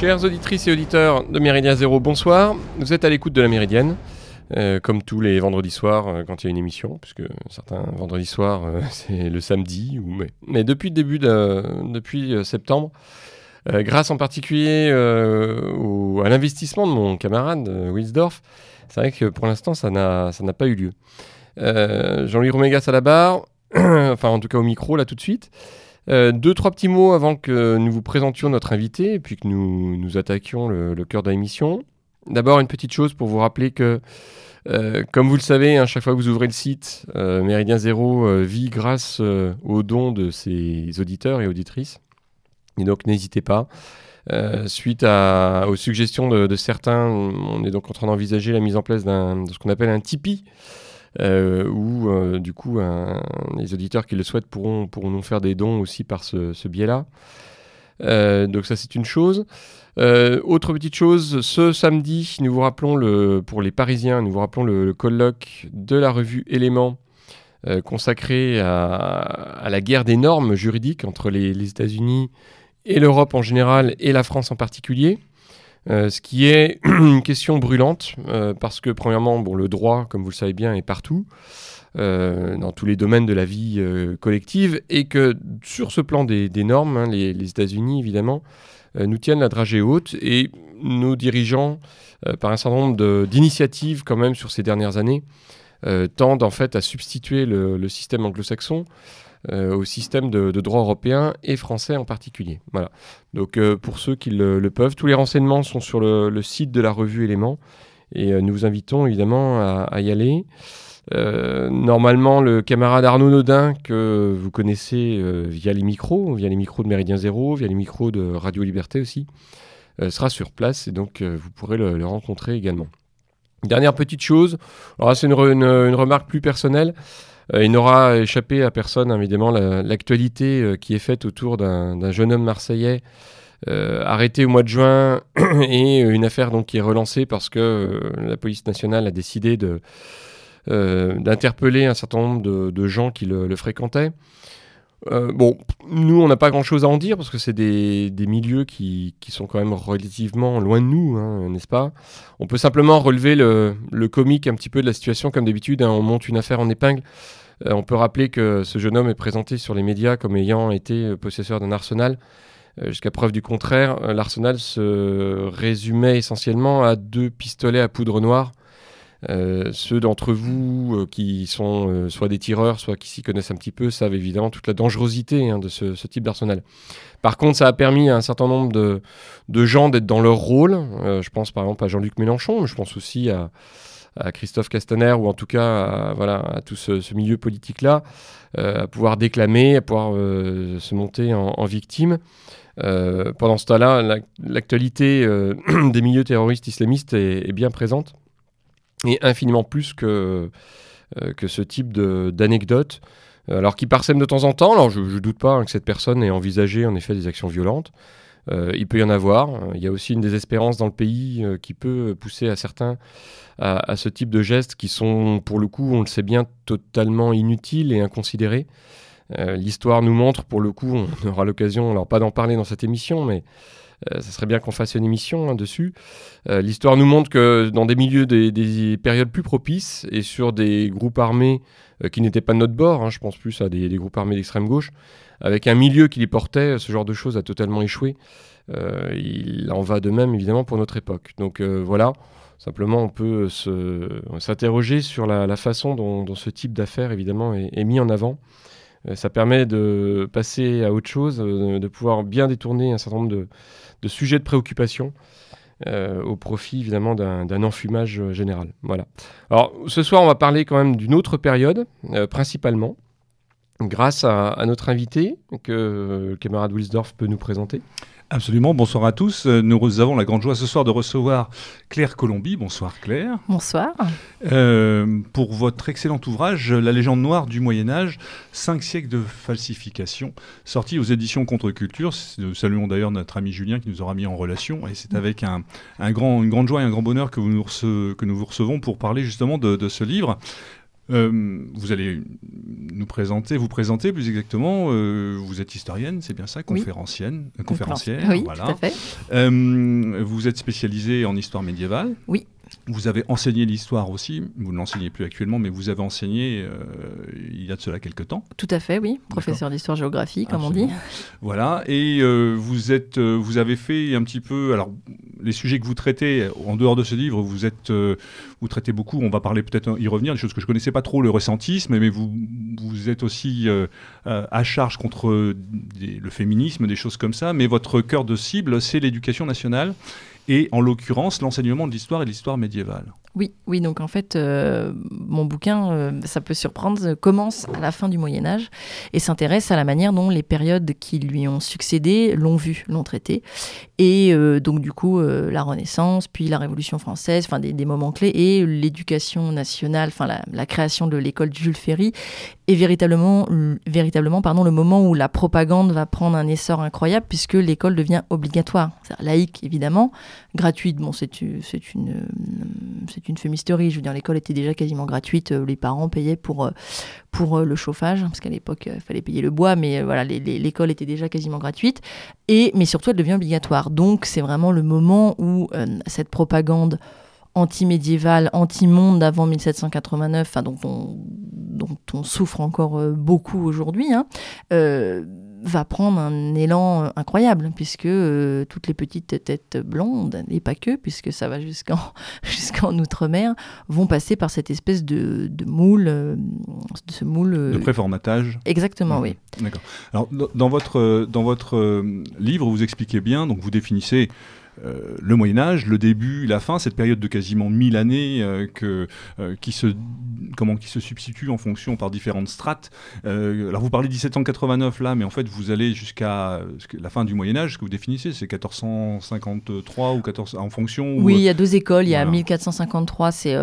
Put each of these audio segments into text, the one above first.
Chères auditrices et auditeurs de Méridien Zéro, bonsoir. Vous êtes à l'écoute de la Méridienne, euh, comme tous les vendredis soirs euh, quand il y a une émission, puisque certains vendredis soirs euh, c'est le samedi. Ou, mais, mais depuis le début, de, depuis septembre, grâce en particulier au- à l'investissement de mon camarade Wilsdorf, c'est vrai que pour l'instant ça n'a pas eu lieu. Jean-Louis Romégas à la barre, enfin en tout cas au micro là tout de suite. Euh, deux, trois petits mots avant que nous vous présentions notre invité et puis que nous, nous attaquions le, cœur de l'émission. D'abord, une petite chose pour vous rappeler que, euh, comme vous le savez, à chaque fois que vous ouvrez le site, euh, Méridien Zéro vit grâce aux dons de ses auditeurs et auditrices. Et donc, n'hésitez pas. Suite aux suggestions de, certains, on est donc en train d'envisager la mise en place de ce qu'on appelle un Tipeee, où euh, du coup les auditeurs qui le souhaitent pourront, pourront nous faire des dons aussi par ce, biais-là. Euh, donc ça c'est une chose. Euh, autre petite chose, ce samedi, nous vous rappelons le, pour les Parisiens, nous vous rappelons le, colloque de la revue Éléments euh, consacré à, la guerre des normes juridiques entre les États-Unis et l'Europe en général et la France en particulier. Euh, ce qui est une question brûlante, euh, parce que premièrement, le droit, comme vous le savez bien, est partout, euh, dans tous les domaines de la vie collective, et que sur ce plan des, normes, hein, les, États-Unis, évidemment, nous tiennent la dragée haute, et nos dirigeants, par un certain nombre d'initiatives quand même sur ces dernières années, tendent en fait à substituer le, système anglo-saxon au système de, droit européen et français en particulier. Voilà. Donc euh, pour ceux qui le, peuvent, tous les renseignements sont sur le, site de la revue Éléments et euh, nous vous invitons évidemment à, y aller. Euh, normalement, le camarade Arnaud Nodin, que vous connaissez euh, via les micros, via les micros de Méridien Zéro, via les micros de Radio Liberté aussi, euh, sera sur place et donc euh, vous pourrez le, rencontrer également. Dernière petite chose, alors c'est une remarque plus personnelle. Euh, il n'aura échappé à personne, évidemment, la- l'actualité euh, qui est faite autour d'un jeune homme marseillais euh, arrêté au mois de juin et une affaire donc qui est relancée parce que la police nationale a décidé d'interpeller un certain nombre de, gens qui le, fréquentaient. Bon, nous, on n'a pas grand-chose à en dire parce que c'est des, milieux qui, sont quand même relativement loin de nous, hein, n'est-ce pas? On peut simplement relever le, le comique un petit peu de la situation comme d'habitude. hein, on monte une affaire en épingle. Euh, on peut rappeler que ce jeune homme est présenté sur les médias comme ayant été euh, possesseur d'un arsenal. Euh, Jusqu'à preuve du contraire, l'arsenal se résumait essentiellement à deux pistolets à poudre noire. Ceux d'entre vous qui sont soit des tireurs, soit qui s'y connaissent un petit peu, savent évidemment toute la dangerosité hein, de ce, type d'arsenal. Par contre, ça a permis à un certain nombre de, de gens d'être dans leur rôle. Je pense par exemple à Jean-Luc Mélenchon, mais je pense aussi à, à Christophe Castaner, ou en tout cas à, voilà, tout ce, milieu politique-là, euh, à pouvoir déclamer, à pouvoir euh, se monter en, victime. Euh, pendant ce temps-là, la- l'actualité des milieux terroristes islamistes est, bien présente et infiniment plus que, que ce type. Euh, Alors qui parsèment de temps en temps, alors je ne doute pas hein, que cette personne ait envisagé en effet des actions violentes. Euh, il peut y en avoir. Il y a aussi une désespérance dans le pays euh, qui peut pousser à certains à, ce type de gestes qui sont, pour le coup, on le sait bien, totalement inutiles et inconsidérés. Euh, L'histoire nous montre, pour le coup, on aura l'occasion, alors pas d'en parler dans cette émission, mais ça serait bien qu'on fasse une émission hein, dessus. Euh, L'histoire nous montre que dans des milieux, des, des périodes plus propices et sur des groupes armés euh, qui n'étaient pas de notre bord, hein, je pense plus à des, groupes armés d'extrême gauche, avec un milieu qui les portait, ce genre de choses a totalement échoué. Euh, il en va de même évidemment pour notre époque. Donc euh, voilà, simplement on peut s'interroger sur la, façon dont, ce type d'affaires évidemment est mis en avant. Euh, ça permet de passer à autre chose, euh, de pouvoir bien détourner un certain nombre de, sujets de préoccupation euh, au profit évidemment d'un enfumage général. Voilà. Alors ce soir on va parler quand même d'une autre période, principalement grâce à, notre invité que le camarade Wilsdorf peut nous présenter. Absolument, bonsoir à tous. Euh, Nous avons la grande joie ce soir de recevoir Claire Colombi. Bonsoir Claire. Bonsoir. Euh, pour votre excellent ouvrage, La légende noire du Moyen-Âge, cinq siècles de falsification, sorti aux éditions Contre-Culture. Nous saluons d'ailleurs notre ami Julien qui nous aura mis en relation. Et c'est avec un, un grand, une grande joie et un grand bonheur que, vous nous rece- que nous vous recevons pour parler justement de, de ce livre. Vous allez nous présenter, vous présenter plus exactement. vous êtes historienne, c'est bien ça, conférencienne, conférencière. Oui, voilà. tout à fait. vous êtes spécialisée en histoire médiévale. Oui. Vous avez enseigné l'histoire aussi, vous ne l'enseignez plus actuellement, mais vous avez enseigné euh, il y a de cela quelques temps. Tout à fait, oui, professeur d'histoire-géographie, comme on dit. Voilà, et euh, vous, êtes, euh, vous avez fait un petit peu, alors les sujets que vous traitez, en dehors de ce livre, vous, êtes, vous traitez beaucoup, on va parler peut-être y revenir, des choses que je ne connaissais pas trop, le ressentisme, mais vous, vous êtes aussi à charge contre le féminisme, des choses comme ça, mais votre cœur de cible, c'est l'éducation nationale et en l'occurrence l'enseignement de l'histoire et de l'histoire médiévale. Oui, oui, donc en fait, euh, mon bouquin, euh, ça peut surprendre, commence à la fin du Moyen Âge et s'intéresse à la manière dont les périodes qui lui ont succédé l'ont vu, l'ont traité. Et euh, donc du coup, la Renaissance, puis la Révolution française, enfin des, moments clés, et l'éducation nationale, enfin la, la, création de l'école Jules Ferry, est véritablement, véritablement pardon, le moment où la propagande va prendre un essor incroyable puisque l'école devient obligatoire, laïque évidemment, gratuite. Bon, c'est une c'est une fumisterie. Je veux dire, l'école était déjà quasiment gratuite. Euh, les parents payaient pour, euh, pour euh, le chauffage, parce qu'à l'époque, il fallait payer le bois, mais voilà, l'école était déjà quasiment gratuite. Et, mais surtout, elle devient obligatoire. Donc, c'est vraiment le moment où cette propagande anti-médiévale, anti-monde avant 1789, dont, on, dont on souffre encore beaucoup aujourd'hui, hein, va prendre un élan euh, incroyable, puisque euh, toutes les petites têtes blondes, et pas que, puisque ça va jusqu'en jusqu'en Outre-mer, vont passer par cette espèce de, de moule, euh, de ce moule... de préformatage. Exactement, oui. D'accord. Alors, dans votre, dans votre livre, vous expliquez bien, donc vous définissez euh, le Moyen Âge, le début, la fin, cette période de quasiment 1000 années euh, que, euh, qui, se, comment, qui se substitue en fonction par différentes strates. alors vous parlez 1789 là, mais en fait vous allez jusqu'à la fin du Moyen Âge, ce que vous définissez, c'est 1453 ou 14 en fonction. Oui, il y a deux écoles. Il y a 1453, c'est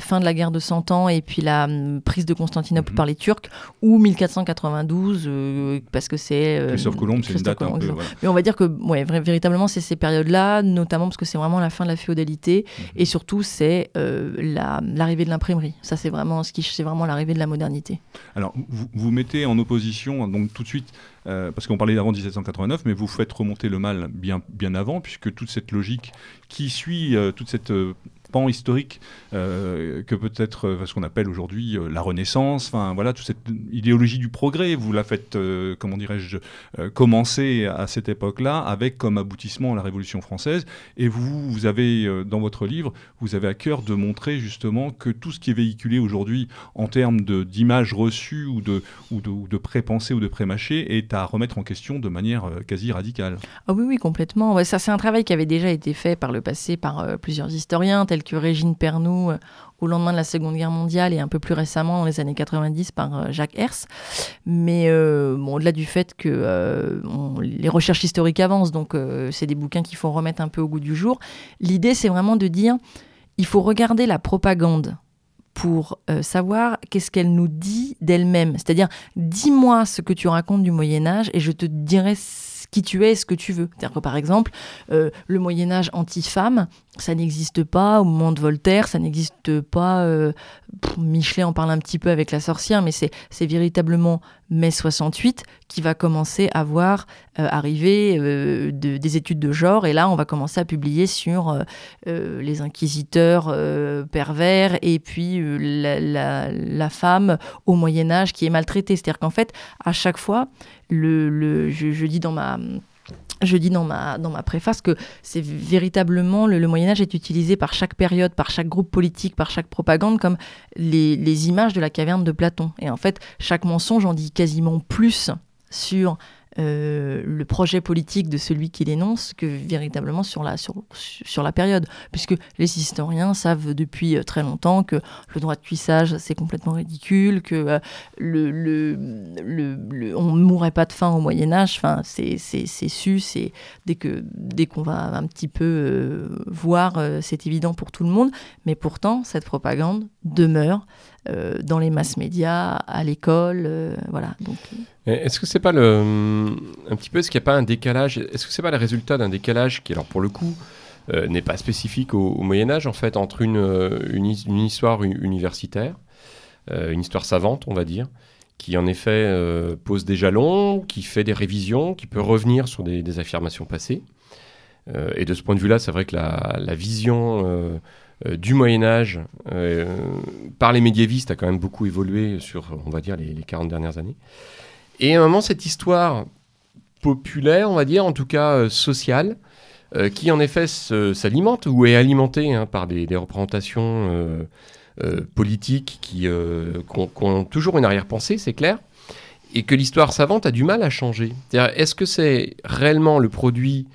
fin de la guerre de Cent Ans et puis la hum, prise de Constantinople mhm. par les Turcs, ou 1492 parce que c'est Christophe Colomb, c'est une date un peu. Mais on va dire que ouais, véritablement c'est ces périodes-là notamment parce que c'est vraiment la fin de la féodalité, mhm. et surtout c'est euh, l'arrivée de l'imprimerie. Ça, c'est vraiment ce qui, c'est vraiment l'arrivée de la modernité. Alors, vous, vous mettez en opposition, donc tout de suite, euh, parce qu'on parlait d'avant 1789, mais vous faites remonter le mal bien, bien avant, puisque toute cette logique qui suit euh, toute cette pan historique euh, que peut-être euh, ce qu'on appelle aujourd'hui euh, la Renaissance, enfin voilà, toute cette idéologie du progrès, vous la faites, comment dirais-je, commencer à cette époque-là avec comme aboutissement la Révolution française. Et vous, vous avez, dans votre livre, vous avez à cœur de montrer justement que tout ce qui est véhiculé aujourd'hui en termes d'images reçues ou de, ou de, ou de pré-pensées ou de pré-mâchées est à remettre en question de manière quasi radicale. Ah oui, oui, complètement. Ça, c'est un travail qui avait déjà été fait par le passé par plusieurs historiens, tels que Régine Pernoud euh, au lendemain de la Seconde Guerre mondiale et un peu plus récemment dans les années 90 par euh, Jacques Hers. Mais euh, bon, au-delà du fait que les recherches historiques avancent, donc c'est des bouquins qu'il faut remettre un peu au goût du jour, l'idée c'est vraiment de dire il faut regarder la propagande pour savoir qu'est-ce qu'elle nous dit d'elle-même. C'est-à-dire, dis-moi ce que tu racontes du Moyen Âge et je te dirai qui tu es, ce que tu veux. C'est-à-dire que par exemple, euh, le Moyen Âge anti-femme, ça n'existe pas au moment de Voltaire, ça n'existe pas. Euh, Michelet en parle un petit peu avec la sorcière, mais c'est véritablement mai 68 qui va commencer à voir euh, arriver des études de genre. Et là, on va commencer à publier sur les inquisiteurs pervers et puis la, la, femme au Moyen Âge qui est maltraitée. C'est-à-dire qu'en fait, à chaque fois, je, dis dans ma préface que c'est véritablement le, Moyen Âge est utilisé par chaque période, par chaque groupe politique, par chaque propagande comme les images de la caverne de Platon. Et en fait, chaque mensonge en dit quasiment plus sur euh, le projet politique de celui qui l'énonce que véritablement sur la, sur, sur la période. Puisque les historiens savent depuis euh, très longtemps que le droit de cuissage, c'est complètement ridicule, que euh, le, le, le, on ne mourrait pas de faim au Moyen-Âge. Enfin, c'est su, c'est dès qu'on dès qu'on va un petit peu voir, c'est évident pour tout le monde. Mais pourtant, cette propagande demeure. Euh, dans les masses médias, à l'école, euh, voilà. Donc. Est-ce que c'est pas le, un petit peu, est-ce qu'il n'y a pas un décalage Est-ce que c'est pas le résultat d'un décalage qui, alors pour le coup, euh, n'est pas spécifique au, Moyen Âge en fait entre une, une, histoire universitaire une histoire savante, on va dire, qui en effet pose des jalons, qui fait des révisions, qui peut revenir sur des, affirmations passées. et de ce point de vue-là, c'est vrai que la, vision du Moyen Âge par les médiévistes a quand même beaucoup évolué sur, on va dire, les, les 40 dernières années. Et à un moment, cette histoire populaire, on va dire, en tout cas euh, sociale, euh, qui en effet s'alimente ou est alimentée hein, par des, représentations euh, politiques qui, ont, toujours une arrière-pensée, c'est clair, et que l'histoire savante a du mal à changer. Est-ce que c'est réellement le produit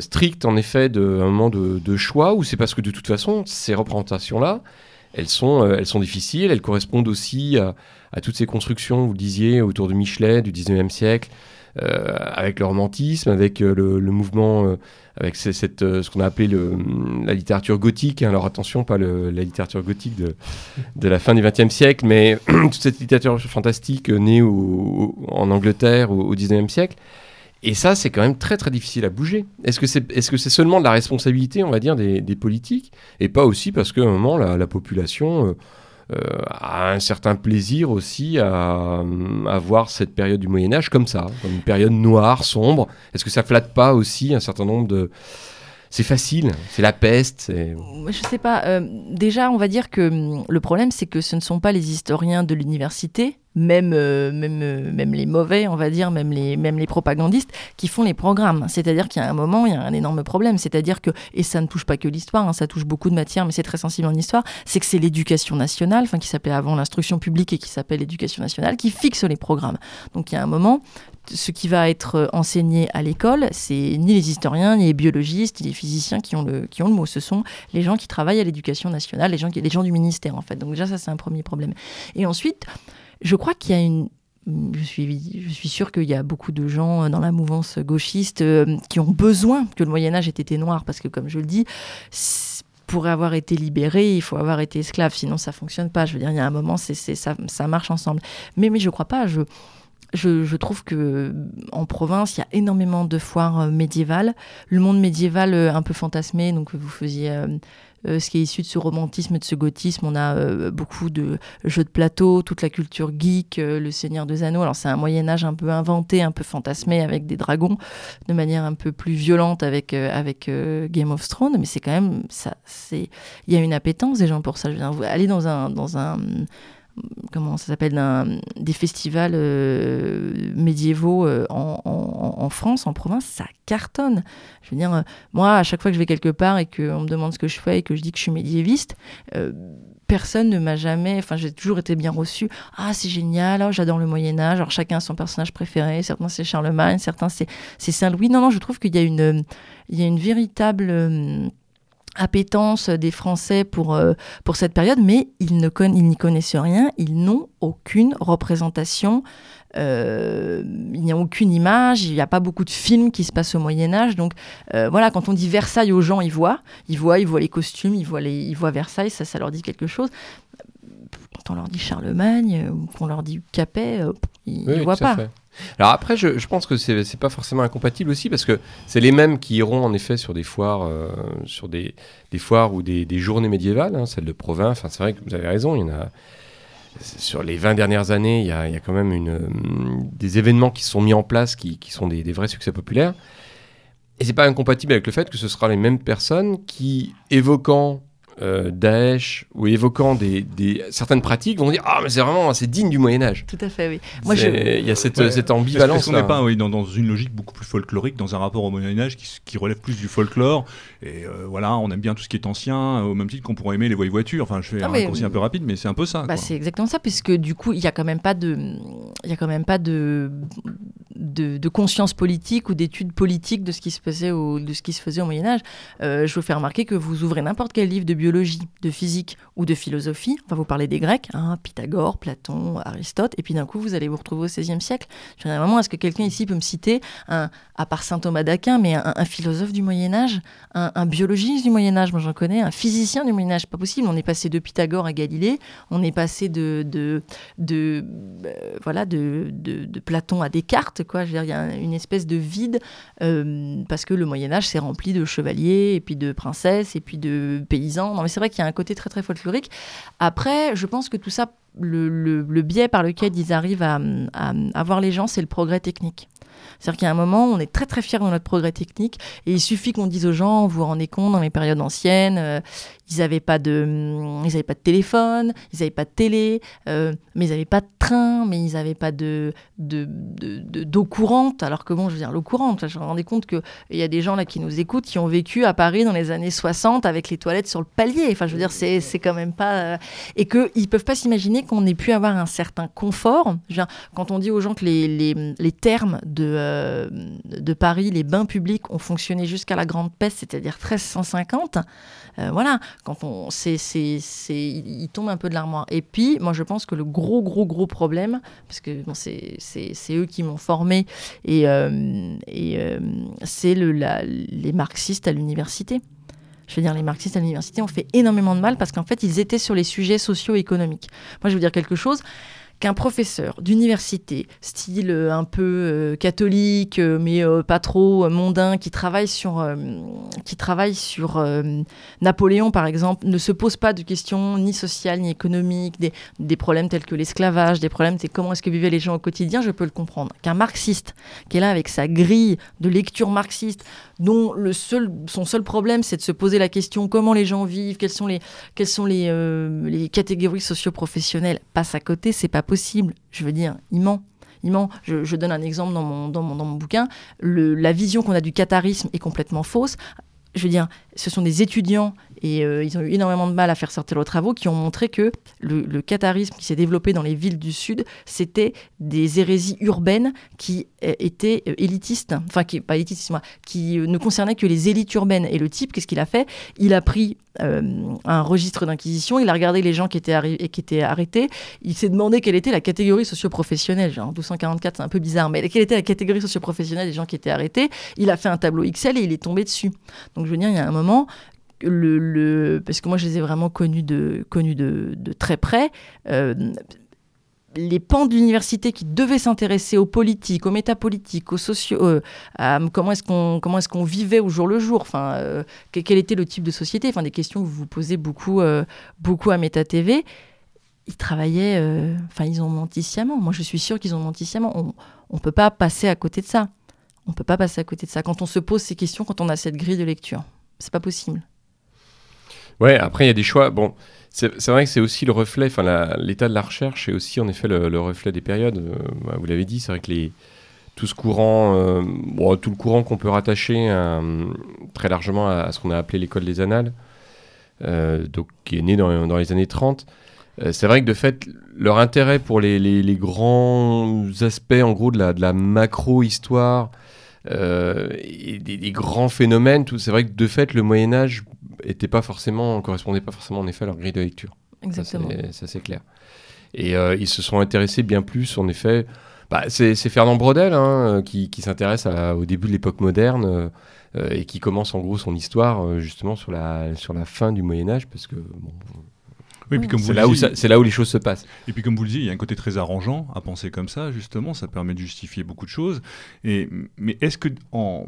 strict, en effet, d'un moment de, choix, ou c'est parce que de toute façon, ces représentations-là, elles sont, elles sont difficiles, elles correspondent aussi à, toutes ces constructions, vous le disiez, autour de Michelet, du 19e siècle, euh, avec le romantisme, avec euh, le, mouvement, euh, avec cette, ce qu'on a appelé le, la littérature gothique. Hein. alors attention, pas la littérature gothique de, de la fin du XXe siècle, mais toute cette littérature fantastique née en Angleterre au, XIXe siècle. Et ça, c'est quand même très très difficile à bouger. Est-ce que c'est est -ce c'est seulement de la responsabilité, on va dire, des, politiques, et pas aussi parce qu'à un moment, la, la population euh, a un certain plaisir aussi à, voir cette période du Moyen Âge comme ça, comme une période noire, sombre. Est-ce que ça flatte pas aussi un certain nombre de c'est facile, c'est la peste. Je sais pas. Euh, déjà, on va dire que hum, le problème, c'est que ce ne sont pas les historiens de l'université même, euh, même, euh, même les mauvais, on va dire, même les, même les propagandistes, qui font les programmes. C'est-à-dire qu'il y a un moment, il y a un énorme problème. C'est-à-dire que, et ça ne touche pas que l'histoire, hein, ça touche beaucoup de matières, mais c'est très sensible en histoire, c'est que c'est l'éducation nationale, qui s'appelait avant l'instruction publique et qui s'appelle l'éducation nationale, qui fixe les programmes. Donc il y a un moment, ce qui va être enseigné à l'école, c'est ni les historiens, ni les biologistes, ni les physiciens qui ont le, qui ont le mot. Ce sont les gens qui travaillent à l'éducation nationale, les gens, les gens du ministère, en fait. Donc déjà, ça, c'est un premier problème. Et ensuite, je crois qu'il y a une je suis, je suis sûre qu'il y a beaucoup de gens euh, dans la mouvance gauchiste euh, qui ont besoin que le Moyen Âge ait été noir, parce que comme je le dis, pour avoir été libéré, il faut avoir été esclave, sinon ça fonctionne pas. Je veux dire, il y a un moment, c'est, ça, ça marche ensemble. Mais, mais je crois pas. Je, je, je, trouve que en province, il y a énormément de foires euh, médiévales. Le monde médiéval un peu fantasmé, donc vous faisiez ce qui est issu de ce romantisme de ce gothisme. On a euh, beaucoup de jeux de plateau, toute la culture geek, euh, le Seigneur des Anneaux. Alors c'est un Moyen Âge un peu inventé, un peu fantasmé avec des dragons, de manière un peu plus violente avec avec Game of Thrones, mais c'est quand même ça. C'est il y a une appétence des gens pour ça. Je veux dire, aller dans un dans un comment ça s'appelle des festivals euh, médiévaux euh, en, France, en province, ça cartonne. Je veux dire, euh, moi, à chaque fois que je vais quelque part et qu'on me demande ce que je fais et que je dis que je suis médiéviste, personne ne m'a jamais, enfin, j'ai toujours été bien reçu. Ah, c'est génial, oh, j'adore le Moyen Âge. Alors chacun a son personnage préféré. Certains c'est Charlemagne, certains c'est Saint Louis. Non, non, je trouve qu'il y a une, il y a une véritable appétence des Français pour, euh, pour cette période, mais ils ne n'y connaissent rien, ils n'ont aucune représentation, euh, il n'y a aucune image, il n'y a pas beaucoup de films qui se passent au Moyen Âge, donc euh, voilà, quand on dit Versailles aux gens, ils voient, ils voient, ils voient les costumes, ils voient, les, ils voient Versailles, ça, ça leur dit quelque chose. Quand on leur dit Charlemagne ou qu'on leur dit Capet, ils ne voient pas. Alors après, je, pense que c'est n'est pas forcément incompatible aussi parce que c'est les mêmes qui iront en effet sur des foires, euh, sur des, foires ou des, journées médiévales, hein, celles de Provins. Enfin, c'est vrai que vous avez raison, il y en a sur les 20 dernières années, il y a, quand même une, des événements qui sont mis en place qui, qui sont des, des, vrais succès populaires. Et c'est pas incompatible avec le fait que ce sera les mêmes personnes qui, évoquant euh, Daesh ou évoquant des, des, certaines pratiques vont dire ah mais c'est vraiment c'est digne du Moyen Âge. Tout à fait oui. Moi il y a cette, cette ambivalence. On n'est pas oui, dans, dans, une logique beaucoup plus folklorique, dans un rapport au Moyen Âge qui, qui relève plus du folklore. Et euh, voilà, on aime bien tout ce qui est ancien, au même titre qu'on pourrait aimer les voies voitures. Enfin, je fais un raccourci un peu rapide, mais c'est un peu ça. Bah, c'est exactement ça, puisque du coup il y a quand même pas de, il y a quand même pas de de, conscience politique ou d'études politiques de ce qui se faisait au, de ce qui se faisait au Moyen Âge. Euh, je vous fais remarquer que vous ouvrez n'importe quel livre de de physique ou de philosophie, on va vous parler des Grecs, hein, Pythagore, Platon, Aristote, et puis d'un coup vous allez vous retrouver au XVIe siècle. Je me moment, est-ce que quelqu'un ici peut me citer, un, à part saint Thomas d'Aquin, mais un, philosophe du Moyen Âge, un, biologiste du Moyen Âge, moi j'en connais, un physicien du Moyen Âge, pas possible. On est passé de Pythagore à Galilée, on est passé de, de, euh, voilà, de, de, Platon à Descartes, quoi dire, il y a une espèce de vide euh, parce que le Moyen Âge s'est rempli de chevaliers et puis de princesses et puis de paysans. Non, mais c'est vrai qu'il y a un côté très très folklorique. Après, je pense que tout ça, le, biais par lequel ils arrivent à voir les gens, c'est le progrès technique. C'est-à-dire qu'il y a un moment, on est très très fier de notre progrès technique et il suffit qu'on dise aux gens, vous vous rendez compte, dans les périodes anciennes, euh, ils n'avaient pas de, ils avaient pas de téléphone, ils n'avaient pas de télé, euh, mais ils n'avaient pas de train, mais ils n'avaient pas de d'eau de, de, courante. Alors que bon, je veux dire l'eau courante, je me rendais compte qu'il y a des gens là qui nous écoutent qui ont vécu à Paris dans les années 60 avec les toilettes sur le palier. Enfin, je veux dire, c'est c'est quand même pas euh, et que ils peuvent pas s'imaginer qu'on ait pu avoir un certain confort. quand on dit aux gens que les les, les termes de euh, de Paris, les bains publics ont fonctionné jusqu'à la Grande Peste, c'est-à-dire 1350. Euh, voilà, quand on, c'est, c'est, il tombe un peu de l'armoire. Et puis, moi, je pense que le gros, gros, gros problème, parce que bon, c'est, eux qui m'ont formé, et, euh, et euh, c'est le, les marxistes à l'université. Je veux dire, les marxistes à l'université ont fait énormément de mal parce qu'en fait, ils étaient sur les sujets socio-économiques. Moi, je veux dire quelque chose qu'un professeur d'université, style euh, un peu euh, catholique, euh, mais pas trop mondain, qui travaille sur, qui travaille sur Napoléon, par exemple, ne se pose pas de questions ni sociales ni économiques, des, des problèmes tels que l'esclavage, des problèmes, c'est comment est-ce que vivaient les gens au quotidien, je peux le comprendre. Qu'un marxiste, qui est là avec sa grille de lecture marxiste, dont le seul, son seul problème, c'est de se poser la question comment les gens vivent, quelles sont les, les catégories socio-professionnelles, passe à côté, c'est pas possible. Je veux dire, il ment. Je, donne un exemple dans mon, bouquin. La vision qu'on a du catharisme est complètement fausse. Je veux dire, ce sont des étudiants et euh, ils ont eu énormément de mal à faire sortir leurs travaux qui ont montré que le, le catharisme qui s'est développé dans les villes du Sud, c'était des hérésies urbaines qui euh, étaient euh, élitistes, enfin qui pas élitistes, qui ne concernaient que les élites urbaines. Et le type, qu'est-ce qu'il a fait? Il a pris un registre d'inquisition, il a regardé les gens qui étaient, qui étaient arrêtés, il s'est demandé quelle était la catégorie socio-professionnelle. Genre 1244, c'est un peu bizarre, mais quelle était la catégorie socio-professionnelle des gens qui étaient arrêtés? Il a fait un tableau Excel et il est tombé dessus. Je veux dire, il y a un moment, parce que moi je les ai vraiment connus de, très près. Euh, les pans de l'université qui devaient s'intéresser aux politiques, aux métapolitiques, aux sociaux, euh, à comment est-ce qu'on comment est-ce qu'on vivait au jour le jour, enfin euh, quel était le type de société, enfin des questions que vous vous posez beaucoup beaucoup à Méta TV. Ils travaillaient, enfin ils ont menti sciemment. Moi je suis sûre qu'ils ont menti sciemment. On on peut pas passer à côté de ça. On peut pas passer à côté de ça quand on se pose ces questions, quand on a cette grille de lecture. C'est pas possible. Ouais, après, il y a des choix. Bon, c'est vrai que c'est aussi le reflet, enfin, l'état de la recherche est aussi en effet le, reflet des périodes. Euh, bah, vous l'avez dit, c'est vrai que les, tout ce courant, euh, tout le courant qu'on peut rattacher très largement à, ce qu'on a appelé l'école des annales, euh, donc, qui est né dans, dans les années 30, c'est vrai que de fait, leur intérêt pour les, les, les grands aspects, en gros, de la, de la macro-histoire, et des, des, grands phénomènes, c'est vrai que de fait, le Moyen Âge était pas forcément, correspondait pas forcément en effet à leur grille de lecture. Exactement. Ça, c'est clair. Et euh, ils se sont intéressés bien plus, en effet. Bah, c'est Fernand Brodel hein, qui, qui s'intéresse au début de l'époque moderne euh, et qui commence en gros son histoire euh, justement sur la, sur la fin du Moyen Âge parce que bon, c'est là, où c'est là où les choses se passent. Et puis comme vous le dites, il y a un côté très arrangeant à penser comme ça, justement, ça permet de justifier beaucoup de choses. Et, mais est-ce que en,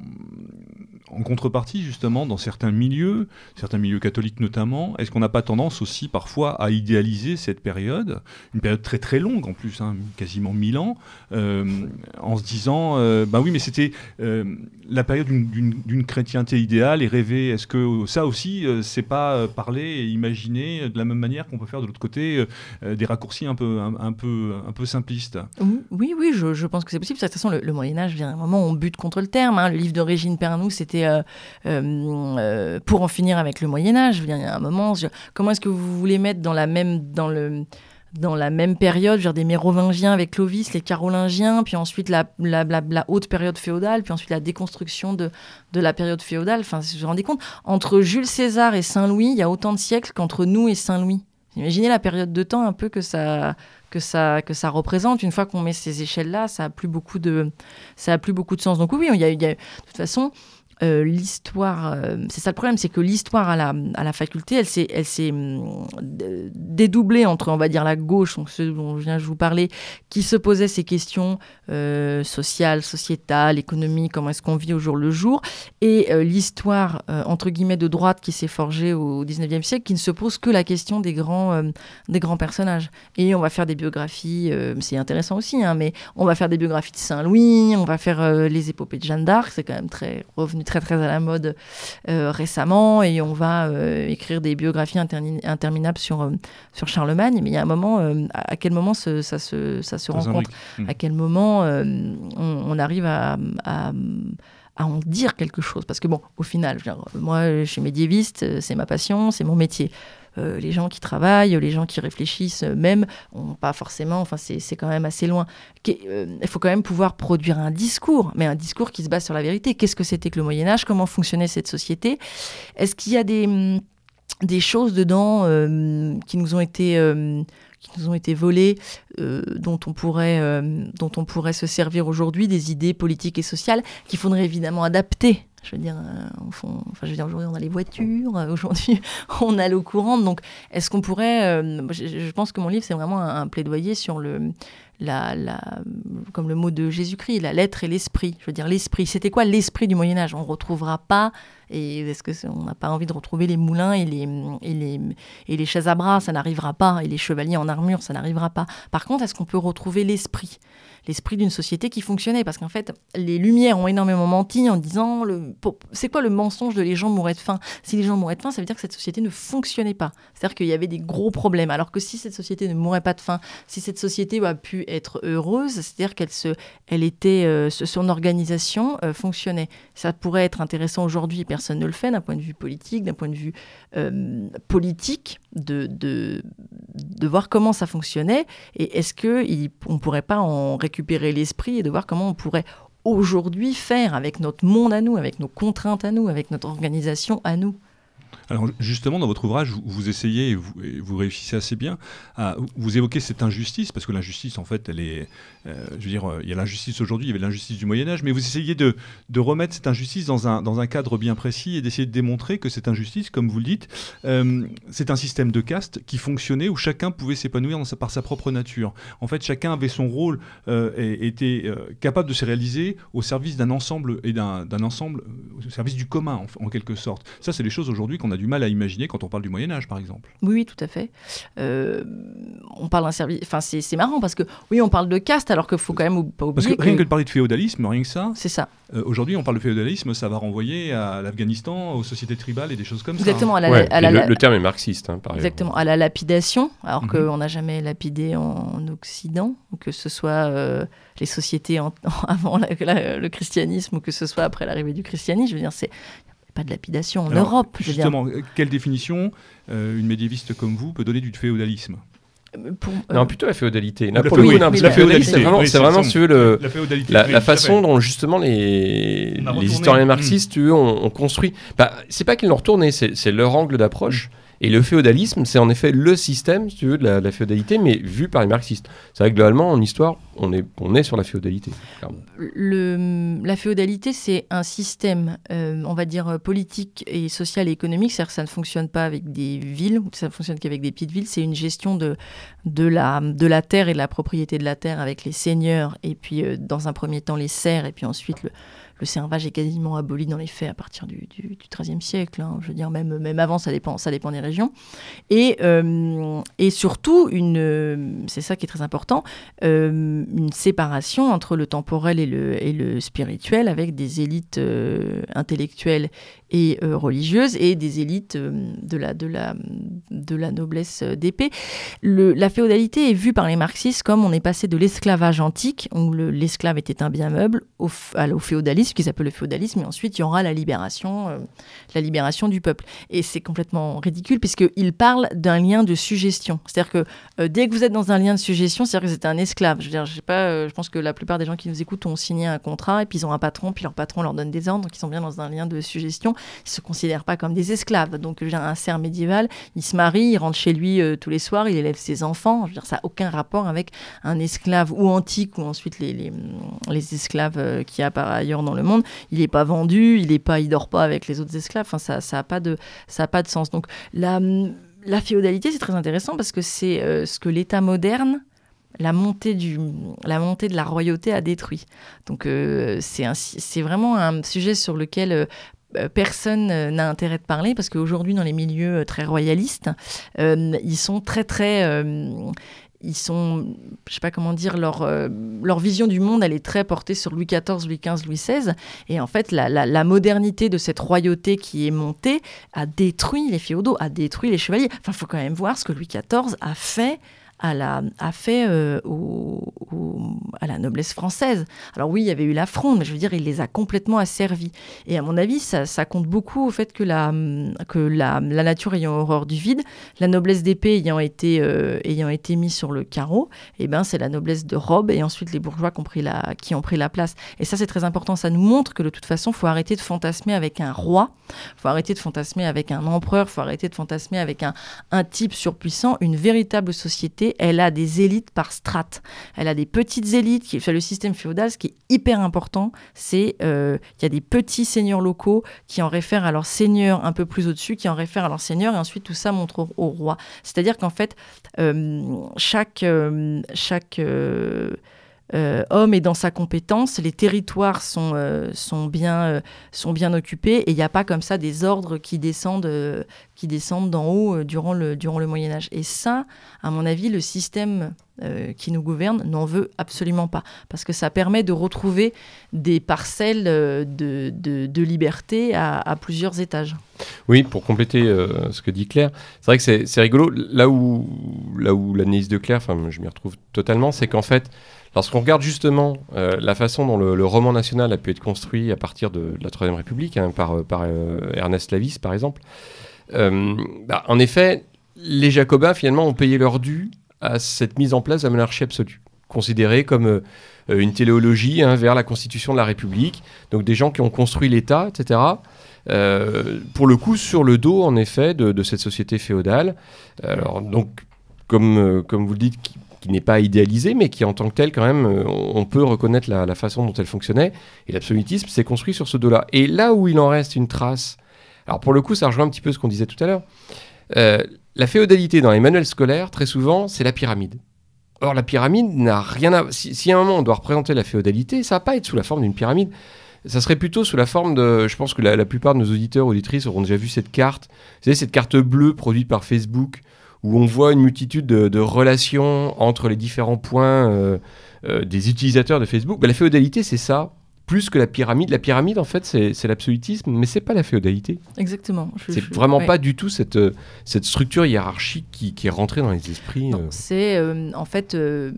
en contrepartie, justement, dans certains milieux, certains milieux catholiques notamment, est-ce qu'on n'a pas tendance aussi parfois à idéaliser cette période, une période très très longue en plus, hein, quasiment mille ans, euh, en se disant, bah oui, mais c'était euh, la période d'une chrétienté idéale et rêvée. Est-ce que ça aussi, c'est pas parler et imaginer de la même manière qu'on peut faire de l'autre côté des raccourcis un peu, un, peu, un peu simplistes? Oui, oui, je, pense que c'est possible. De toute façon, le, Moyen Âge vient un moment où on bute contre le terme. Hein. Le livre d'origine Pernou, c'était euh, euh, pour en finir avec le Moyen Âge. Il y a un moment, comment est-ce que vous voulez mettre dans la même, période, genre des Mérovingiens avec Clovis, les Carolingiens, puis ensuite la, haute période féodale, puis ensuite la déconstruction de, la période féodale. Enfin, vous vous rendez compte, entre Jules César et Saint-Louis, il y a autant de siècles qu'entre nous et Saint-Louis. Imaginez la période de temps un peu que ça, représente. Une fois qu'on met ces échelles-là, ça a plus beaucoup de, sens. Donc oui, de toute façon, euh, l'histoire, euh, c'est ça le problème, c'est que l'histoire à la, à la faculté, elle s'est, elle s'est hum, dédoublée entre, on va dire, la gauche, donc ceux dont je viens de vous parler, qui se posait ces questions euh, sociales, sociétales, économiques, comment est-ce qu'on vit au jour le jour, et l'histoire, entre guillemets, de droite qui s'est forgée au 19e siècle, qui ne se pose que la question des grands, des grands personnages. Et on va faire des biographies, c'est intéressant aussi, hein, mais on va faire des biographies de Saint-Louis, on va faire les épopées de Jeanne d'Arc, c'est quand même très revenu très très à la mode euh, récemment, et on va euh, écrire des biographies interminables sur, euh, sur Charlemagne. Mais il y a un moment, à quel moment ce- ça se, ça se rencontre? Truc. Mm. À quel moment on, on arrive à, à, à en dire quelque chose? Parce que bon, au final, moi, je suis médiéviste, c'est ma passion, c'est mon métier. Euh, les gens qui travaillent, les gens qui réfléchissent, euh, même, pas forcément, enfin, c'est quand même assez loin. Euh, Il faut quand même pouvoir produire un discours, mais un discours qui se base sur la vérité. Qu'est-ce que c'était que le Moyen-Âge Comment fonctionnait cette société? Est-ce qu'il y a des, des choses dedans qui nous ont été. qui nous ont été volées, dont, on pourrait, dont on pourrait se servir aujourd'hui, des idées politiques et sociales qu'il faudrait évidemment adapter? Je veux dire, euh, enfin, je veux dire aujourd'hui on a les voitures, euh, aujourd'hui on a l'eau courante, donc est-ce qu'on pourrait, euh, je, pense que mon livre c'est vraiment un, plaidoyer sur le, la, la, comme le mot de Jésus-Christ, la lettre et l'esprit. Je veux dire l'esprit. C'était quoi l'esprit du Moyen Âge? On retrouvera pas. Et est-ce que on n'a pas envie de retrouver les moulins et les et les et les chaises à bras Ça n'arrivera pas. Et les chevaliers en armure, ça n'arrivera pas. Par contre, est-ce qu'on peut retrouver l'esprit? L'esprit d'une société qui fonctionnait Parce qu'en fait, les Lumières ont énormément menti en disant le, c'est quoi le mensonge de les gens mouraient de faim? Si les gens mouraient de faim, ça veut dire que cette société ne fonctionnait pas. C'est-à-dire qu'il y avait des gros problèmes. Alors que si cette société ne mourait pas de faim, si cette société a pu être heureuse, c'est-à-dire qu'elle se, elle était, euh, son organisation euh, fonctionnait. Ça pourrait être intéressant aujourd'hui, personne ne le fait d'un point de vue politique, d'un point de vue euh, politique, de, de, de voir comment ça fonctionnait et est-ce qu'on ne pourrait pas en récupérer l'esprit et de voir comment on pourrait aujourd'hui faire avec notre monde à nous, avec nos contraintes à nous, avec notre organisation à nous? Alors justement, dans votre ouvrage, vous, vous essayez, et vous, vous réussissez assez bien, à, vous évoquez cette injustice, parce que l'injustice, en fait, elle est, euh, je veux dire, euh, il y a l'injustice aujourd'hui, il y avait l'injustice du Moyen Âge, mais vous essayez de, de remettre cette injustice dans un, dans un cadre bien précis et d'essayer de démontrer que cette injustice, comme vous le dites, euh, c'est un système de caste qui fonctionnait où chacun pouvait s'épanouir par sa propre nature. En fait, chacun avait son rôle et était capable de se réaliser au service d'un ensemble et d'un ensemble, au service du commun, en, en quelque sorte. Ça, c'est des choses aujourd'hui qu'on a du mal à imaginer quand on parle du Moyen Âge, par exemple. Oui, oui, tout à fait. Euh, on parle d'un service. Enfin, c'est c'est marrant parce que oui, on parle de caste alors qu'il faut quand même pas Parce oublier que rien que de parler de féodalisme, rien que ça, c'est ça. euh, aujourd'hui on parle de féodalisme, ça va renvoyer à l'Afghanistan, aux sociétés tribales et des choses comme Exactement. ça. À la, Ouais, à la- le, la- le terme est marxiste, hein, par. Exactement, à la lapidation, alors Mhm. qu'on n'a jamais lapidé en Occident, que ce soit euh, les sociétés en- avant la- la- le christianisme ou que ce soit après l'arrivée du christianisme. Je veux dire, c'est pas de lapidation en Alors, Europe. Je veux dire. Justement, euh, quelle définition euh, une médiéviste comme vous peut donner du féodalisme? Pour- Non, euh, plutôt la féodalité. La pour oui, non, oui, féodalité, c'est vraiment, oui, c'est c'est vraiment, ça. si tu veux, le, La féodalité. façon dont justement les, historiens Mm. marxistes, tu veux, ont, ont construit. Bah, c'est pas qu'ils l'ont retourné, c'est c'est leur angle d'approche. Et le féodalisme, c'est en effet le système, si tu veux, de la, féodalité, mais vu par les marxistes. C'est vrai que globalement, en histoire, on est, on est sur la féodalité. la féodalité, c'est un système, euh, on va dire, politique et social et économique. C'est-à-dire que ça ne fonctionne pas avec des villes, ça ne fonctionne qu'avec des petites villes. C'est une gestion de, de, la, de la terre et de la propriété de la terre avec les seigneurs, et puis euh, dans un premier temps les serfs, et puis ensuite le, le servage est quasiment aboli dans les faits à partir du, du, du XIIIe siècle. hein. Je veux dire, même, même avant, ça dépend, ça dépend des régions. Et, euh, et surtout, une, euh, c'est ça qui est très important, euh, une séparation entre le temporel et le, et le spirituel avec des élites intellectuelles et euh, religieuses et des élites euh, de, la, de, la, de la noblesse euh, d'épée. La féodalité est vue par les marxistes comme on est passé de l'esclavage antique, où le- l'esclave était un bien meuble, au, au féodalisme, qu'ils appellent le féodalisme, et ensuite il y aura la libération, la libération du peuple. Et c'est complètement ridicule, puisqu'il parle d'un lien de suggestion. C'est-à-dire que dès que vous êtes dans un lien de suggestion, c'est-à-dire que vous êtes un esclave. Je veux dire, je sais pas, je pense que la plupart des gens qui nous écoutent ont signé un contrat, et puis ils ont un patron, puis leur patron leur donne des ordres, donc ils sont bien dans un lien de suggestion. Ils se considèrent pas comme des esclaves. Donc j'ai un cerf médiéval, il se marie, il rentre chez lui tous les soirs, il élève ses enfants. Je veux dire, ça n'a aucun rapport avec un esclave ou antique ou ensuite les, les, les esclaves qui y a ailleurs dans le monde. Il n'est pas vendu, il est pas, il dort pas avec les autres esclaves. Enfin, ça, ça a pas de, ça pas de sens. Donc la la féodalité, c'est très intéressant parce que c'est euh, ce que l'État moderne, la montée, du, la montée de la royauté a détruit. Donc euh, c'est vraiment un sujet sur lequel euh, personne n'a intérêt de parler parce qu'aujourd'hui, dans les milieux très royalistes, ils sont très très ils sont, je sais pas comment dire, leur, euh, leur vision du monde, elle est très portée sur Louis XIV, Louis XV, Louis XVI. Et en fait, la, la, modernité de cette royauté qui est montée a détruit les féodaux, a détruit les chevaliers. Enfin, il faut quand même voir ce que Louis XIV a fait à la, a fait euh, à la noblesse française. Alors oui, il y avait eu la fronde, mais je veux dire, il les a complètement asservis. Et à mon avis, ça, ça compte beaucoup au fait que, la, que la, la, nature ayant horreur du vide, la noblesse d'épée ayant été, euh, été mise sur le carreau, eh ben, c'est la noblesse de robe et ensuite les bourgeois qui ont, pris la, qui ont pris la place. Et ça, c'est très important. Ça nous montre que de toute façon, il faut arrêter de fantasmer avec un roi, il faut arrêter de fantasmer avec un empereur, il faut arrêter de fantasmer avec un, un type surpuissant. Une véritable société elle a des élites par strate. Elle a des petites élites. Qui, le système féodal, ce qui est hyper important, c'est euh, qu'il y a des petits seigneurs locaux qui en réfèrent à leurs seigneurs un peu plus au-dessus, qui en réfèrent à leurs seigneurs, et ensuite tout ça montre au, roi. C'est-à-dire qu'en fait, euh, chaque, euh, chaque euh, homme est dans sa compétence, les territoires sont, euh, sont, bien, euh, sont bien occupés et il n'y a pas comme ça des ordres qui descendent, qui descendent d'en haut durant, le, durant le Moyen Âge. Et ça, à mon avis, le système qui nous gouverne n'en veut absolument pas parce que ça permet de retrouver des parcelles de, de, liberté à, plusieurs étages. Oui, pour compléter ce que dit Claire, c'est vrai que c'est rigolo. Là où, là où l'analyse de Claire, je m'y retrouve totalement, c'est qu'en fait, Lorsqu'on regarde justement euh, la façon dont le, roman national a pu être construit à partir de, la Troisième République, hein, par, euh, par euh, Ernest Lavis par exemple, bah, en effet, les Jacobins finalement ont payé leur dû à cette mise en place de la monarchie absolue, considérée comme une téléologie hein, vers la constitution de la République, donc des gens qui ont construit l'État, etc. pour le coup, sur le dos, en effet, de, cette société féodale. Alors, donc, comme, comme vous le dites, qui n'est pas idéalisée, mais qui en tant que telle, quand même, euh, on peut reconnaître la, façon dont elle fonctionnait. Et l'absolutisme s'est construit sur ce dos-là. Et là où il en reste une trace, alors pour le coup, ça rejoint un petit peu ce qu'on disait tout à l'heure. La féodalité dans les manuels scolaires, très souvent, c'est la pyramide. Or, la pyramide n'a rien à. Si, si, à un moment on doit représenter la féodalité, ça va pas être sous la forme d'une pyramide. Ça serait plutôt sous la forme de. Je pense que la, plupart de nos auditeurs auditrices auront déjà vu cette carte. Vous savez, cette carte bleue produite par Facebook où on voit une multitude de, relations entre les différents points euh, euh, des utilisateurs de Facebook. Bah, la féodalité, c'est ça, plus que la pyramide. La pyramide, en fait, c'est l'absolutisme, mais c'est pas la féodalité. Exactement. C'est vraiment pas du tout cette, euh, cette structure hiérarchique qui, est rentrée dans les esprits. C'est en fait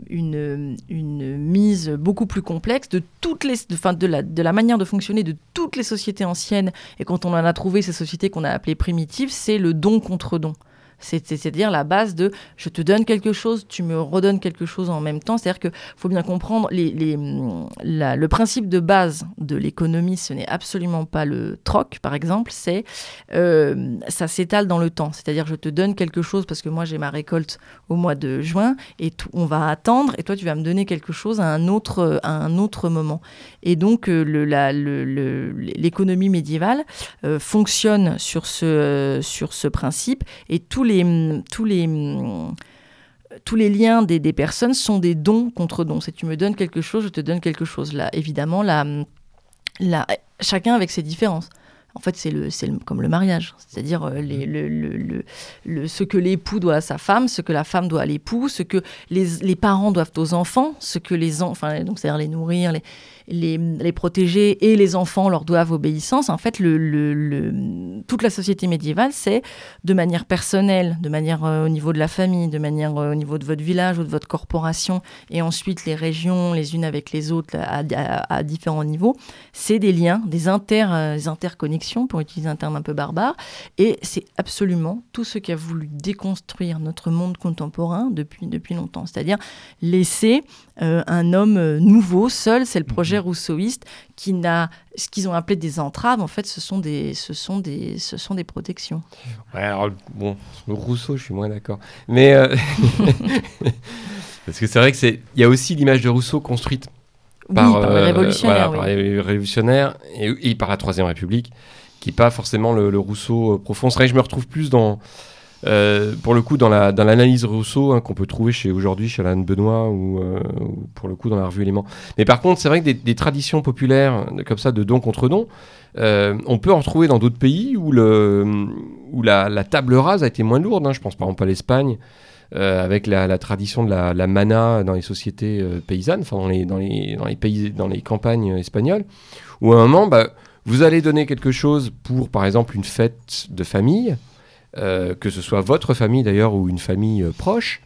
une, une mise beaucoup plus complexe de toutes les, de, de, la, de la manière de fonctionner de toutes les sociétés anciennes. Et quand on en a trouvé ces sociétés qu'on a appelées primitives, c'est le don contre don. C'est-à-dire la base de je te donne quelque chose, tu me redonnes quelque chose en même temps. C'est-à-dire qu'il faut bien comprendre les, les, le principe de base de l'économie, ce n'est absolument pas le troc, par exemple, c'est euh, ça s'étale dans le temps. C'est-à-dire je te donne quelque chose parce que moi j'ai ma récolte au mois de juin et on va attendre et toi tu vas me donner quelque chose à un autre, à un autre moment. Et donc euh, l'économie le, médiévale euh, fonctionne sur ce, sur ce principe et tous les tous les, tous les liens des, personnes sont des dons contre dons. Si tu me donnes quelque chose, je te donne quelque chose. Là, évidemment, là, là, chacun avec ses différences. En fait, c'est le, comme le mariage, c'est-à-dire euh, le, le, le, ce que l'époux doit à sa femme, ce que la femme doit à l'époux, ce que les, les, parents doivent aux enfants, ce que les enfants, donc c'est-à-dire les nourrir, les, les, protéger et les enfants leur doivent obéissance. En fait, toute la société médiévale, c'est de manière personnelle, de manière euh, au niveau de la famille, de manière euh, au niveau de votre village ou de votre corporation, et ensuite les régions les unes avec les autres à, différents niveaux, c'est des liens, des, inter, des interconnexions pour utiliser un terme un peu barbare. Et c'est absolument tout ce qui a voulu déconstruire notre monde contemporain depuis, depuis longtemps. C'est-à-dire laisser euh, un homme euh, nouveau, seul, c'est le projet mhm. rousseauiste, qui n'a ce qu'ils ont appelé des entraves, en fait, ce sont des, ce sont des, ce sont des protections. Ouais, alors, bon, Rousseau, je suis moins d'accord. Mais. Euh, parce que c'est vrai qu'il y a aussi l'image de Rousseau construite par, les révolutionnaires, par les révolutionnaires et, par la Troisième République, qui n'est pas forcément le, Rousseau profond. C'est vrai que je me retrouve plus dans euh, pour le coup, dans l'analyse Rousseau, hein, qu'on peut trouver chez aujourd'hui chez Alain Benoît euh, ou, pour le coup dans la revue Éléments. Mais par contre, c'est vrai que des, traditions populaires comme ça de don contre don, euh, on peut en retrouver dans d'autres pays où, le, où la, table rase a été moins lourde. Hein. Je pense par exemple à l'Espagne. avec la, tradition de la, mana dans les sociétés paysannes, enfin dans les, dans, les, dans, les pays, dans les campagnes espagnoles, où à un moment, bah, vous allez donner quelque chose pour, par exemple, une fête de famille, euh, que ce soit votre famille d'ailleurs ou une famille euh, proche.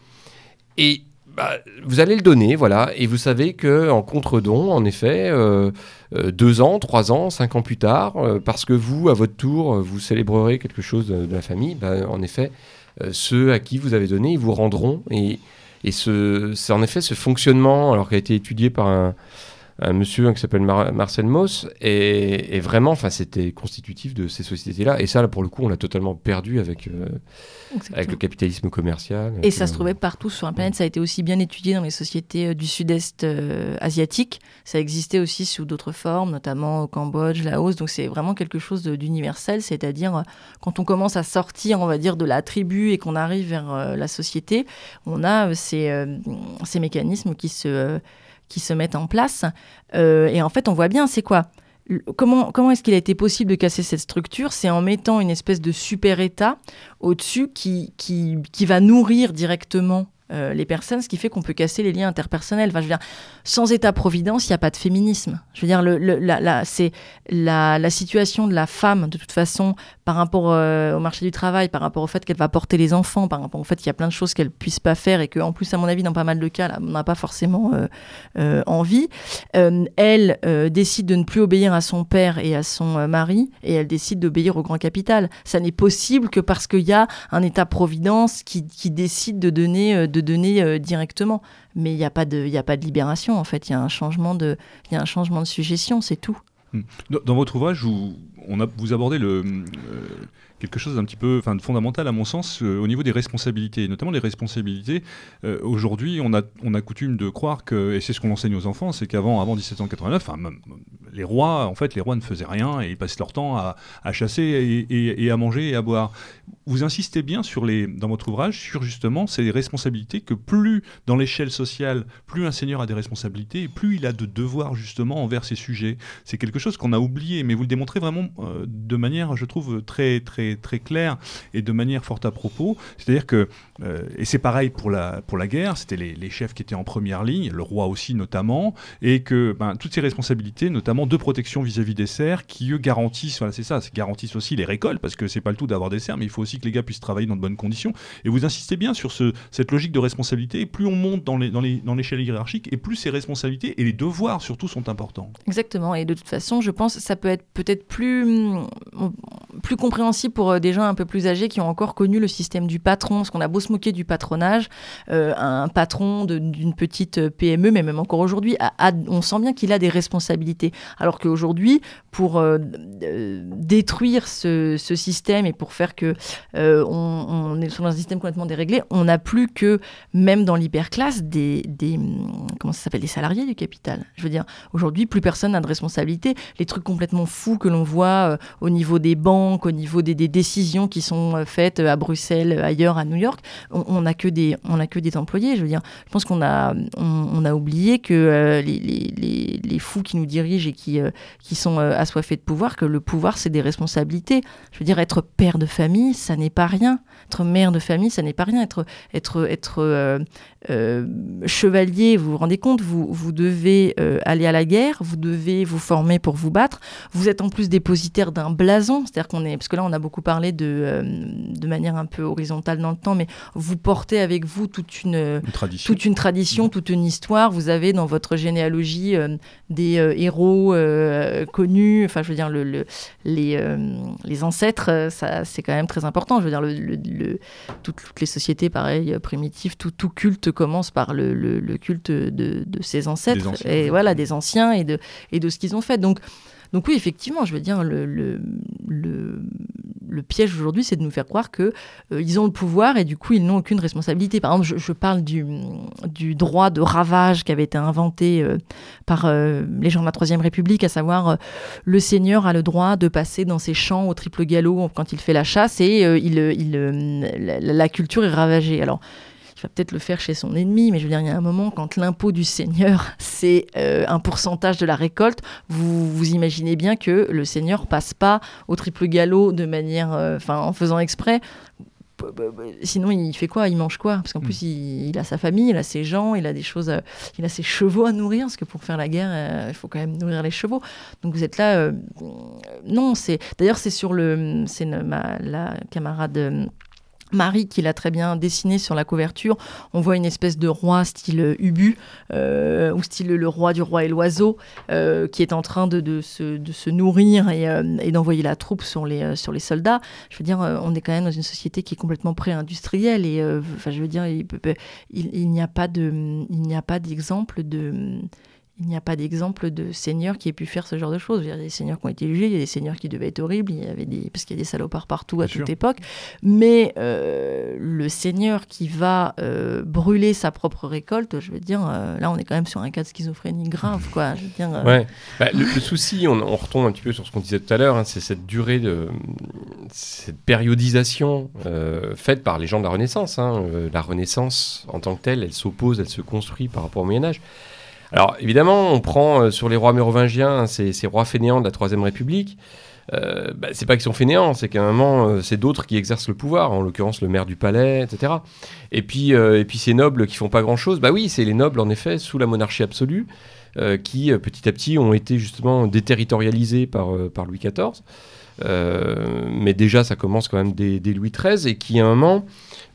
Et bah, vous allez le donner, voilà, et vous savez que en contre-don, en effet, euh, deux ans, trois ans, cinq ans plus tard, parce que vous, à votre tour, vous célébrerez quelque chose de, la famille, bah, en effet, ceux à qui vous avez donné, ils vous rendront. Et, c'est en effet ce fonctionnement, alors qui a été étudié par un, un monsieur qui s'appelle Marcel Moss, et, vraiment, enfin, c'était constitutif de ces sociétés-là. Et ça, là, pour le coup, on l'a totalement perdu avec, euh, avec le capitalisme commercial. Et ça se trouvait partout sur la planète. Ça a été aussi bien étudié dans les sociétés euh, du sud-est euh, asiatique. Ça existait aussi sous d'autres formes, notamment au Cambodge, Laos. Donc c'est vraiment quelque chose d'universel. C'est-à-dire, quand on commence à sortir, on va dire, de la tribu et qu'on arrive vers la société, on a ces, ces mécanismes qui se qui se mettent en place. Euh, et en fait, on voit bien, c'est quoi? Comment, comment est-ce qu'il a été possible de casser cette structure? C'est en mettant une espèce de super-État au-dessus qui, qui, qui, va nourrir directement euh, les personnes, ce qui fait qu'on peut casser les liens interpersonnels. Enfin, je veux dire, sans État-providence, il n'y a pas de féminisme. Je veux dire, la, c'est la, la, situation de la femme, de toute façon, par rapport euh, au marché du travail, par rapport au fait qu'elle va porter les enfants, par rapport au fait qu'il y a plein de choses qu'elle ne puisse pas faire et qu'en plus, à mon avis, dans pas mal de cas, on n'a pas forcément euh, envie. elle décide de ne plus obéir à son père et à son mari et elle décide d'obéir au grand capital. Ça n'est possible que parce qu'il y a un État-providence qui, qui, décide de donner de donner euh, directement. Mais il n'y a, pas de, a pas de libération, en fait. Il y, a un changement de, y a un changement de suggestion, c'est tout. Hmm. Dans, votre ouvrage, vous, on a, vous abordez le, euh, quelque chose d'un petit peu enfin, fondamental à mon sens euh, au niveau des responsabilités, notamment les responsabilités. Aujourd'hui, on a, on a coutume de croire que, et c'est ce qu'on enseigne aux enfants, c'est qu'avant avant 1789, les rois, en fait, les rois ne faisaient rien et ils passaient leur temps à, à chasser et, à manger et à boire vous insistez bien sur les, dans votre ouvrage sur justement ces responsabilités que plus dans l'échelle sociale, plus un seigneur a des responsabilités, plus il a de devoirs justement envers ces sujets. C'est quelque chose qu'on a oublié, mais vous le démontrez vraiment euh, de manière, je trouve, très très très claire et de manière forte à propos. C'est-à-dire que, euh, et c'est pareil pour la pour la guerre, c'était les, les, chefs qui étaient en première ligne, le roi aussi notamment, et que ben, toutes ces responsabilités, notamment de protection vis-à-vis des serfs, qui eux garantissent, voilà, c'est ça, garantissent aussi les récoltes, parce que c'est pas le tout d'avoir des serfs, mais il faut aussi que les gars puissent travailler dans de bonnes conditions. Et vous insistez bien sur ce, cette logique de responsabilité. Et plus on monte dans l'échelle dans dans hiérarchique, et plus ces responsabilités et les devoirs surtout sont importants. Exactement. Et de toute façon, je pense que ça peut être peut-être plus, plus compréhensible pour euh, des gens un peu plus âgés qui ont encore connu le système du patron. Parce qu'on a beau se moquer du patronage, euh, un patron d'une petite euh, PME, mais même encore aujourd'hui, on sent bien qu'il a des responsabilités. Alors qu'aujourd'hui, pour détruire ce, système et pour faire que euh, on, est dans un système complètement déréglé. On n'a plus que, même dans l'hyperclasse, des, des, comment ça s'appelle, des salariés du capital. Je veux dire, aujourd'hui, plus personne n'a de responsabilité. Les trucs complètement fous que l'on voit au niveau des banques, au niveau des, décisions qui sont euh, faites à Bruxelles, ailleurs, à New York, on n'a que des, on que des employés. Je veux dire, je pense qu'on a, on, a oublié que les, les, les, fous qui nous dirigent et qui, qui sont assoiffés de pouvoir, que le pouvoir, c'est des responsabilités. Je veux dire, être père de famille, ça n'est pas rien. Être mère de famille, ça n'est pas rien. Être, être, être euh, euh, chevalier, vous vous rendez compte, vous, vous devez euh, aller à la guerre, vous devez vous former pour vous battre. Vous êtes en plus dépositaire d'un blason, c'est-à-dire qu'on on est, parce que là, on a beaucoup parlé de, de manière un peu horizontale dans le temps, mais vous portez avec vous toute une, tradition. toute une tradition, toute une histoire. Vous avez dans votre généalogie des héros connus. Enfin, je veux dire, le, les, les ancêtres, ça, c'est quand même très important. Je veux dire, le, toutes, les sociétés, pareil, primitives, tout, tout culte commence par le, culte de, de, ses ancêtres, et voilà, des anciens et de, et de ce qu'ils ont fait. Donc, donc oui, effectivement, je veux dire, le, le, le, piège aujourd'hui, c'est de nous faire croire qu'ils euh, ils ont le pouvoir et du coup, ils n'ont aucune responsabilité. Par exemple, je, parle du, du, droit de ravage qui avait été inventé euh, par euh, les gens de la Troisième République, à savoir le seigneur a le droit de passer dans ses champs au triple galop quand il fait la chasse et il, il, la, la, culture est ravagée. Alors, va peut-être le faire chez son ennemi, mais je veux dire, il y a un moment, quand l'impôt du seigneur, c'est euh, un pourcentage de la récolte, vous, vous imaginez bien que le seigneur passe pas au triple galop de manière, euh, en faisant exprès. Sinon, il fait quoi? Il mange quoi? Parce qu'en plus, il, a sa famille, il a ses gens, il a des choses, euh, il a ses chevaux à nourrir. Parce que pour faire la guerre, il faut quand même nourrir les chevaux. Donc vous êtes là. non, c'est. D'ailleurs, c'est sur le, c'est la camarade Marie, qui l'a très bien dessiné sur la couverture, on voit une espèce de roi style euh, Ubu, euh, ou style le roi du roi et l'oiseau, euh, qui est en train de, se, nourrir et, d'envoyer la troupe sur les, sur les soldats. Je veux dire, on est quand même dans une société qui est complètement pré-industrielle, et enfin, je veux dire, il, il n'y a pas de il n'y a pas d'exemple de seigneur qui ait pu faire ce genre de choses. Il y a des seigneurs qui ont été jugés, il y a des seigneurs qui devaient être horribles, il y avait des, parce qu'il y a des salopards partout à toute époque. Mais euh, le seigneur qui va euh, brûler sa propre récolte, je veux dire, euh, là on est quand même sur un cas de schizophrénie grave. Quoi, je veux dire, ouais. Bah, le, souci, on, retombe un petit peu sur ce qu'on disait tout à l'heure, hein, c'est cette durée de cette périodisation faite par les gens de la Renaissance. Hein. la Renaissance, en tant que telle, elle s'oppose, elle se construit par rapport au Moyen Âge. Alors évidemment, on prend euh, sur les rois mérovingiens hein, ces, rois fainéants de la Troisième République. Euh, bah, c'est pas qu'ils sont fainéants, c'est qu'à un moment, euh, c'est d'autres qui exercent le pouvoir, en l'occurrence le maire du palais, etc. Et puis, et puis ces nobles qui font pas grand-chose, bah oui, c'est les nobles en effet sous la monarchie absolue qui petit à petit ont été justement déterritorialisés par Louis XIV. Mais déjà, ça commence quand même dès, Louis XIII et qui à un moment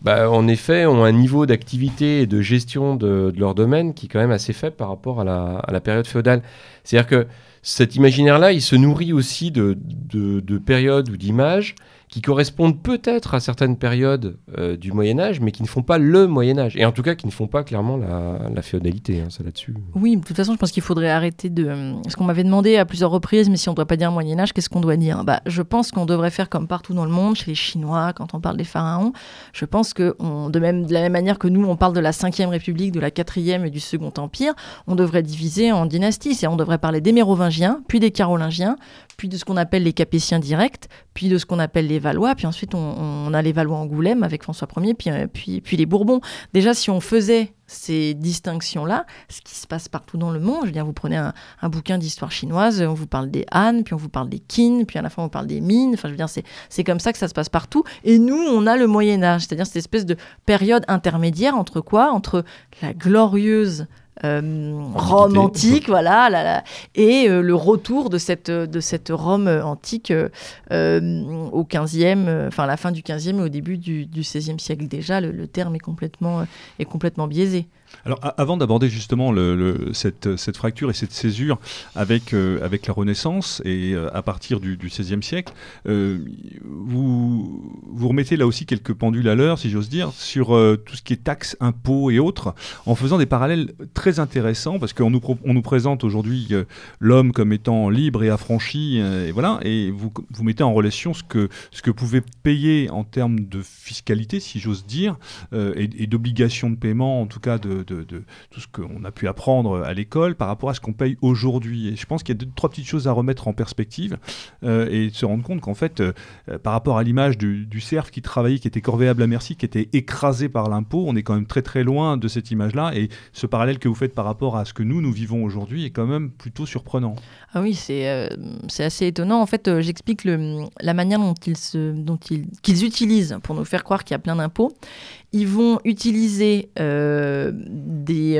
bah, en effet, ont un niveau d'activité et de gestion de, leur domaine qui est quand même assez faible par rapport à la, période féodale. C'est-à-dire que cet imaginaire-là, il se nourrit aussi de périodes ou d'images qui correspondent peut-être à certaines périodes euh, du Moyen Âge, mais qui ne font pas le Moyen Âge, et en tout cas qui ne font pas clairement la, féodalité, hein, ça là-dessus. Oui, de toute façon, je pense qu'il faudrait arrêter de... Ce qu'on m'avait demandé à plusieurs reprises, mais si on ne doit pas dire Moyen Âge, qu'est-ce qu'on doit dire? Bah, Je pense qu'on devrait faire comme partout dans le monde, chez les Chinois, quand on parle des pharaons, je pense que de, même, de la même manière que nous, on parle de la 5e République, de la 4e et du Second Empire, on devrait diviser en dynasties, c'est on devrait parler des Mérovingiens, puis des Carolingiens, puis de ce qu'on appelle les Capétiens directs, puis de ce qu'on appelle les Valois, puis ensuite on, a les Valois-Angoulême avec François Ier, puis, euh, puis, puis les Bourbons. Déjà, si on faisait ces distinctions-là, ce qui se passe partout dans le monde. Je veux dire, vous prenez un, bouquin d'histoire chinoise, on vous parle des Han, puis on vous parle des Qin, puis à la fin on parle des Ming. Enfin, je veux dire, c'est comme ça que ça se passe partout. Et nous, on a le Moyen Âge, c'est-à-dire cette espèce de période intermédiaire entre quoi? Entre la glorieuse Rome antique, voilà, là, et euh, le retour de cette, de cette Rome antique euh, au 15e, enfin la fin du 15e et au début du, du 16e siècle. Déjà, le, le terme est complètement, est complètement biaisé. Alors, avant d'aborder justement cette, fracture et cette césure avec, euh, avec la Renaissance et euh, à partir du, XVIe siècle, euh, vous, vous remettez là aussi quelques pendules à l'heure, si j'ose dire, sur tout ce qui est taxes, impôts et autres, en faisant des parallèles très intéressants, parce qu'on nous, on nous présente aujourd'hui l'homme comme étant libre et affranchi, et voilà, et vous, vous mettez en relation ce que, ce que pouvait payer en termes de fiscalité, si j'ose dire, et, et d'obligation de paiement, en tout cas de de, tout ce qu'on a pu apprendre à l'école par rapport à ce qu'on paye aujourd'hui. Et je pense qu'il y a deux, trois petites choses à remettre en perspective euh, et se rendre compte qu'en fait, euh, par rapport à l'image du, serf qui travaillait, qui était corvéable à merci, qui était écrasé par l'impôt. On est quand même très très loin de cette image-là. Et ce parallèle que vous faites par rapport à ce que nous, nous vivons aujourd'hui est quand même plutôt surprenant. Ah oui, c'est euh, c'est assez étonnant. En fait, euh, j'explique la manière dont ils, se, dont ils, qu'ils utilisent pour nous faire croire qu'il y a plein d'impôts. Ils vont utiliser euh, des,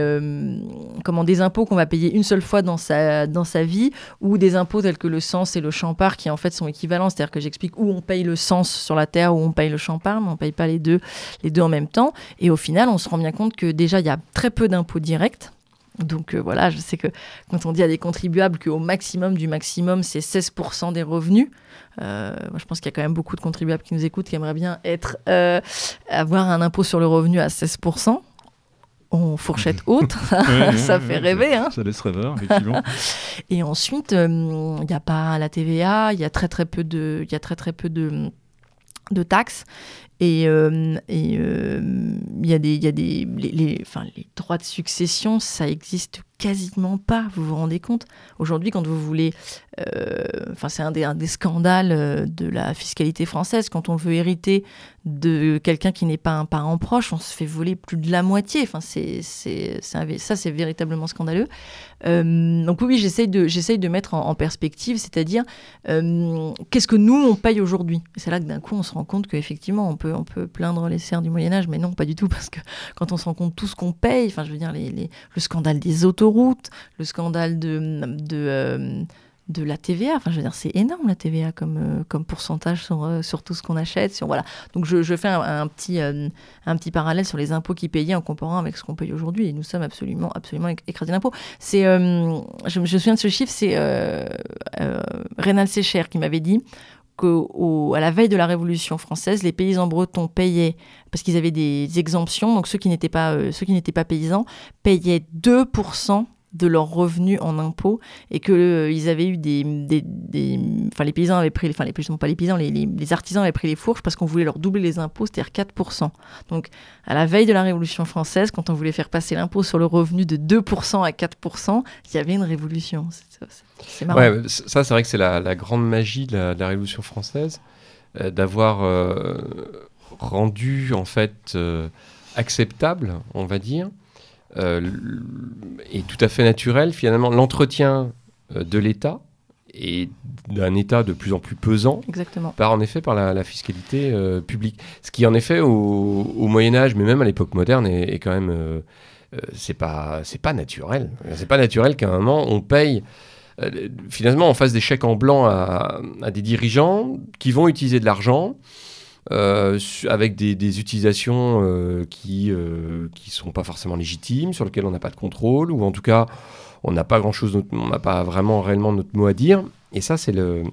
comment, des impôts qu'on va payer une seule fois dans sa, dans sa vie ou des impôts tels que le sens et le champard qui en fait sont équivalents. C'est-à-dire que j'explique où on paye le sens sur la terre, où on paye le champard, mais on ne paye pas les deux, les deux en même temps. Et au final, on se rend bien compte que déjà, il y a très peu d'impôts directs donc euh, voilà, je sais que quand on dit à des contribuables qu'au maximum du maximum, c'est 16% des revenus, euh, moi je pense qu'il y a quand même beaucoup de contribuables qui nous écoutent qui aimeraient bien être, euh, avoir un impôt sur le revenu à 16%. En fourchette haute, ça fait rêver. Hein. Ça laisse rêveur, effectivement. Et ensuite, il n'y a pas la TVA, il y a très très peu de, y a très très peu de, de taxes et il euh, euh, y a des, y a des les, les, enfin, les droits de succession, ça existe quasiment pas. Vous vous rendez compte Aujourd'hui, quand vous voulez, euh, enfin, c'est un des, scandales de la fiscalité française. Quand on veut hériter de quelqu'un qui n'est pas un parent proche, on se fait voler plus de la moitié. Enfin, c'est, ça, c'est véritablement scandaleux. donc oui, j'essaye de, mettre en, perspective, c'est-à-dire qu'est-ce que nous on paye aujourd'hui? C'est là que d'un coup, on se rend compte qu'effectivement, on peut on peut plaindre les serfs du Moyen Âge, mais non, pas du tout, parce que quand on se rend compte tout ce qu'on paye, enfin, je veux dire, le scandale des autoroutes, le scandale de, de, euh, la TVA, enfin, je veux dire, c'est énorme la TVA comme, euh, comme pourcentage sur, euh, sur, tout ce qu'on achète. Voilà. Donc, je, fais un, petit, un petit parallèle sur les impôts qu'ils payaient en comparant avec ce qu'on paye aujourd'hui, et nous sommes absolument, absolument écrasés d'impôts. Je, me souviens de ce chiffre, c'est Rénal Sécher qui m'avait dit qu'à la veille de la Révolution française, les paysans bretons payaient, parce qu'ils avaient des exemptions, donc ceux qui n'étaient pas, euh, ceux qui n'étaient pas paysans, payaient 2% de leurs revenus en impôts et que euh, ils avaient eu des, des, enfin les paysans avaient pris enfin les paysans pas les paysans les, les, artisans avaient pris les fourches parce qu'on voulait leur doubler les impôts c'est-à-dire 4% donc à la veille de la révolution française quand on voulait faire passer l'impôt sur le revenu de 2% à 4% il y avait une révolution. C'est marrant. Ça c'est vrai que c'est la, la, grande magie de la, révolution française euh, d'avoir euh, rendu en fait acceptable on va dire est tout à fait naturel. Finalement, l'entretien euh, de l'État et d'un État de plus en plus pesant Exactement. par en effet par la, fiscalité euh, publique. Ce qui en effet au, Moyen Âge, mais même à l'époque moderne, est, quand même c'est pas c'est pas naturel. C'est pas naturel qu'à un moment on paye finalement on fasse des chèques en blanc à, à des dirigeants qui vont utiliser de l'argent euh, avec des, utilisations euh, qui ne euh, sont pas forcément légitimes, sur lesquelles on n'a pas de contrôle, ou en tout cas on n'a pas grand chose, on n'a pas vraiment réellement notre mot à dire. Et ça, c'est le,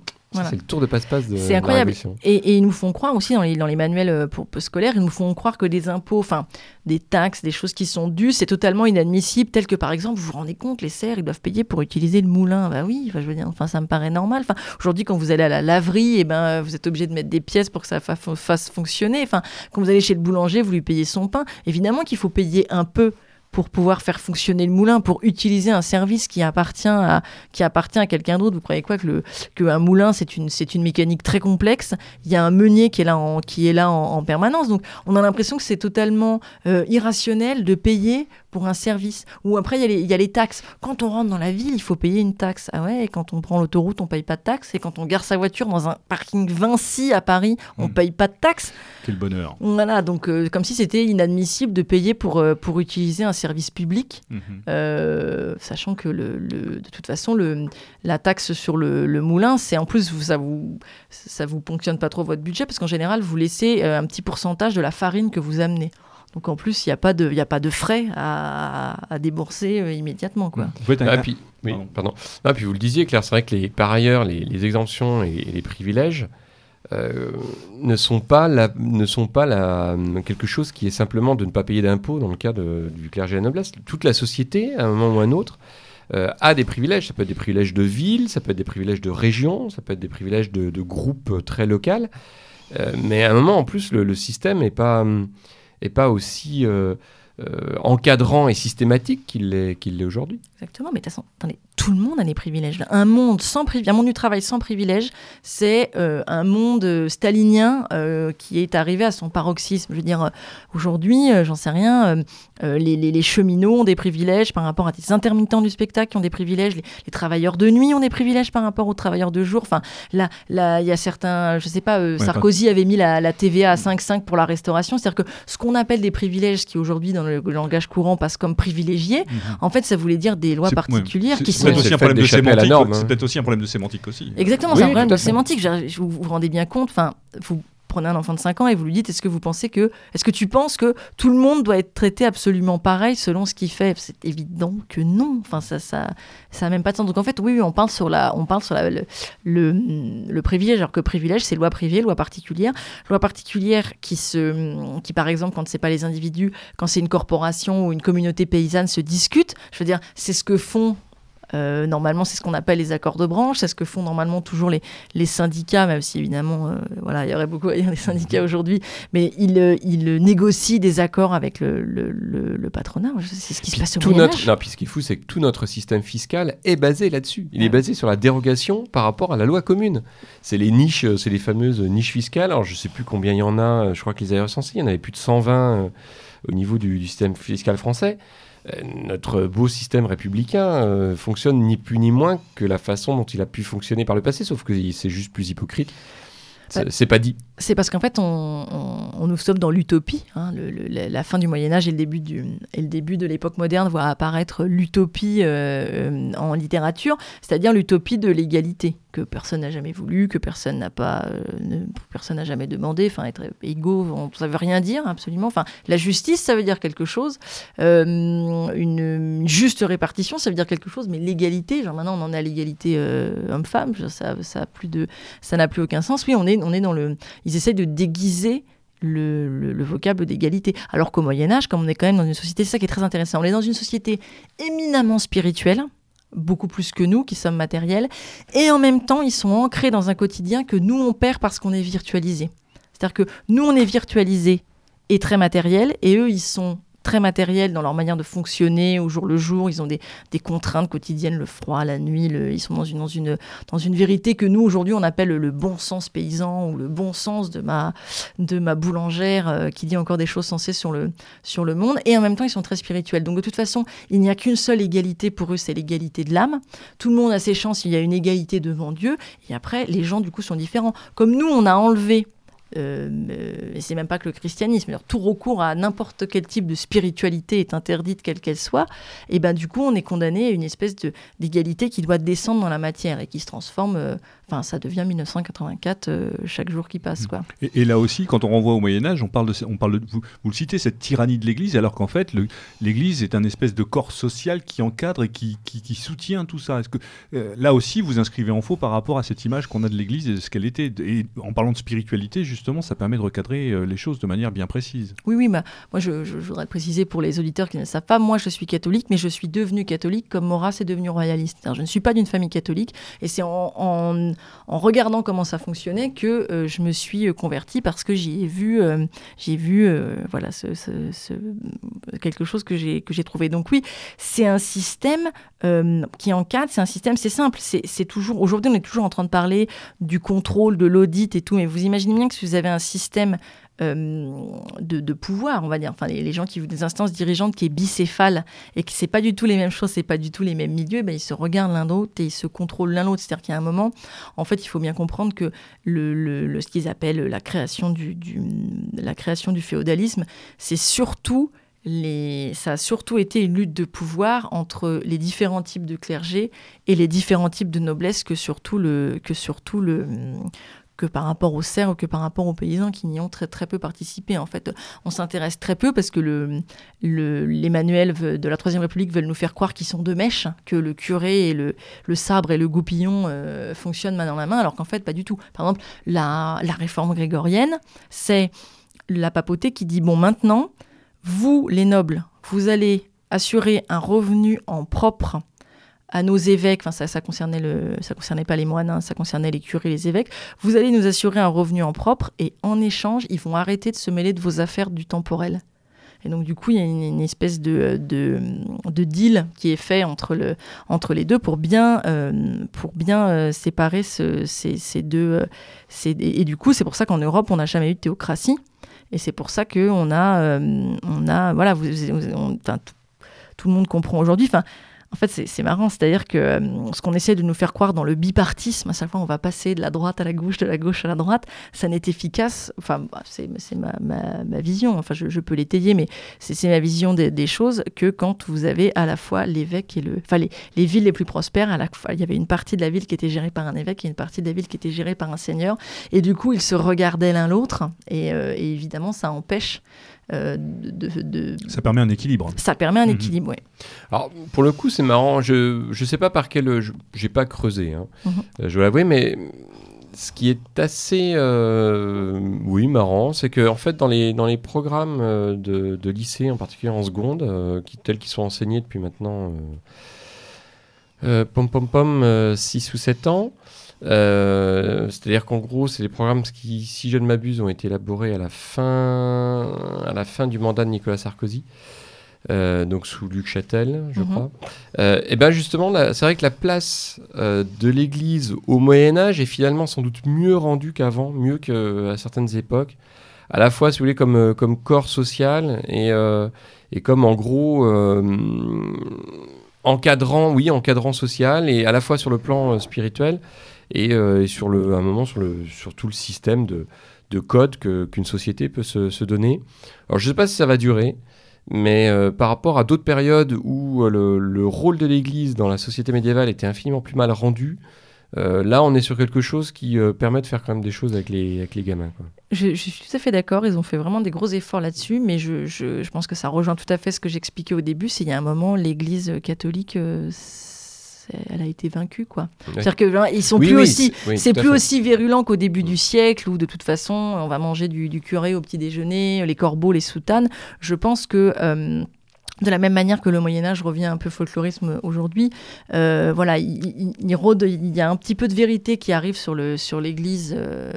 c'est le tour de passe-passe de C'est incroyable. et, et, ils nous font croire aussi dans les, dans les manuels euh, pour, scolaires, ils nous font croire que des impôts, enfin des taxes, des choses qui sont dues, c'est totalement inadmissible. Tel que par exemple, vous vous rendez compte, les serfs, ils doivent payer pour utiliser le moulin. Bah oui, enfin, je veux dire, enfin ça me paraît normal. Enfin aujourd'hui, quand vous allez à la laverie, et eh ben vous êtes obligé de mettre des pièces pour que ça fasse fonctionner. Enfin quand vous allez chez le boulanger, vous lui payez son pain. Évidemment qu'il faut payer un peu pour pouvoir faire fonctionner le moulin, pour utiliser un service qui appartient à, qui appartient à quelqu'un d'autre. Vous croyez quoi que, le, que un moulin, c'est une, c'est une mécanique très complexe? Il y a un meunier qui est là en, qui est là en, permanence. Donc, on a l'impression que c'est totalement euh, irrationnel de payer pour un service. Ou après, il y, y, a les taxes. Quand on rentre dans la ville, il faut payer une taxe. Ah ouais, et quand on prend l'autoroute, on paye pas de taxe. Et quand on gare sa voiture dans un parking Vinci à Paris, on hmm. paye pas de taxe. Quel bonheur. Voilà, donc euh, comme si c'était inadmissible de payer pour, euh, pour utiliser un service public, mhm. euh, sachant que le, de toute façon, le, la taxe sur le, moulin, c'est en plus, ça vous, ça vous ponctionne pas trop votre budget, parce qu'en général, vous laissez un petit pourcentage de la farine que vous amenez. Donc en plus, il n'y a, pas de, a pas de frais à, débourser euh, immédiatement. Quoi. Ah, puis, pardon. Ah, puis vous le disiez, Claire, c'est vrai que les, par ailleurs, les, exemptions et les privilèges euh, ne sont pas, la, ne sont pas la, quelque chose qui est simplement de ne pas payer d'impôts dans le cas du clergé et la noblesse. Toute la société, à un moment ou à un autre, euh, a des privilèges. Ça peut être des privilèges de ville, ça peut être des privilèges de région, ça peut être des privilèges de, de groupes très local. Euh, mais à un moment, en plus, le, système n'est pas, est pas aussi encadrant et systématique qu'il l'est, aujourd'hui. Exactement, mais de façon, attendez, tout le monde a des privilèges. Un monde sans privilèges, un monde du travail sans privilèges, c'est euh, un monde stalinien euh, qui est arrivé à son paroxysme. Je veux dire, aujourd'hui, j'en sais rien, les, les, cheminots ont des privilèges par rapport à des intermittents du spectacle qui ont des privilèges, les, travailleurs de nuit ont des privilèges par rapport aux travailleurs de jour. Enfin, là, là, il y a certains, je sais pas, Sarkozy avait mis la, la TVA à 5,5 pour la restauration. C'est-à-dire que ce qu'on appelle des privilèges qui aujourd'hui dans le langage courant passent comme privilégiés, mhm. en fait, ça voulait dire des lois particulières qui sont. C'est aussi un problème de sémantique. C'est peut-être aussi un problème de sémantique aussi. Exactement, c'est un problème de sémantique. Vous vous rendez bien compte. Enfin, vous prenez un enfant de 5 ans et vous lui dites est-ce que vous pensez que est-ce que tu penses que tout le monde doit être traité absolument pareil selon ce qu'il fait? C'est évident que non. Enfin ça ça ça a même pas de sens. Donc en fait oui, on parle sur la on parle sur la, le, le, privilège alors que privilège c'est loi privée, loi particulière, loi particulière qui se qui par exemple quand c'est pas les individus, quand c'est une corporation ou une communauté paysanne se discute, je veux dire c'est ce que font euh, normalement, c'est ce qu'on appelle les accords de branche, c'est ce que font normalement toujours les, les syndicats, même si évidemment, euh, voilà, il y aurait beaucoup à dire des syndicats aujourd'hui, mais ils, euh, ils, négocient des accords avec le, le, le, patronat. C'est ce qui se passe au tout notre, Non, puis ce qui est fou, c'est que tout notre système fiscal est basé là-dessus. Il est basé sur la dérogation par rapport à la loi commune. C'est les niches, c'est les fameuses niches fiscales. Alors, je sais plus combien il y en a, je crois que les ailleurs recensées, il y en avait plus de 120 au niveau du, du système fiscal français. Notre beau système républicain euh, fonctionne ni plus ni moins que la façon dont il a pu fonctionner par le passé, sauf que c'est juste plus hypocrite. C'est pas dit. C'est parce qu'en fait, on, nous sommes dans l'utopie. Hein, la fin du Moyen Âge et le début, du, et le début de l'époque moderne voient apparaître l'utopie euh, en littérature, c'est-à-dire l'utopie de l'égalité que personne n'a jamais voulu, que personne n'a pas, euh, personne n'a jamais demandé. Enfin, être égaux, ça veut rien dire absolument. Enfin, la justice, ça veut dire quelque chose. Euh, une, juste répartition, ça veut dire quelque chose. Mais l'égalité, genre maintenant on en à l'égalité homme-femme, ça, ça a plus de, ça n'a plus aucun sens. Oui, on est, on est dans le ils essaient de déguiser le, vocable d'égalité. Alors qu'au Moyen Âge, comme on est quand même dans une société, c'est ça qui est très intéressant, on est dans une société éminemment spirituelle, beaucoup plus que nous qui sommes matériels, et en même temps, ils sont ancrés dans un quotidien que nous, on perd parce qu'on est virtualisé. C'est-à-dire que nous, on est virtualisé et très matériel, et eux, ils sont très matériels dans leur manière de fonctionner au jour le jour. Ils ont des, contraintes quotidiennes, le froid, la nuit. ils sont dans une, dans, une, dans une vérité que nous, aujourd'hui, on appelle le bon sens paysan ou le bon sens de ma, de ma boulangère euh, qui dit encore des choses sensées sur le, sur le monde. Et en même temps, ils sont très spirituels. Donc, de toute façon, il n'y a qu'une seule égalité pour eux, c'est l'égalité de l'âme. Tout le monde a ses chances, il y a une égalité devant Dieu. Et après, les gens, du coup, sont différents. Comme nous, on a enlevé euh, et c'est même pas que le christianisme. Alors, tout recours à n'importe quel type de spiritualité est interdite, quelle qu'elle soit. Et ben du coup, on est condamné à une espèce d'égalité qui doit descendre dans la matière et qui se transforme euh, Enfin, ça devient 1984 euh, chaque jour qui passe. Quoi. Et, là aussi, quand on renvoie au Moyen Âge, on parle de, on parle de vous, vous le citez, cette tyrannie de l'Église, alors qu'en fait, l'Église est un espèce de corps social qui encadre et qui, qui, soutient tout ça. Est-ce que euh, là aussi, vous inscrivez en faux par rapport à cette image qu'on a de l'Église et de ce qu'elle était Et en parlant de spiritualité, justement, ça permet de recadrer euh, les choses de manière bien précise. Oui, oui, bah, moi je, voudrais préciser pour les auditeurs qui ne le savent pas, moi je suis catholique, mais je suis devenue catholique comme Maurras est devenu royaliste. Je ne suis pas d'une famille catholique, et c'est en en regardant comment ça fonctionnait que euh, je me suis euh, convertie parce que j'y ai vu, euh, j'ai vu voilà, quelque chose que j'ai, que j'ai trouvé. Donc oui, c'est un système qui encadre, c'est un système, c'est simple, c'est, toujours, aujourd'hui on est toujours en train de parler du contrôle, de l'audit et tout, mais vous imaginez bien que si vous avez un système euh, de, pouvoir, on va dire. Enfin, les, gens qui des instances dirigeantes qui est bicéphale et que c'est pas du tout les mêmes choses, c'est pas du tout les mêmes milieux, ben, ils se regardent l'un l'autre et ils se contrôlent l'un l'autre. C'est-à-dire qu'il y a un moment, en fait, il faut bien comprendre que le, ce qu'ils appellent la création du, la création du féodalisme, c'est surtout les, ça a surtout été une lutte de pouvoir entre les différents types de clergé et les différents types de noblesse que surtout le, que surtout le, que par rapport aux serfs ou que par rapport aux paysans qui n'y ont très, très peu participé. En fait, on s'intéresse très peu parce que le, les manuels de la Troisième République veulent nous faire croire qu'ils sont deux mèches, que le curé et le, le sabre et le goupillon euh, fonctionnent main dans la main, alors qu'en fait, pas du tout. Par exemple, la réforme grégorienne, c'est la papauté qui dit, bon, maintenant, vous, les nobles, vous allez assurer un revenu en propre à nos évêques, enfin ça, ça concernait le, ça concernait pas les moines, hein, ça concernait les curés, les évêques. Vous allez nous assurer un revenu en propre et en échange, ils vont arrêter de se mêler de vos affaires du temporel. Et donc, du coup, il y a une, espèce de, de, de, deal qui est fait entre, le, entre les deux pour bien, pour bien séparer ce, ces, deux. et, du coup, c'est pour ça qu'en Europe, on n'a jamais eu de théocratie. Et c'est pour ça qu'on a, on a, voilà, tout, le monde comprend aujourd'hui. En fait, c'est marrant, c'est-à-dire que euh, ce qu'on essaie de nous faire croire dans le bipartisme, à chaque fois on va passer de la droite à la gauche, de la gauche à la droite, ça n'est efficace, enfin, bah, c'est ma, vision, enfin, je, peux l'étayer, mais c'est ma vision des, choses que quand vous avez à la fois l'évêque et le. Enfin, les, les, villes les plus prospères, à la fois, il y avait une partie de la ville qui était gérée par un évêque et une partie de la ville qui était gérée par un seigneur, et du coup, ils se regardaient l'un l'autre, et, euh, et évidemment, ça empêche euh, de, Ça permet un équilibre. Ça permet un mhm. équilibre, oui. Alors, pour le coup, c'est marrant. Je ne sais pas par quel. Je n'ai pas creusé, hein. Mhm. Euh, je dois l'avouer, mais ce qui est assez. Euh, oui, marrant, c'est que, en fait, dans les, dans les programmes de, de lycée, en particulier en seconde, qui, tels qu'ils sont enseignés depuis maintenant. pom pom pom, 6 ou 7 ans. Euh, c'est-à-dire qu'en gros, c'est des programmes qui, si je ne m'abuse, ont été élaborés à la fin, à la fin du mandat de Nicolas Sarkozy. Euh, donc sous Luc Châtel, je mhm. crois. Euh, et bien justement, c'est vrai que la place de l'Église au Moyen Âge est finalement sans doute mieux rendue qu'avant, mieux qu'à certaines époques. À la fois, si vous voulez, comme, comme corps social et, et comme en gros encadrant, oui, encadrant social et à la fois sur le plan spirituel euh, et, sur le, un moment sur, tout le système de, de code qu'une société peut se, donner. Alors je ne sais pas si ça va durer, mais euh, par rapport à d'autres périodes où euh, le, le, rôle de l'Église dans la société médiévale était infiniment plus mal rendu, là, on est sur quelque chose qui permet de faire quand même des choses avec les, gamins. Je, suis tout à fait d'accord, ils ont fait vraiment des gros efforts là-dessus, mais je, pense que ça rejoint tout à fait ce que j'expliquais au début, c'est il y a un moment, l'Église catholique elle a été vaincue quoi. C'est-à-dire que ils sont plus aussi, c'est plus aussi virulent qu'au début du siècle où de toute façon on va manger du, curé au petit déjeuner, les corbeaux, les soutanes. Je pense que euh, de la même manière que le Moyen Âge revient un peu folklorisme aujourd'hui, euh, voilà, il, il, y a un petit peu de vérité qui arrive sur le sur l'Église euh,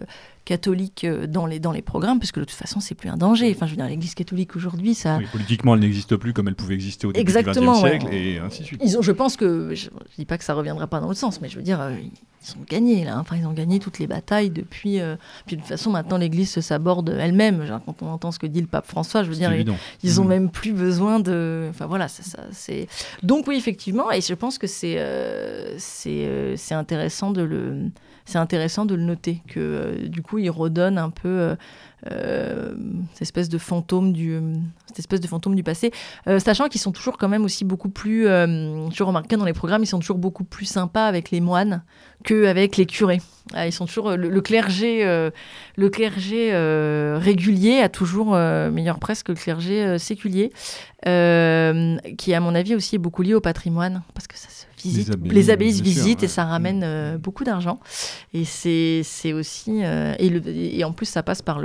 catholique euh, dans les, dans les programmes, parce que de toute façon, c'est plus un danger. Enfin, je veux dire, l'Église catholique aujourd'hui, ça. politiquement, elle n'existe plus comme elle pouvait exister au début Exactement, du XXe siècle, et ainsi de suite. Ils ont, je pense que, je ne dis pas que ça reviendra pas dans l'autre sens, mais je veux dire, euh, ils ont gagné, là. Enfin, ils ont gagné toutes les batailles depuis. Euh, puis de toute façon, maintenant, l'Église se saborde elle-même. Quand on entend ce que dit le pape François, je veux dire, ils, n'ont ont mmh. même plus besoin de. Enfin, voilà, ça, c'est. Donc, oui, effectivement, et je pense que c'est c'est intéressant de le c'est intéressant de le noter, que euh, du coup, il redonne un peu euh, euh, cette espèce de fantôme du, cette espèce de fantôme du passé, sachant qu'ils sont toujours quand même aussi beaucoup plus, je remarqué dans les programmes, ils sont toujours beaucoup plus sympas avec les moines qu'avec les curés. Ah, ils sont toujours le, clergé, le clergé régulier a toujours meilleure presse que le clergé séculier, qui à mon avis aussi est beaucoup lié au patrimoine, parce que ça se les abbayes, visitent et ça ramène euh, beaucoup d'argent. Et c'est aussi. Euh, et, le, et, en plus, ça passe par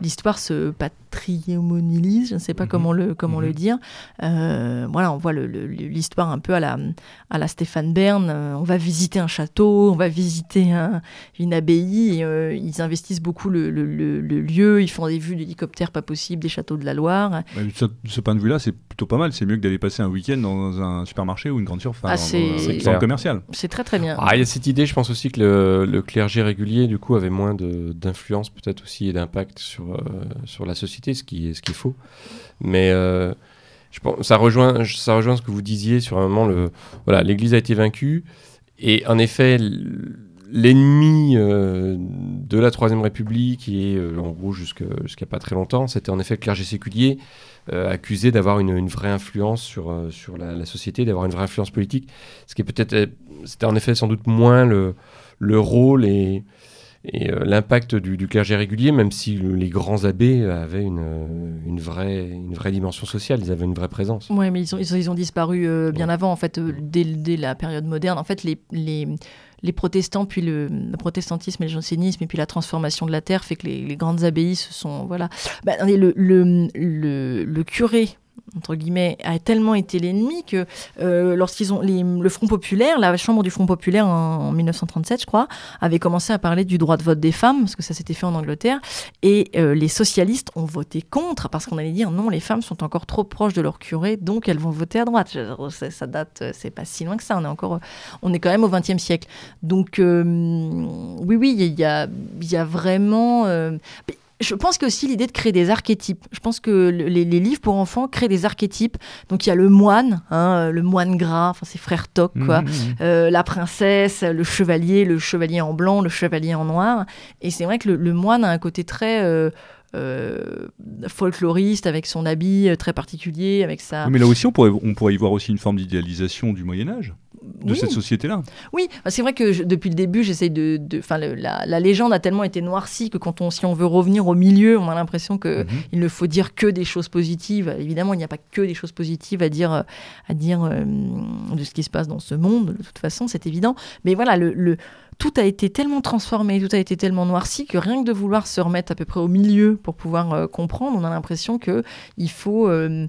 l'histoire, le, se patrimonialise, je ne sais pas mhm. comment, le, comment le mhm. dire. Euh, voilà, on voit l'histoire un peu à la, à la Stéphane Bern. on va visiter un château, on va visiter une abbaye. Et, ils investissent beaucoup le, lieu, ils font des vues d'hélicoptères pas possibles, des châteaux de la Loire. de ce point de vue-là, c'est plutôt pas mal. C'est mieux que d'aller passer un week-end dans un supermarché ou une grande surface. Ah, c'est commercial. C'est très très bien. Ah, il y a cette idée, je pense aussi que le, clergé régulier, du coup, avait moins d'influence peut-être aussi et d'impact sur, euh, sur la société, ce qui est ce qu'il faut. Mais euh, je pense, ça rejoint, ça rejoint ce que vous disiez sur un moment. Le, voilà, l'Église a été vaincue et en effet l'ennemi euh, de la Troisième République, qui est en gros jusqu'à pas très longtemps, c'était en effet le clergé séculier, euh, accusé d'avoir une, une, vraie influence sur, euh, sur la, la société, d'avoir une vraie influence politique, ce qui est peut-être, euh, c'était en effet sans doute moins le, le rôle et, et l'impact du, du, clergé régulier, même si les grands abbés avaient une, une, vraie, une vraie dimension sociale, ils avaient une vraie présence. Oui, mais ils ont, ils ont, disparu bien avant, en fait, dès, dès, la période moderne. En fait, les, les les protestants, puis le, protestantisme et le jansénisme, et puis la transformation de la terre fait que les, grandes abbayes se sont. Voilà. Bah, le, le, le, curé entre guillemets, a tellement été l'ennemi que euh, lorsqu'ils ont le Front populaire, la Chambre du Front populaire en, 1937, je crois, avait commencé à parler du droit de vote des femmes, parce que ça s'était fait en Angleterre, et euh, les socialistes ont voté contre, parce qu'on allait dire non, les femmes sont encore trop proches de leur curé, donc elles vont voter à droite. ça, date, euh, c'est pas si loin que ça, on est encore, on est quand même au XXe siècle. Donc oui, oui, il y y a, vraiment je pense que aussi l'idée de créer des archétypes. Je pense que les, livres pour enfants créent des archétypes. Donc il y a le moine, hein, le moine gras, enfin c'est frère Toc, quoi. Mmh, mmh, mmh. Euh, la princesse, le chevalier, le chevalier en blanc, le chevalier en noir. Et c'est vrai que le, moine a un côté très euh, euh, folkloriste avec son habit très particulier, avec sa. Mais là aussi, on pourrait, on pourrait y voir aussi une forme d'idéalisation du Moyen Âge de cette société-là. Oui, bah, c'est vrai que depuis le début, j'essaye de. Enfin, la, légende a tellement été noircie que quand on, si on veut revenir au milieu, on a l'impression qu'il mhm. ne faut dire que des choses positives. Évidemment, il n'y a pas que des choses positives à dire, à dire euh, de ce qui se passe dans ce monde. De toute façon, c'est évident. Mais voilà, le, tout a été tellement transformé, tout a été tellement noirci que rien que de vouloir se remettre à peu près au milieu pour pouvoir euh, comprendre, on a l'impression que il faut. Euh,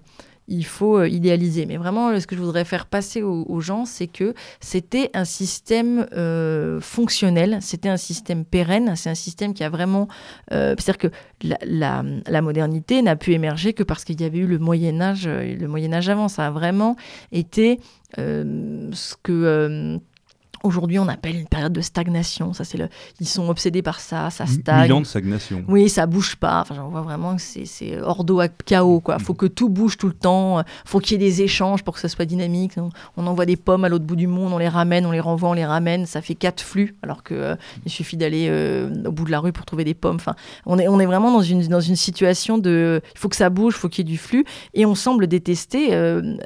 il faut euh, idéaliser. Mais vraiment, ce que je voudrais faire passer aux, gens, c'est que c'était un système euh, fonctionnel, c'était un système pérenne, c'est un système qui a vraiment... Euh, c'est-à-dire que la, la modernité n'a pu émerger que parce qu'il y avait eu le Moyen Âge, le Moyen Âge avant. Ça a vraiment été ce que Aujourd'hui, on appelle une période de stagnation. Ça, c'est le... Ils sont obsédés par ça, ça stagne. Mille de stagnation. Oui, ça bouge pas. Enfin, j'en vois vraiment que c'est ordo à chaos. Quoi. Faut que tout bouge tout le temps. Faut qu'il y ait des échanges pour que ça soit dynamique. On, envoie des pommes à l'autre bout du monde, on les ramène, on les renvoie, on les ramène. Ça fait quatre flux, alors qu'il euh, il suffit d'aller euh, au bout de la rue pour trouver des pommes. Enfin, on est, on est vraiment dans une, dans une situation de... Il faut que ça bouge, il faut qu'il y ait du flux. Et on semble détester... Euh,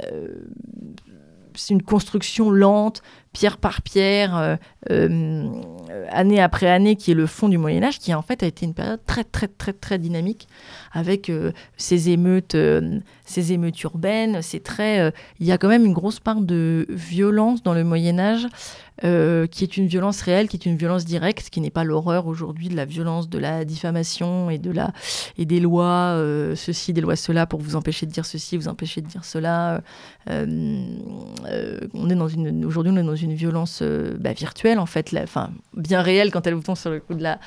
c'est une construction lente, pierre par pierre, euh, euh, année après année, qui est le fond du Moyen Âge, qui en fait a été une période très très très très dynamique, avec euh, ces émeutes, ces émeutes urbaines. C'est très, il y a quand même une grosse part de violence dans le Moyen Âge. Euh, qui est une violence réelle, qui est une violence directe, qui n'est pas l'horreur aujourd'hui de la violence de la diffamation et de la et des lois euh, ceci, des lois cela pour vous empêcher de dire ceci, vous empêcher de dire cela. Euh, on est aujourd'hui on est dans une violence bah, virtuelle en fait, enfin bien réelle quand elle vous tombe sur le coup de la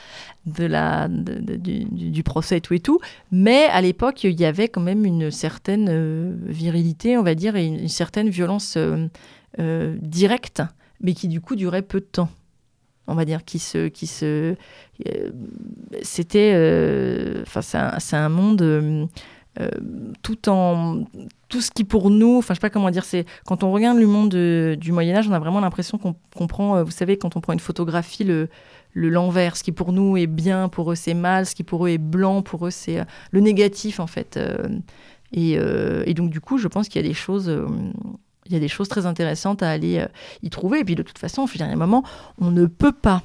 la du, procès et tout et tout, mais à l'époque il y avait quand même une certaine virilité, on va dire, et une certaine violence directe mais qui du coup durait peu de temps. On va dire qui se, qui se, euh, c'était, euh, enfin c'est un, monde euh, tout en tout ce qui pour nous, enfin je sais pas comment dire, c'est quand on regarde le monde du Moyen Âge, on a vraiment l'impression qu'on comprend, vous savez, quand on prend une photographie, le, le l'envers, ce qui pour nous est bien, pour eux c'est mal, ce qui pour eux est blanc, pour eux c'est le négatif en fait. Et, donc du coup, je pense qu'il y a des choses il y a des choses très intéressantes à aller euh, y trouver. Et puis de toute façon, au un moment, on ne peut pas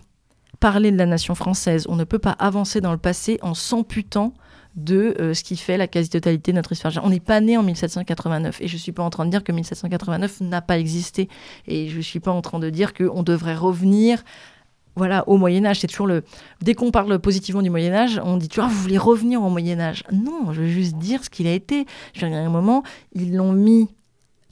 parler de la nation française, on ne peut pas avancer dans le passé en s'amputant de euh, ce qui fait la quasi-totalité de notre histoire. On n'est pas né en 1789 et je ne suis pas en train de dire que 1789 n'a pas existé et je ne suis pas en train de dire qu'on devrait revenir voilà, au Moyen Âge. C'est toujours le. Dès qu'on parle positivement du Moyen Âge, on dit tu vois, vous voulez revenir au Moyen Âge? Non, je veux juste dire ce qu'il a été. Je veux dire, à un moment, ils l'ont mis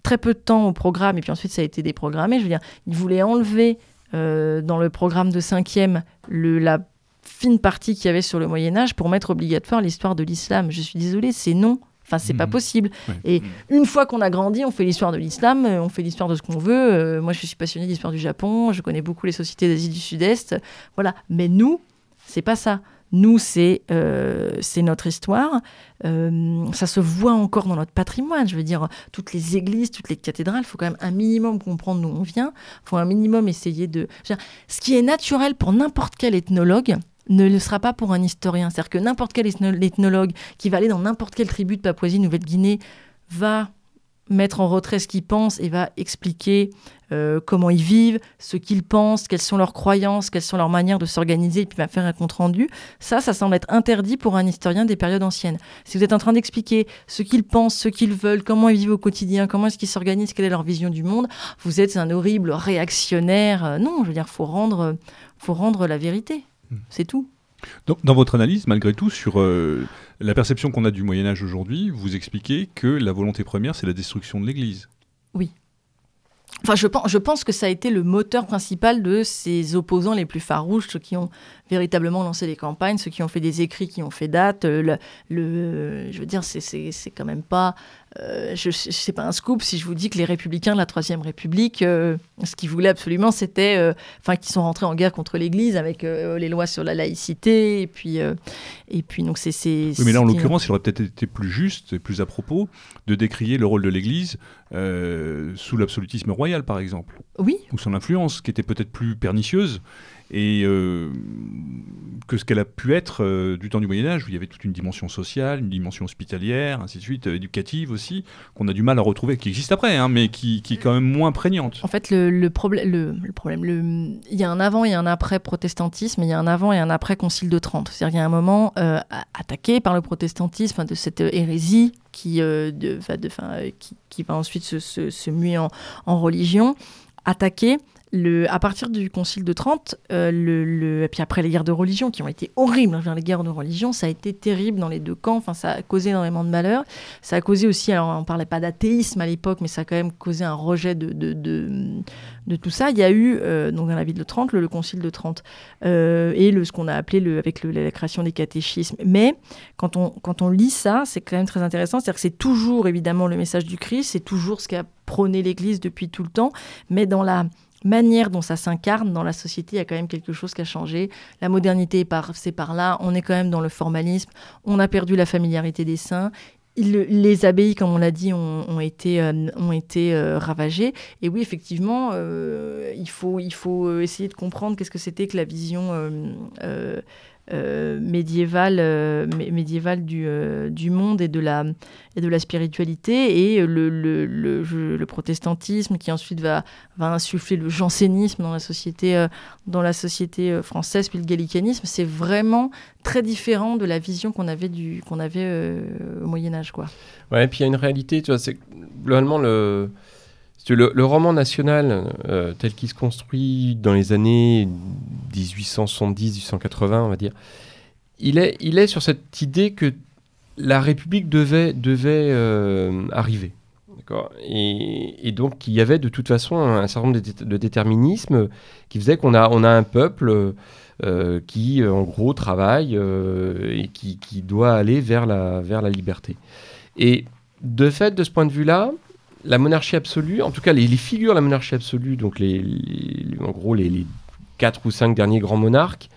très peu de temps au programme, et puis ensuite ça a été déprogrammé. Je veux dire, ils voulaient enlever euh, dans le programme de cinquième le, la fine partie qu'il y avait sur le Moyen Âge pour mettre obligatoire l'histoire de l'islam. Je suis désolée, c'est non. Enfin, c'est pas mmh. possible. Et mmh. une fois qu'on a grandi, on fait l'histoire de l'islam, euh, on fait l'histoire de ce qu'on veut. Euh, moi, je suis passionnée d'histoire du Japon, je connais beaucoup les sociétés d'Asie du Sud-Est. Voilà. Mais nous, c'est pas ça. Nous, c'est euh, notre histoire. Euh, ça se voit encore dans notre patrimoine. Je veux dire, toutes les églises, toutes les cathédrales, il faut quand même un minimum comprendre d'où on vient. Il faut un minimum essayer de... Ce qui est naturel pour n'importe quel ethnologue, ne le sera pas pour un historien. C'est-à-dire que n'importe quel ethnologue qui va aller dans n'importe quelle tribu de Papouasie-Nouvelle-Guinée va mettre en retrait ce qu'ils pensent et va expliquer euh, comment ils vivent, ce qu'ils pensent, quelles sont leurs croyances, quelles sont leurs manières de s'organiser, et puis va faire un compte-rendu. Ça, ça semble être interdit pour un historien des périodes anciennes. Si vous êtes en train d'expliquer ce qu'ils pensent, ce qu'ils veulent, comment ils vivent au quotidien, comment est-ce qu'ils s'organisent, quelle est leur vision du monde, vous êtes un horrible réactionnaire. Euh, non, je veux dire, faut rendre, faut rendre la vérité. Hmm. C'est tout. Dans, votre analyse, malgré tout, sur euh, la perception qu'on a du Moyen Âge aujourd'hui, vous expliquez que la volonté première, c'est la destruction de l'Église. Oui. Enfin, je pense, que ça a été le moteur principal de ces opposants les plus farouches, ceux qui ont véritablement lancé les campagnes, ceux qui ont fait des écrits qui ont fait date. Le, le je veux dire, c'est quand même pas euh, je sais pas un scoop si je vous dis que les républicains de la Troisième République, euh, ce qu'ils voulaient absolument, c'était, euh, enfin, qu'ils sont rentrés en guerre contre l'Église avec les lois sur la laïcité, et puis, et puis donc c'est. Oui, mais là, en l'occurrence, il aurait peut-être été plus juste et plus à propos de décrier le rôle de l'Église sous l'absolutisme royal, par exemple. Oui. Ou son influence, qui était peut-être plus pernicieuse et euh, que ce qu'elle a pu être euh, du temps du Moyen Âge, où il y avait toute une dimension sociale, une dimension hospitalière, ainsi de suite, euh, éducative aussi, qu'on a du mal à retrouver, qui existe après, hein, mais qui, est quand même moins prégnante. En fait, le, problème, il y a un avant et un après protestantisme, il y a un avant et un après Concile de Trente. C'est-à-dire qu'il y a un moment attaqué par le protestantisme de cette hérésie qui, va ensuite se, se, muer en religion, attaqué à partir du Concile de Trente, euh, le, et puis après les guerres de religion qui ont été horribles, hein, les guerres de religion, ça a été terrible dans les deux camps, ça a causé énormément de malheur. Ça a causé aussi, alors on ne parlait pas d'athéisme à l'époque, mais ça a quand même causé un rejet de, de, de, tout ça. Il y a eu, euh, donc dans la ville de Trente, le, Concile de Trente, euh, et le, ce qu'on a appelé le, avec la création des catéchismes. Mais quand on, quand on lit ça, c'est quand même très intéressant, c'est-à-dire que c'est toujours évidemment le message du Christ, c'est toujours ce qu'a prôné l'Église depuis tout le temps, mais dans la manière dont ça s'incarne dans la société, il y a quand même quelque chose qui a changé. La modernité, c'est par là. On est quand même dans le formalisme. On a perdu la familiarité des saints. les abbayes, comme on l'a dit, ont, été, ont été euh, euh, ravagées. Et oui, effectivement, euh, il, faut, il faut essayer de comprendre qu'est-ce que c'était que la vision euh, médiévale, euh, euh, du, monde et de la, et de la spiritualité, et le, le, le, protestantisme qui ensuite va, va insuffler le jansénisme dans la société, dans la société française, puis le gallicanisme, c'est vraiment très différent de la vision qu'on avait, du, qu'on avait au Moyen Âge. Quoi. Ouais, et puis il y a une réalité, tu vois, c'est globalement le le, roman national euh, tel qu'il se construit dans les années 1870-1880, on va dire, il est, sur cette idée que la République devait, euh, arriver. Et, et, donc, il y avait de toute façon un, certain nombre de, déterminismes qui faisait qu'on a, un peuple euh, qui, en gros, travaille et qui, doit aller vers la liberté. Et de fait, de ce point de vue-là, la monarchie absolue, en tout cas les, figures de la monarchie absolue, donc les, en gros les, quatre ou cinq derniers grands monarques,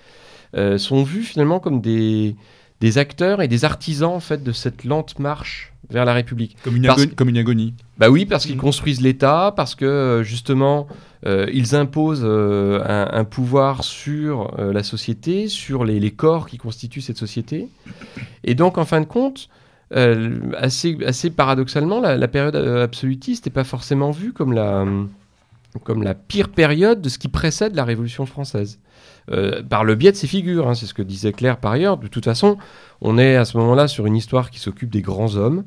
euh, sont vus finalement comme des, des acteurs et des artisans en fait de cette lente marche vers la République. Comme une, agonie, comme une agonie. Bah oui, parce qu'ils mm. construisent l'État, parce que euh, justement euh, ils imposent un, pouvoir sur la société, sur les, les, corps qui constituent cette société. Et donc en fin de compte, euh, assez, assez paradoxalement, la, période euh, absolutiste n'est pas forcément vue comme la, comme la pire période de ce qui précède la Révolution française. Euh, par le biais de ses figures, hein, c'est ce que disait Claire par ailleurs. De toute façon, on est à ce moment-là sur une histoire qui s'occupe des grands hommes,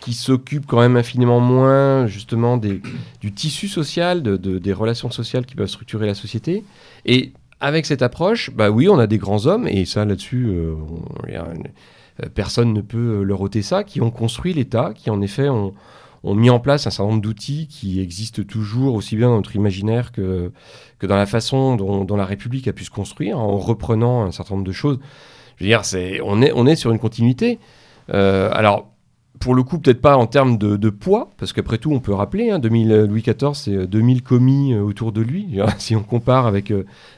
qui s'occupe quand même infiniment moins justement des, du tissu social, de, des relations sociales qui peuvent structurer la société. Et avec cette approche, bah oui, on a des grands hommes, et ça là-dessus, euh, euh, personne ne peut leur ôter ça, qui ont construit l'État, qui en effet ont, mis en place un certain nombre d'outils qui existent toujours aussi bien dans notre imaginaire que, dans la façon dont, la République a pu se construire, en reprenant un certain nombre de choses. Je veux dire, on, est, on est sur une continuité. Euh, alors, pour le coup, peut-être pas en termes de, poids, parce qu'après tout, on peut rappeler, hein, 2000, euh, Louis XIV, c'est 2000 euh, commis euh, autour de lui. Si on compare avec,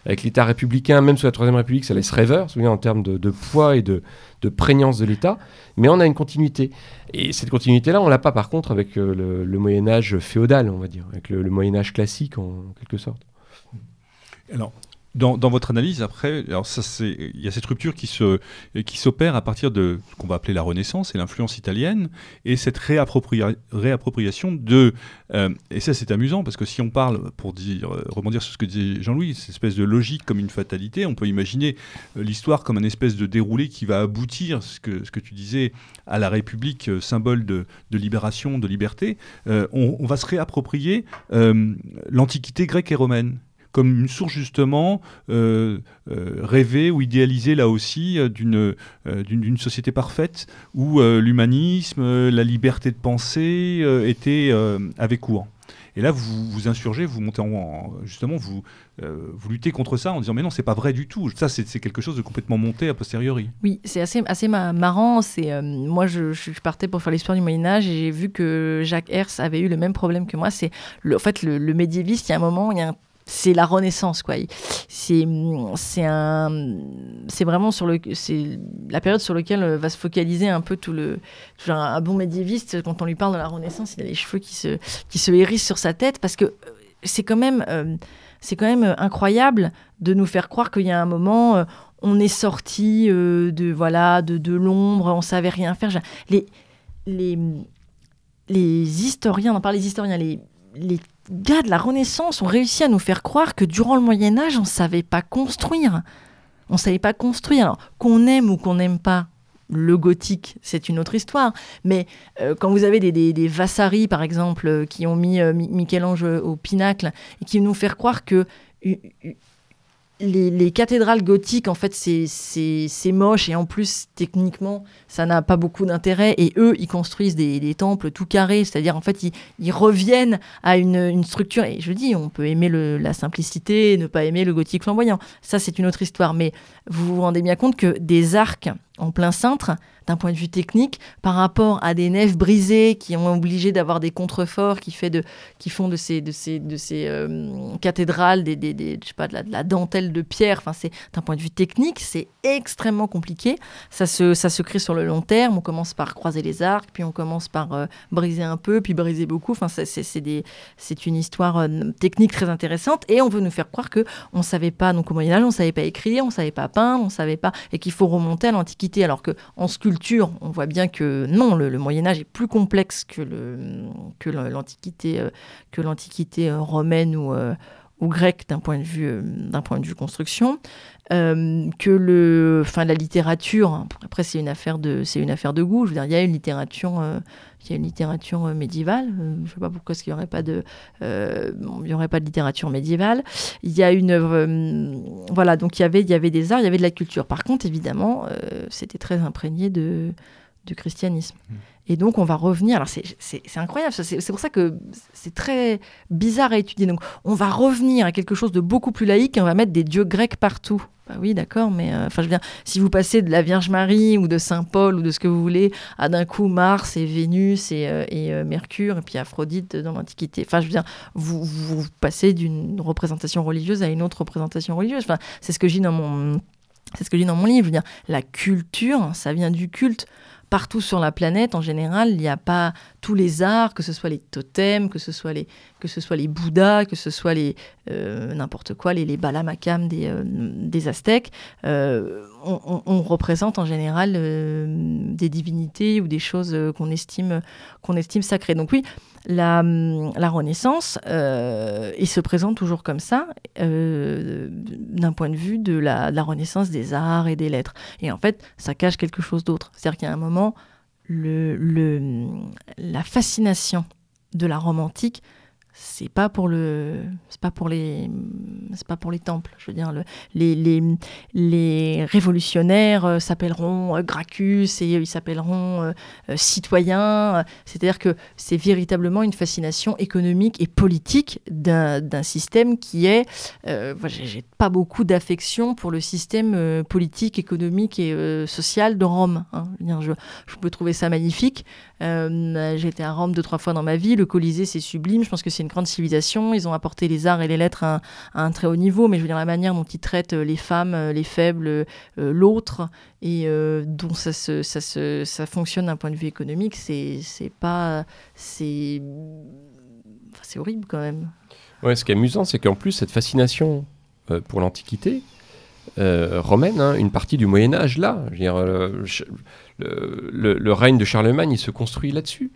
l'État républicain, même sous la Troisième République, ça laisse rêveur, en termes de, poids et de, prégnance de l'État. Mais on a une continuité. Et cette continuité-là, on l'a pas par contre avec le, Moyen Âge féodal, on va dire, avec le, le Moyen Âge classique en quelque sorte. Alors, dans, votre analyse, après, alors ça, c'est, il y a cette rupture qui, se, qui s'opère à partir de ce qu'on va appeler la Renaissance et l'influence italienne, et cette réappropriation de... Euh, et ça, c'est amusant, parce que si on parle, pour dire, euh, rebondir sur ce que disait Jean-Louis, cette espèce de logique comme une fatalité, on peut imaginer euh, l'histoire comme un espèce de déroulé qui va aboutir, ce que, tu disais, à la République, symbole de, libération, de liberté. on, va se réapproprier l'Antiquité grecque et romaine comme une source justement euh, euh, rêvée ou idéalisée là aussi d'une d'une société parfaite où l'humanisme, la liberté de penser étaient avec courant. Et là, vous vous insurgez, vous montez en, justement, vous, vous luttez contre ça en disant mais non, c'est pas vrai du tout. Ça, c'est quelque chose de complètement monté a posteriori. Oui, c'est assez, assez marrant. C'est moi, je, partais pour faire l'histoire du Moyen Âge et j'ai vu que Jacques Hers avait eu le même problème que moi. C'est en fait le, le médiéviste. Il y a un moment, il y a un c'est la Renaissance, quoi. C'est c'est un c'est vraiment sur le c'est la période sur laquelle euh, va se focaliser un peu tout le un bon médiéviste quand on lui parle de la Renaissance, il a les cheveux qui se qui se hérissent sur sa tête parce que euh, c'est quand même euh, c'est quand même incroyable de nous faire croire qu'il y a un moment on est sorti de voilà de, de l'ombre, on savait rien faire. Les les les historiens, on parle les historiens, les les gars de la Renaissance ont réussi à nous faire croire que durant le Moyen Âge, on ne savait pas construire. On ne savait pas construire. Qu'on aime ou qu'on n'aime pas le gothique, c'est une autre histoire. Mais euh, quand vous avez des, des, Vasari, par exemple, euh, qui ont mis euh, Michel-Ange au pinacle et qui nous faire croire que les, cathédrales gothiques, en fait, c'est moche et en plus, techniquement, ça n'a pas beaucoup d'intérêt. Et eux, ils construisent des, temples tout carrés, c'est-à-dire, en fait, ils, reviennent à une, structure. Et je dis, on peut aimer la simplicité, ne pas aimer le gothique flamboyant. Ça, c'est une autre histoire. Mais vous vous rendez bien compte que des arcs en plein cintre, d'un point de vue technique, par rapport à des nefs brisées qui ont obligé d'avoir des contreforts qui, de, font de ces, de de euh, cathédrales des, des, sais pas, de, la, dentelle de pierre. Enfin, d'un point de vue technique, c'est extrêmement compliqué. Ça se, ça se crée sur le long terme. On commence par croiser les arcs, puis on commence par euh, briser un peu, puis briser beaucoup. Enfin, c'est une histoire euh, technique très intéressante. Et on veut nous faire croire que on savait pas, donc au Moyen Âge, on savait pas écrire, on savait pas peindre, on savait pas, et qu'il faut remonter à l'Antiquité. Alors que en sculpture on voit bien que non, le, Moyen Âge est plus complexe que l'Antiquité euh, euh, romaine ou, euh, ou grecque d'un point de vue construction. Que le, enfin la littérature. Après c'est une affaire de, c'est une affaire de goût. Je veux dire, il y a une littérature, il y a une littérature médiévale. je sais pas pourquoi est-ce qu'il aurait pas de, il y aurait pas de littérature médiévale. Il y a une, voilà, donc il y avait, il y avait des arts, il y avait de la culture. Par contre, évidemment, c'était très imprégné de, du christianisme. Mmh. Et donc, on va revenir. Alors, c'est incroyable. C'est pour ça que c'est très bizarre à étudier. Donc, on va revenir à quelque chose de beaucoup plus laïque et on va mettre des dieux grecs partout. Bah oui, d'accord, mais euh, enfin, je si vous passez de la Vierge Marie ou de Saint Paul ou de ce que vous voulez à d'un coup Mars et Vénus et, euh, euh, Mercure et puis Aphrodite dans l'Antiquité, enfin, je vous, passez d'une représentation religieuse à une autre représentation religieuse. Enfin, c'est ce que j'ai dans mon c'est ce que je dis dans mon livre. La culture, ça vient du culte partout sur la planète, en général, il n'y a pas tous les arts, que ce soit les totems, que ce soit les, que ce soit les Bouddhas, que ce soit les euh, n'importe quoi, les, les Balamakam des, euh, des Aztèques. Euh, on, représente en général des divinités ou des choses qu'on estime, qu'on estime sacrées. Donc oui, la, la Renaissance, il se présente toujours comme ça, d'un point de vue de la, de la Renaissance des arts et des lettres. Et en fait, ça cache quelque chose d'autre. C'est-à-dire qu'il y a un moment le, la fascination de la Rome antique c'est pas pour le c'est pas pour les c'est pas pour les temples je veux dire le, les, les, les révolutionnaires euh, s'appelleront euh, Gracchus et ils s'appelleront euh, citoyens c'est-à-dire que c'est véritablement une fascination économique et politique d'un système qui est j'ai pas beaucoup d'affection pour le système politique économique et social de Rome hein. je, je, peux trouver ça magnifique j'ai été à Rome deux trois fois dans ma vie le Colisée c'est sublime je pense que c'est grande civilisation. Ils ont apporté les arts et les lettres à un, très haut niveau, mais je veux dire la manière dont ils traitent euh, les femmes, euh, les faibles, euh, l'autre, et dont ça, fonctionne d'un point de vue économique, c'est pas. C'est horrible quand même. Ouais, ce qui est amusant, c'est qu'en plus, cette fascination pour l'Antiquité, romaine, hein, une partie du Moyen Âge là. Je veux dire, le, règne de Charlemagne, il se construit là-dessus.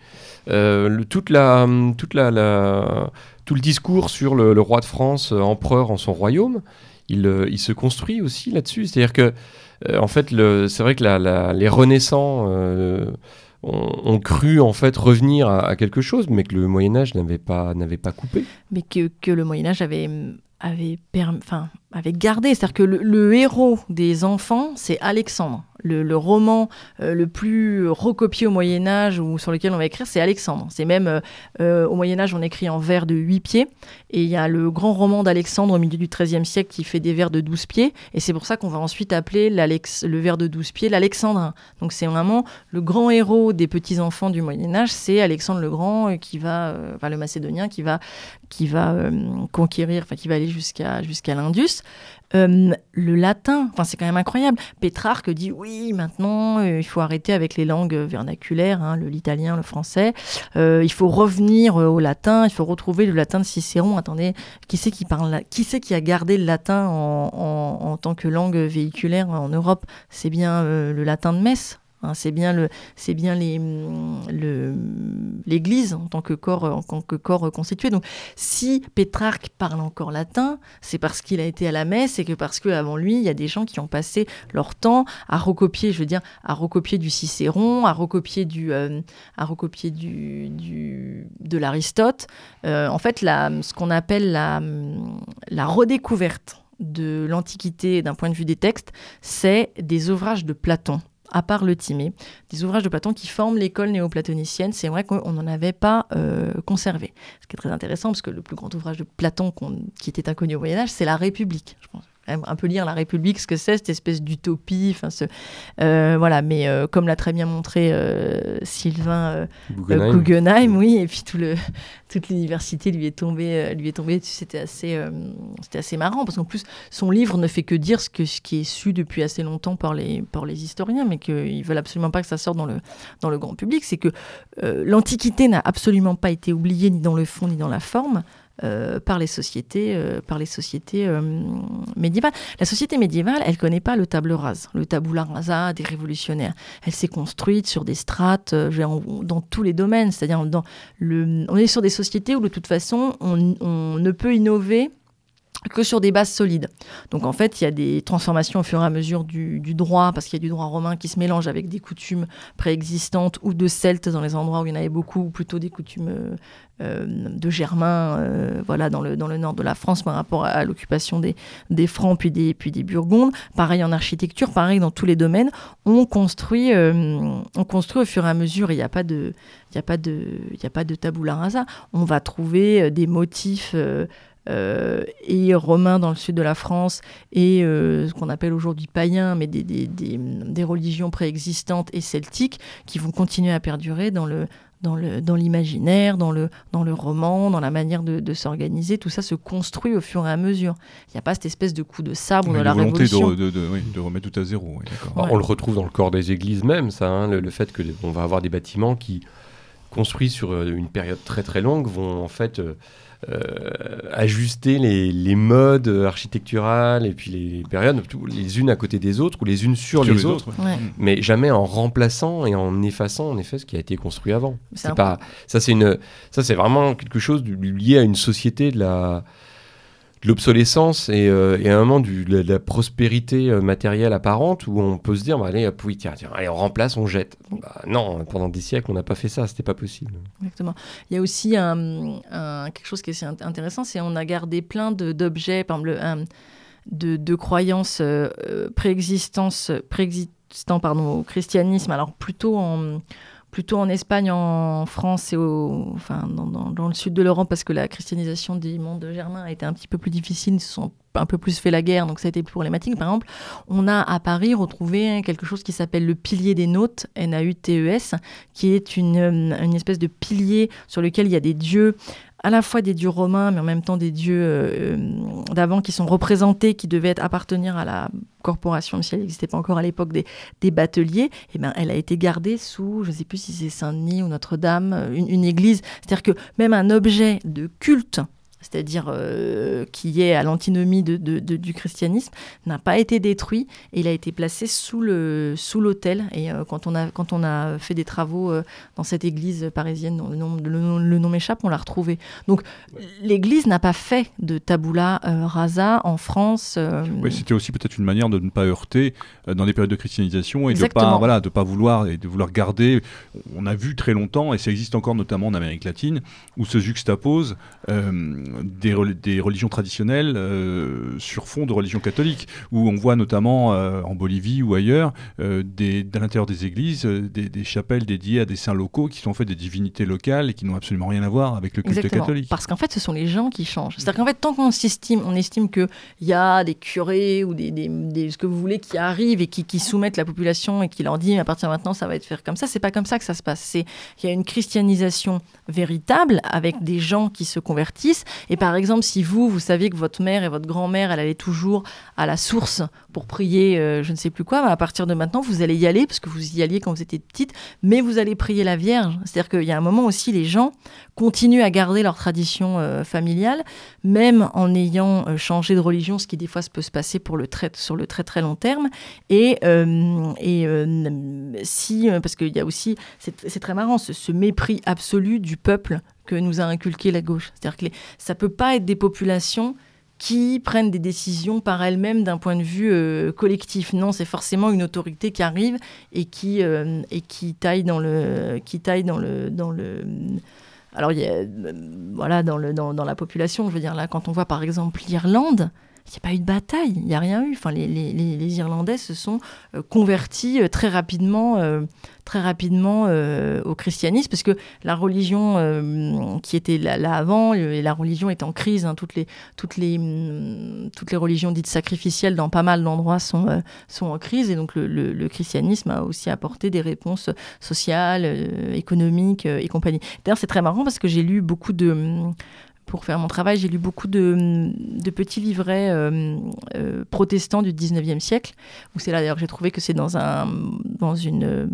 Euh, toute la, tout le discours sur le, roi de France, euh, empereur en son royaume, il, euh, il se construit aussi là-dessus. C'est-à-dire que, en fait, c'est vrai que les renaissants ont, cru en fait revenir à, quelque chose, mais que le Moyen Âge n'avait pas, n'avait pas coupé. Mais que, que le Moyen Âge avait avait, enfin, avait gardé. C'est-à-dire que le, héros des enfants, c'est Alexandre. Le, roman euh, le plus recopié au Moyen Âge ou sur lequel on va écrire, c'est Alexandre. C'est même euh, euh, au Moyen Âge, on écrit en vers de 8 pieds. Et il y a le grand roman d'Alexandre au milieu du XIIIe siècle qui fait des vers de 12 pieds. Et c'est pour ça qu'on va ensuite appeler le vers de 12 pieds l'Alexandrin. Donc c'est vraiment le grand héros des petits-enfants du Moyen Âge, c'est Alexandre le Grand qui va, enfin, le Macédonien qui va, qui va conquérir, enfin qui va aller jusqu'à jusqu'à l'Indus. Euh, le latin, enfin c'est quand même incroyable. Pétrarque dit oui, maintenant euh, il faut arrêter avec les langues vernaculaires, hein, l'italien, le français. Euh, il faut revenir au latin, il faut retrouver le latin de Cicéron. Attendez, qui c'est qui parle, qui c'est qui a gardé le latin en tant que langue véhiculaire en Europe? C'est bien le latin de Metz? Hein, c'est bien le, c'est bien le, l'Église en tant que corps, en tant que corps constitué. Donc, si Pétrarque parle encore latin, c'est parce qu'il a été à la messe et que parce qu'avant lui, il y a des gens qui ont passé leur temps à recopier, je veux dire, à recopier du Cicéron, à recopier du, euh, à recopier du, de l'Aristote. Euh, en fait, ce qu'on appelle la redécouverte de l'Antiquité d'un point de vue des textes, c'est des ouvrages de Platon à part le Timée, des ouvrages de Platon qui forment l'école néoplatonicienne. C'est vrai qu'on n'en avait pas euh, conservé. Ce qui est très intéressant, parce que le plus grand ouvrage de Platon qui était inconnu au Moyen Âge, c'est la République. Je pense un peu lire La République, ce que c'est, cette espèce d'utopie. Enfin, ce, euh, voilà, mais euh, comme l'a très bien montré euh, Sylvain Guggenheim. oui, et puis tout le, toute l'université lui est tombée, lui est tombée. C'était assez, c'était assez marrant parce qu'en plus son livre ne fait que dire ce que ce qui est su depuis assez longtemps par les par les historiens, mais qu'ils veulent absolument pas que ça sorte dans le dans le grand public. C'est que l'Antiquité n'a absolument pas été oubliée ni dans le fond ni dans la forme. Euh, par les sociétés, euh, par les sociétés euh, médiévales. La société médiévale, elle connaît pas le table rase, le tabula rasa des révolutionnaires. Elle s'est construite sur des strates dans tous les domaines, c'est-à-dire on est sur des sociétés où de toute façon on, on ne peut innover que sur des bases solides. Donc en fait, il y a des transformations au fur et à mesure du, droit, parce qu'il y a du droit romain qui se mélange avec des coutumes préexistantes ou de celtes dans les endroits où il y en avait beaucoup, ou plutôt des coutumes euh, euh, de germains, euh, voilà, dans le, dans le nord de la France par rapport à, l'occupation des, des Francs puis des, puis des Burgondes. Pareil en architecture, pareil dans tous les domaines. On construit, on construit au fur et à mesure, il n'y a pas de... Il n'y a, pas de, de rasa. On va trouver des motifs et romains dans le sud de la France et euh, ce qu'on appelle aujourd'hui païens, mais des, des, des, religions préexistantes et celtiques qui vont continuer à perdurer dans le dans le dans l'imaginaire, dans le dans le roman, dans la manière de, de s'organiser, tout ça se construit au fur et à mesure. Il n'y a pas cette espèce de coup de sabre de la révolution. De, de, oui, de, remettre tout à zéro. On le retrouve dans le corps des églises même, ça, hein, le, le, fait que on va avoir des bâtiments qui construits sur euh, une période très très longue vont en fait euh, ajuster les, les, modes architecturales et puis les périodes, les unes à côté des autres ou les unes sur, les, autres, mais jamais en remplaçant et en effaçant en effet ce qui a été construit avant. C'est pas ça, c'est une ça c'est vraiment quelque chose lié à une société de la l'obsolescence et, euh, à un moment de, la, prospérité euh, matérielle apparente où on peut se dire bah, allez oui tiens, allez on remplace on jette. Bah, non pendant des siècles on n'a pas fait ça c'était pas possible. Exactement. Il y a aussi un, quelque chose qui est intéressant c'est on a gardé plein d'objets par exemple de, de, croyances euh, préexistence préexistant pardon au christianisme alors plutôt en plutôt en Espagne, en France et enfin, dans, le sud de l'Europe, parce que la christianisation des mondes germains a été un petit peu plus difficile, ils se sont un peu plus fait la guerre, donc ça a été plus problématique. Par exemple, on a à Paris retrouvé quelque chose qui s'appelle le pilier des Nautes, N-A-U-T-E-S, qui est une espèce de pilier sur lequel il y a des dieux à la fois des dieux romains, mais en même temps des dieux euh, d'avant qui sont représentés, qui devaient appartenir à la corporation, même si elle n'existait pas encore à l'époque des, des bateliers, et eh ben, elle a été gardée sous, je ne sais plus si c'est Saint-Denis ou Notre-Dame, une, une église. C'est-à-dire que même un objet de culte c'est-à-dire euh, qui est à l'antinomie de, du christianisme, n'a pas été détruit et il a été placé sous le sous l'autel. Et euh, quand on a quand on a fait des travaux euh, dans cette église parisienne, dont le nom le, nom m'échappe, on l'a retrouvé. Donc l'église n'a pas fait de tabula rasa en France. Oui, c'était aussi peut-être une manière de ne pas heurter dans des périodes de christianisation et de pas voilà de pas vouloir et de vouloir garder. On a vu très longtemps et ça existe encore notamment en Amérique latine où se juxtapose des, des, religions traditionnelles sur fond de religion catholique, où on voit notamment en Bolivie ou ailleurs, des, à l'intérieur des églises, des, chapelles dédiées à des saints locaux qui sont en fait des divinités locales et qui n'ont absolument rien à voir avec le culte catholique. Parce qu'en fait, ce sont les gens qui changent. C'est-à-dire qu'en fait, tant qu'on s'estime, on estime qu'il y a des curés ou des, ce que vous voulez qui arrivent et qui, qui, soumettent la population et qui leur disent à partir de maintenant ça va être fait comme ça, c'est pas comme ça que ça se passe. Qu'il y a une christianisation véritable avec des gens qui se convertissent. Et par exemple, si vous, vous saviez que votre mère et votre grand-mère, elle allait toujours à la source pour prier, euh, je ne sais plus quoi, bah, à partir de maintenant, vous allez y aller parce que vous y alliez quand vous étiez petite, mais vous allez prier la Vierge. C'est-à-dire qu'il y a un moment aussi, les gens continuent à garder leur tradition euh, familiale, même en ayant euh, changé de religion, ce qui des fois peut se passer pour le sur le très très long terme. Et, et si, parce qu'il y a aussi, c'est très marrant, ce mépris absolu du peuple que nous a inculqué la gauche. C'est-à-dire que les, ça peut pas être des populations qui prennent des décisions par elles-mêmes d'un point de vue euh, collectif. Non, c'est forcément une autorité qui arrive et qui, euh, et qui taille dans le... Qui taille dans le, dans le alors, il y a, euh, voilà, dans, le, dans, dans, la population, je veux dire, là, quand on voit par exemple l'Irlande, il n'y a pas eu de bataille, il n'y a rien eu. Enfin, les, Irlandais se sont convertis très rapidement très rapidement euh, au christianisme, parce que la religion euh, qui était là, avant, et la religion est en crise. Hein. toutes, les, toutes, les, mm, toutes les religions dites sacrificielles dans pas mal d'endroits sont, euh, sont en crise, et donc le, christianisme a aussi apporté des réponses sociales, économiques et compagnie. D'ailleurs, c'est très marrant parce que j'ai lu beaucoup de pour faire mon travail, j'ai lu beaucoup de, petits livrets protestants du 19e siècle, c'est là d'ailleurs que j'ai trouvé que c'est dans, un, dans une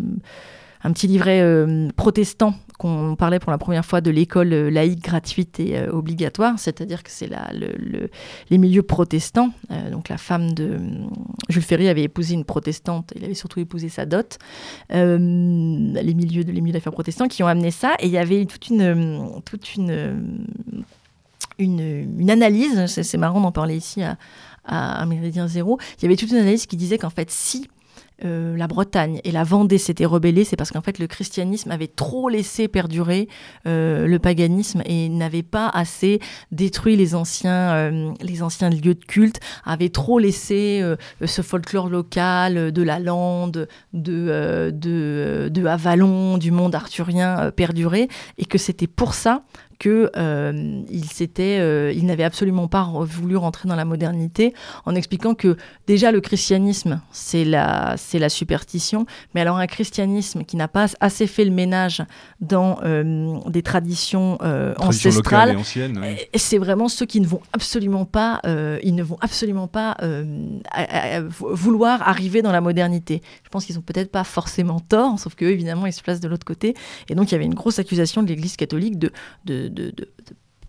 un petit livret euh, protestant qu'on parlait pour la première fois de l'école euh, laïque gratuite et euh, obligatoire, c'est-à-dire que c'est le, les milieux protestants. donc la femme de Jules Ferry avait épousé une protestante, il avait surtout épousé sa dot. les milieux de les milieux d'affaires protestants qui ont amené ça, et il y avait toute une toute une une, analyse. C'est marrant d'en parler ici à, à, à Méridien Zéro. Il y avait toute une analyse qui disait qu'en fait si euh, la Bretagne et la Vendée s'étaient rebellées, c'est parce qu'en fait le christianisme avait trop laissé perdurer euh, le paganisme et n'avait pas assez détruit les anciens, euh, les anciens lieux de culte, avait trop laissé ce folklore local de la lande, de, de, de Avalon, du monde arthurien perdurer, et que c'était pour ça que euh, il s'était, euh, il n'avait absolument pas voulu rentrer dans la modernité, en expliquant que déjà le christianisme c'est la, c'est la superstition, mais alors un christianisme qui n'a pas assez fait le ménage dans euh, des traditions ancestrales, c'est vraiment ceux qui ne vont absolument pas, ils ne vont absolument pas vouloir arriver dans la modernité. Je pense qu'ils ont peut-être pas forcément tort, sauf que évidemment ils se placent de l'autre côté, et donc il y avait une grosse accusation de l'Église catholique de, de de,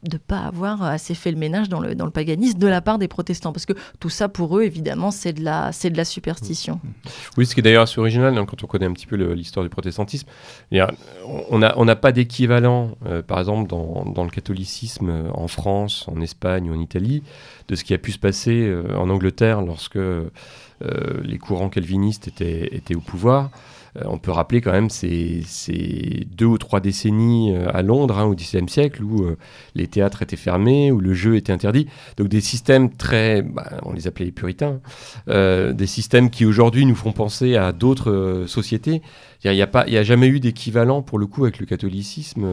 de pas avoir assez fait le ménage dans le, dans le paganisme de la part des protestants. Parce que tout ça, pour eux, évidemment, c'est de la, c'est de la superstition. Oui, ce qui est d'ailleurs assez original, quand on connaît un petit peu l'histoire du protestantisme. On n'a on pas d'équivalent, euh, par exemple, dans, dans, le catholicisme euh, en France, en Espagne ou en Italie, de ce qui a pu se passer euh, en Angleterre lorsque les courants calvinistes étaient, étaient au pouvoir. Euh, on peut rappeler quand même ces, deux ou trois décennies euh, à Londres, hein, au XVIIe siècle, où euh, les théâtres étaient fermés, où le jeu était interdit. Donc des systèmes très, bah, on les appelait les puritains, des systèmes qui aujourd'hui nous font penser à d'autres sociétés. Il n'y a, a, jamais eu d'équivalent pour le coup avec le catholicisme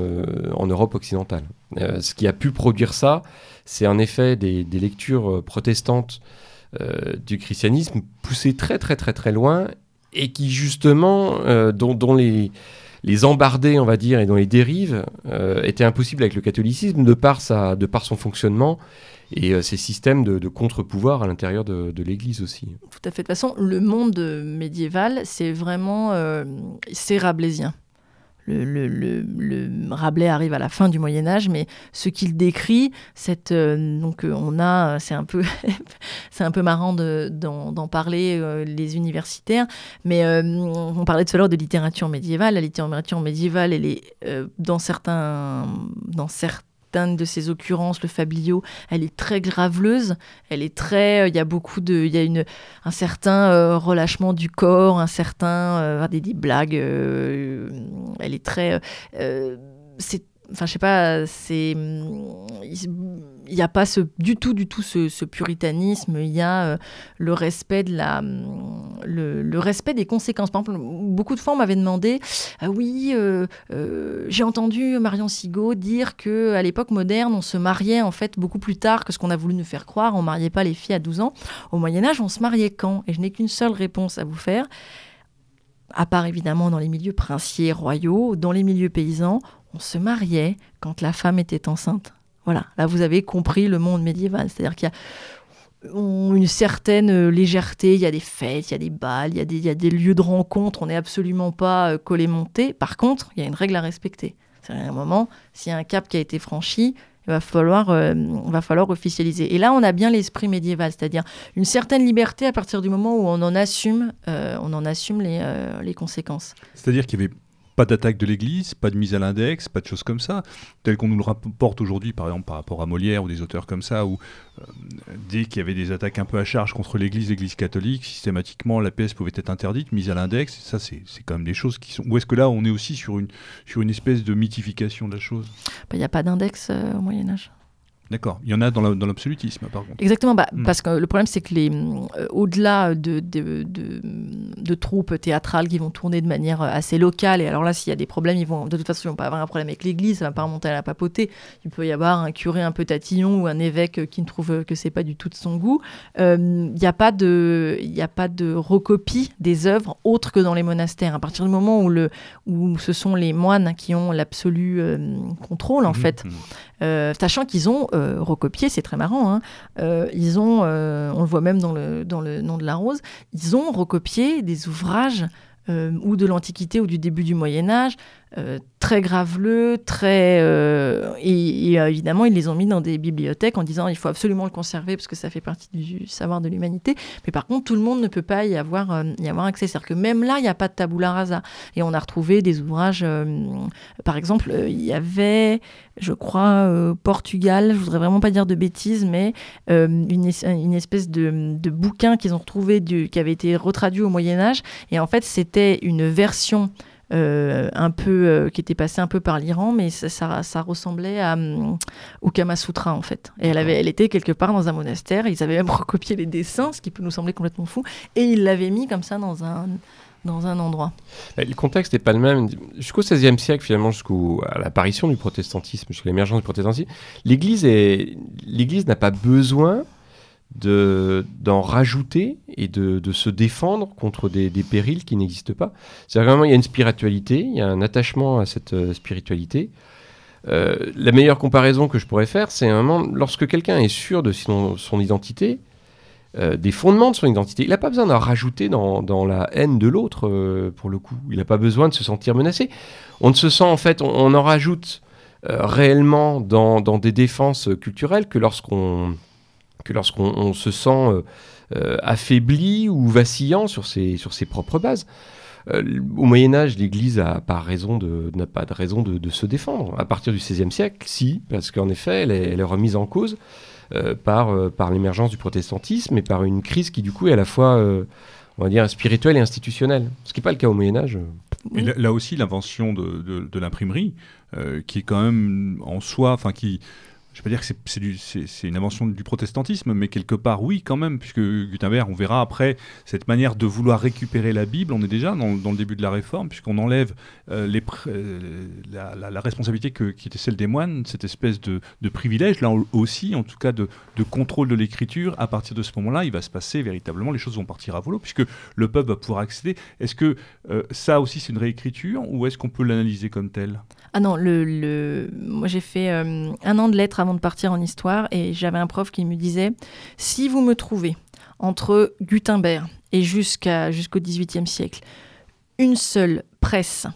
en Europe occidentale. ce qui a pu produire ça, c'est en effet des, des lectures protestantes du christianisme poussées très très très très loin et qui justement, euh, dont, les, les embardés, on va dire, et dont les dérives euh, étaient impossibles avec le catholicisme de par, sa, de par son fonctionnement et euh, ces systèmes de, contre-pouvoir à l'intérieur de, l'Église aussi. Tout à fait. De toute façon, le monde médiéval, c'est vraiment... c'est rablaisien le, Rabelais arrive à la fin du Moyen Âge, mais ce qu'il décrit, euh, donc euh, on a, c'est un peu, c'est un peu marrant d'en parler euh, les universitaires, mais on parlait tout à l'heure de littérature médiévale. La littérature médiévale, elle est dans certains, dans certains de ces occurrences, le fablio, elle est très graveleuse, elle est très, euh, il y a beaucoup de, il y a une, un certain euh, relâchement du corps, un certain, euh, des, des, blagues, elle est très, c'est enfin je sais pas, c'est il n'y a pas ce, du tout, du tout ce, puritanisme. Il y a euh, le respect de la, le, respect des conséquences. Par exemple, beaucoup de fois on m'avait demandé, ah oui, euh, euh, j'ai entendu Marion Sigaud dire que à l'époque moderne, on se mariait en fait beaucoup plus tard que ce qu'on a voulu nous faire croire. On mariait pas les filles à 12 ans. Au Moyen Âge, on se mariait quand? Et je n'ai qu'une seule réponse à vous faire à part évidemment dans les milieux princiers, royaux, dans les milieux paysans, on se mariait quand la femme était enceinte. Voilà, là vous avez compris le monde médiéval, c'est-à-dire qu'il y a une certaine légèreté, il y a des fêtes, il y a des balles, il y a des, lieux de rencontre, on n'est absolument pas euh, collé-monté. Par contre, il y a une règle à respecter. C'est à un moment, s'il y a un cap qui a été franchi, il va falloir, euh, va falloir officialiser. Et là, on a bien l'esprit médiéval, c'est-à-dire une certaine liberté à partir du moment où on en assume, euh, on en assume les, les conséquences. C'est-à-dire qu'il y avait pas d'attaque de l'Église, pas de mise à l'index, pas de choses comme ça, tel qu'on nous le rapporte aujourd'hui, par exemple par rapport à Molière ou des auteurs comme ça, où euh, dès qu'il y avait des attaques un peu à charge contre l'Église, l'Église catholique, systématiquement la PS pouvait être interdite, mise à l'index. Ça, c'est quand même des choses qui sont. Ou est-ce que là, on est aussi sur une, sur une espèce de mythification de la chose? Bah, Il n'y a pas d'index euh, au Moyen Âge. D'accord. Il y en a dans l'absolutisme, par contre. Exactement. Bah, hmm. Parce que le problème, c'est que les, euh, au-delà de, de, de, troupes théâtrales qui vont tourner de manière euh, assez locale, et alors là, s'il y a des problèmes, ils vont, de toute façon, ils vont pas avoir un problème avec l'Église, ça va pas remonter à la papauté. Il peut y avoir un curé un peu tatillon ou un évêque qui ne trouve que c'est pas du tout de son goût. Euh, il n'y a pas de, il a pas de recopie des œuvres autres que dans les monastères. À partir du moment où le, où ce sont les moines qui ont l'absolu contrôle, en mmh, fait, mmh. sachant qu'ils ont euh, recopié, c'est très marrant. Hein. Euh, ils ont, euh, on le voit même dans le, dans le nom de la rose, ils ont recopié des ouvrages ou de l'Antiquité ou du début du Moyen Âge, euh, très graveleux, très euh, et, euh, évidemment ils les ont mis dans des bibliothèques en disant il faut absolument le conserver parce que ça fait partie du savoir de l'humanité. Mais par contre tout le monde ne peut pas y avoir y avoir accès. C'est-à-dire que même là il n'y a pas de tabula rasa et on a retrouvé des ouvrages. par exemple il y avait je crois Portugal, je voudrais vraiment pas dire de bêtises, mais une, espèce de, de bouquin qu'ils ont retrouvé du, qui avait été retraduit au Moyen Âge et en fait c'était une version un peu euh, qui était passée un peu par l'Iran, mais ça, ça, ressemblait à, um, au Kama Sutra en fait. Et elle, avait, elle était quelque part dans un monastère. Ils avaient même recopié les dessins, ce qui peut nous sembler complètement fou, et ils l'avaient mis comme ça dans un dans un endroit. Le contexte n'est pas le même. Jusqu'au XVIe siècle, finalement, jusqu'à l'apparition du protestantisme, jusqu'à l'émergence du protestantisme, l'Église n'a pas besoin d'en rajouter et de, de, se défendre contre des, périls qui n'existent pas. C'est vraiment il y a une spiritualité, il y a un attachement à cette euh, spiritualité. Euh, la meilleure comparaison que je pourrais faire, c'est un moment lorsque quelqu'un est sûr de son, son identité, euh, des fondements de son identité, il n'a pas besoin d'en rajouter dans, la haine de l'autre, pour le coup. Il n'a pas besoin de se sentir menacé. On ne se sent, en fait, on, en rajoute réellement dans, des défenses culturelles que lorsqu'on que lorsqu'on se sent euh, euh, affaibli ou vacillant sur ses, sur ses propres bases. Euh, au Moyen Âge, l'Église n'a pas, raison de, pas de raison de, se défendre. À partir du XVIe siècle, si, parce qu'en effet, elle est, remise en cause par, par l'émergence du protestantisme et par une crise qui, du coup, est à la fois, on va dire, spirituelle et institutionnelle. Ce qui n'est pas le cas au Moyen Âge. là, aussi, l'invention de, de l'imprimerie, qui est quand même en soi, enfin qui je ne vais pas dire que c'est une invention du protestantisme, mais quelque part, oui, quand même, puisque Gutenberg, on verra après, cette manière de vouloir récupérer la Bible, on est déjà dans, le début de la réforme, puisqu'on enlève euh, euh, la, responsabilité qui était celle des moines, cette espèce de, privilège, là aussi, en tout cas, de, contrôle de l'écriture. À partir de ce moment-là, il va se passer véritablement, les choses vont partir à volo, puisque le peuple va pouvoir accéder. Est-ce que euh, ça aussi, c'est une réécriture, ou est-ce qu'on peut l'analyser comme tel Ah non, moi j'ai fait un an de lettres avant de partir en histoire et j'avais un prof qui me disait si vous me trouvez entre Gutenberg et jusqu'à jusqu'au XVIIIe siècle une seule presse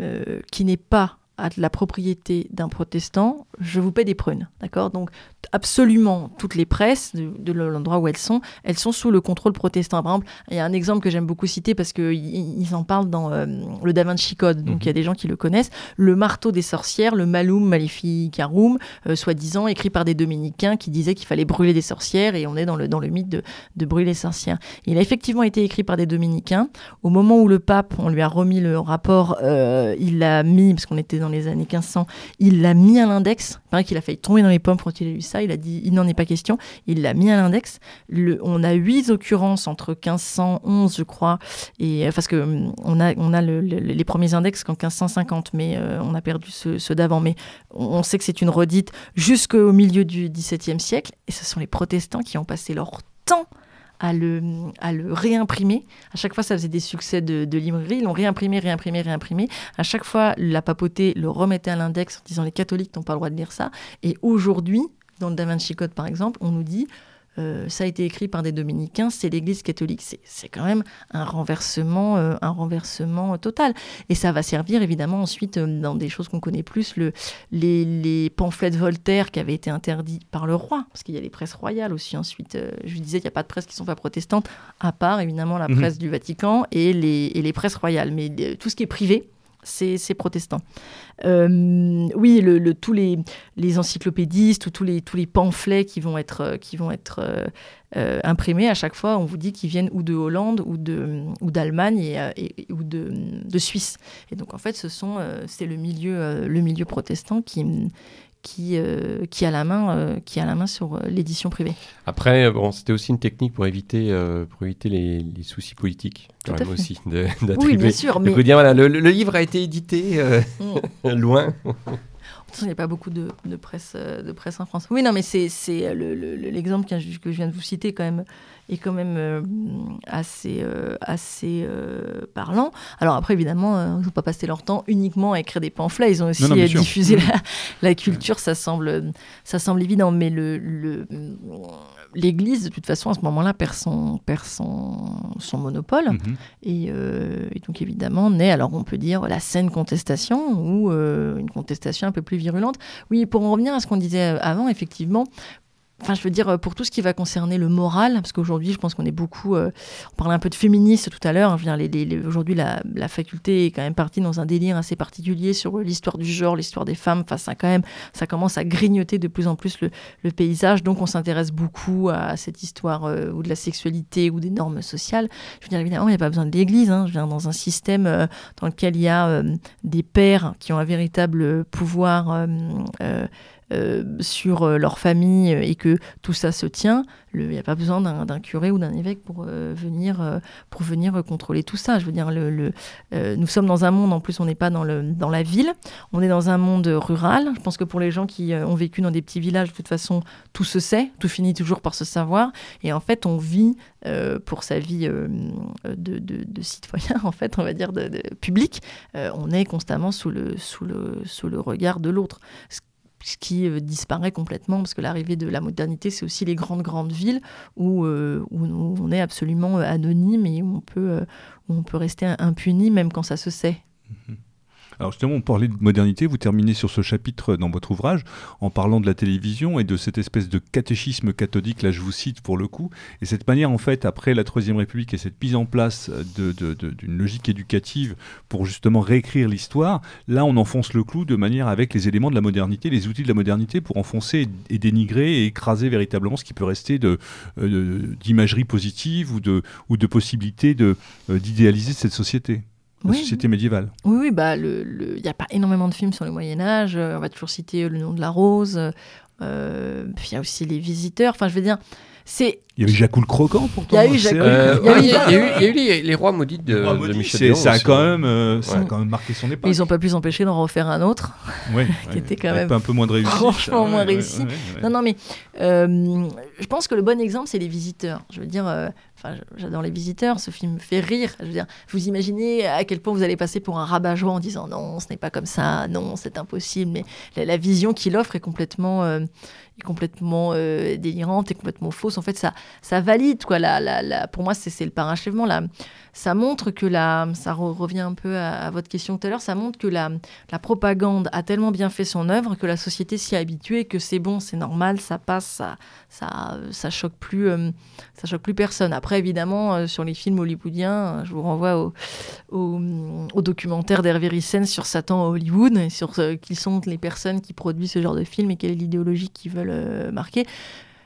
euh, qui n'est pas à la propriété d'un protestant, je vous paie des prunes, d'accord? Donc absolument toutes les presses de, l'endroit où elles sont, elles sont sous le contrôle protestant. Par exemple, il y a un exemple que j'aime beaucoup citer parce qu'ils en parlent dans euh, le Da Vinci Code, donc il y a mhm. des gens qui le connaissent. Le marteau des sorcières, le Malum Maleficarum, euh, soi-disant écrit par des dominicains qui disaient qu'il fallait brûler des sorcières et on est dans le, dans le mythe de, de brûler les sorcières. Il a effectivement été écrit par des dominicains. Au moment où le pape, on lui a remis le rapport, euh, il l'a mis, parce qu'on était dans les années 1500, il l'a mis à l'index. Il paraît qu'il a failli tomber dans les pommes quand il a lu ça. Il a dit il n'en est pas question. Il l'a mis à l'index. On a huit occurrences entre 1511, je crois, et euh, parce que hum, on a, on a les premiers index qu'en 1550, mais euh, on a perdu ceux, d'avant. Mais on, sait que c'est une redite jusqu'au milieu du XVIIe siècle. Et ce sont les protestants qui ont passé leur temps à le, à le réimprimer. À chaque fois, ça faisait des succès de, de librairie. Ils l'ont réimprimé, réimprimé, réimprimé. À chaque fois, la papauté le remettait à l'index en disant les catholiques n'ont pas le droit de lire ça. Et aujourd'hui, dans le Da Vinci Code, par exemple, on nous dit euh, ça a été écrit par des dominicains, c'est l'Église catholique. C'est quand même un renversement, euh, un renversement total. Et ça va servir évidemment ensuite euh, dans des choses qu'on connaît plus, le, les, pamphlets de Voltaire qui avaient été interdits par le roi, parce qu'il y a les presses royales aussi ensuite. je vous disais qu'il n'y a pas de presse qui ne sont pas protestantes, à part évidemment la mhm. presse du Vatican et les, et les presses royales. Mais tout ce qui est privé, c'est protestant. Euh, oui, le, tous les, les, encyclopédistes ou tous les, tous les pamphlets qui vont être, euh, qui vont être euh, imprimés, à chaque fois, on vous dit qu'ils viennent ou de Hollande ou d'Allemagne et, ou de, de, Suisse. Et donc, en fait, ce sont, c'est le milieu, le milieu protestant qui, qui, euh, qui, a la main, euh, qui a la main sur euh, l'édition privée. Après, bon, c'était aussi une technique pour éviter, pour éviter les, soucis politiques, quand même aussi, Oui, bien sûr. Mais... dire, voilà, le, livre a été édité mm. loin. Il n'y a pas beaucoup de, de, presse, de presse en France. Oui, non, mais c'est l'exemple que je viens de vous citer quand même est quand même euh, assez, euh, assez euh, parlant. Alors après, évidemment, ils n'ont pas passé leur temps uniquement à écrire des pamphlets, ils ont aussi diffusé la, la, culture, ça semble, ça semble évident, mais le, le l'Église, de toute façon, à ce moment-là, perd son, perd son, son monopole. Mhm. et, et, donc, évidemment, naît, alors on peut dire, la saine contestation ou une contestation un peu plus virulente. Oui, pour en revenir à ce qu'on disait avant, effectivement, Enfin, je veux dire, pour tout ce qui va concerner le moral, parce qu'aujourd'hui, je pense qu'on est beaucoup. Euh, on parlait un peu de féministe tout à l'heure. Aujourd'hui, la, faculté est quand même partie dans un délire assez particulier sur l'histoire du genre, l'histoire des femmes. Enfin, ça, quand même, ça commence à grignoter de plus en plus le, paysage. Donc, on s'intéresse beaucoup à cette histoire euh, ou de la sexualité ou des normes sociales. Je veux dire, évidemment, il n'y a pas besoin de l'Église. Hein. Je dire, dans un système euh, dans lequel il y a des pères qui ont un véritable pouvoir euh, sur euh, leur famille et que tout ça se tient, il n'y a pas besoin d'un curé ou d'un évêque pour, euh, venir, pour venir contrôler tout ça. Je veux dire, nous sommes dans un monde, en plus on n'est pas dans, le, dans la ville, on est dans un monde rural. Je pense que pour les gens qui ont vécu dans des petits villages, de toute façon, tout se sait, tout finit toujours par se savoir. Et en fait, on vit pour sa vie de, de, citoyen, en fait, on va dire, de, public, on est constamment sous le, sous le, sous le regard de l'autre qui euh, disparaît complètement, parce que l'arrivée de la modernité, c'est aussi les grandes, grandes villes où, euh, où, on est absolument euh, anonyme et où on peut, où on peut rester impuni même quand ça se sait. Mhm. Alors justement, on parlait de modernité, vous terminez sur ce chapitre dans votre ouvrage en parlant de la télévision et de cette espèce de catéchisme cathodique, là je vous cite pour le coup, et cette manière en fait, après la Troisième République et cette mise en place d'une logique éducative pour justement réécrire l'histoire, là on enfonce le clou de manière avec les éléments de la modernité, les outils de la modernité pour enfoncer et dénigrer et écraser véritablement ce qui peut rester euh, d'imagerie positive ou de, ou de possibilité euh, d'idéaliser cette société la société médiévale. Oui, oui bah, il le, n'y a pas énormément de films sur le Moyen Âge. Euh, on va toujours citer Le nom de la rose. Euh, il y a aussi Les Visiteurs. Enfin, je veux dire, c'est il y a eu Jacques le Croquant pourtant. Il y a eu Jacques il, y a eu, les, Rois Maudits de, Michel Ça a quand même, euh, ça a quand même marqué son époque. Ils n'ont pas pu s'empêcher d'en refaire un autre, qui était quand même un peu moins réussi. Franchement moins réussi. Non, non, mais euh, je pense que le bon exemple, c'est Les Visiteurs. Je veux dire, euh, enfin, j'adore Les Visiteurs. Ce film fait rire. Je veux dire, vous imaginez à quel point vous allez passer pour un rabat-joie en disant non, ce n'est pas comme ça, non, c'est impossible. Mais la, vision qu'il offre est complètement complètement délirante, est complètement fausse. En fait, ça, ça valide, quoi. La, pour moi, c'est le parachèvement. Ça montre que la, ça revient un peu à, votre question tout à l'heure, ça montre que la, propagande a tellement bien fait son œuvre que la société s'y est habituée, que c'est bon, c'est normal, ça passe, ça, ça, choque plus, ça choque plus personne. Après, évidemment, sur les films hollywoodiens, je vous renvoie au, documentaire d'Hervé Rissen sur Satan à Hollywood, et sur qui sont les personnes qui produisent ce genre de film et quelle est l'idéologie qu'ils veulent euh, marquer.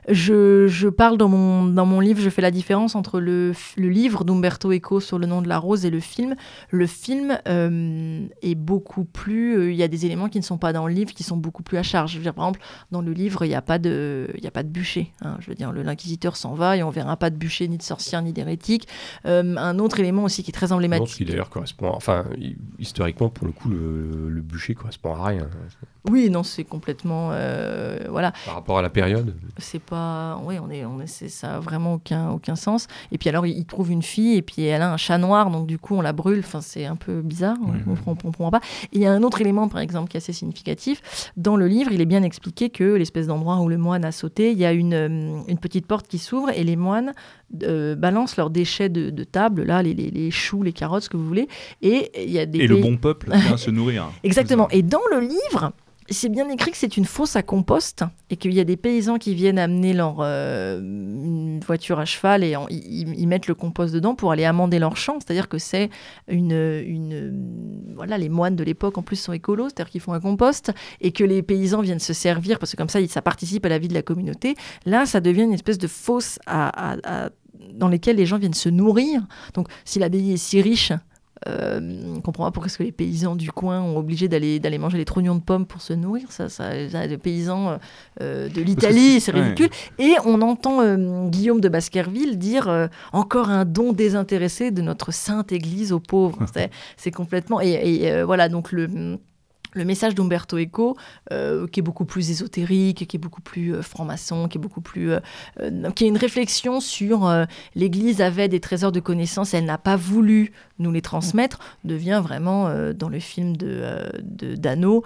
Je, parle dans mon, dans mon livre, je fais la différence entre le, livre d'Umberto Eco sur le nom de la rose et le film. Le film euh, est beaucoup plus. Euh, il y a des éléments qui ne sont pas dans le livre qui sont beaucoup plus à charge. Je par exemple, dans le livre, il n'y a, pas de, a pas de bûcher. Hein. Je veux dire, l'inquisiteur s'en va et on verra pas de bûcher, ni de sorcière, ni d'hérétique. Euh, un autre élément aussi qui est très emblématique. ce qui d'ailleurs correspond. Enfin, historiquement, pour le coup, le, le bûcher correspond à rien. Oui, non, c'est complètement. voilà. Par rapport à la période C'est pas oui, on est, on est, ça a vraiment aucun, aucun sens. Et puis alors, il trouve une fille et puis elle a un chat noir, donc du coup, on la brûle. Enfin, c'est un peu bizarre, on ne comprend pas. Et il y a un autre élément, par exemple, qui est assez significatif. Dans le livre, il est bien expliqué que l'espèce d'endroit où le moine a sauté, il y a une, euh, une petite porte qui s'ouvre et les moines euh, balancent leurs déchets de, table, là, les, les, choux, les carottes, ce que vous voulez. Et il y a des. Et le bon peuple vient se nourrir. Exactement. Et dans le livre, c'est bien écrit que c'est une fosse à compost et qu'il y a des paysans qui viennent amener leur euh, voiture à cheval et ils, mettent le compost dedans pour aller amender leur champ. C'est-à-dire que c'est une, une, voilà, les moines de l'époque en plus sont écolos, c'est-à-dire qu'ils font un compost et que les paysans viennent se servir parce que comme ça, ça participe à la vie de la communauté. Là, ça devient une espèce de fosse dans lesquelles les gens viennent se nourrir. Donc, si l'abbaye est si riche, on comprend pas pourquoi est-ce que les paysans du coin ont obligé d'aller d'aller manger les trognons de pommes pour se nourrir. Ça, ça, les paysans euh, de l'Italie, c'est ridicule. Et on entend euh, Guillaume de Baskerville dire encore un don désintéressé de notre sainte Église aux pauvres. c'est complètement et voilà donc le le message d'Umberto Eco, euh, qui est beaucoup plus ésotérique, qui est beaucoup plus euh, franc-maçon, qui est beaucoup plus, euh, qui est une réflexion sur l'Église avait des trésors de connaissances, elle n'a pas voulu nous les transmettre, devient vraiment dans le film de, de Dano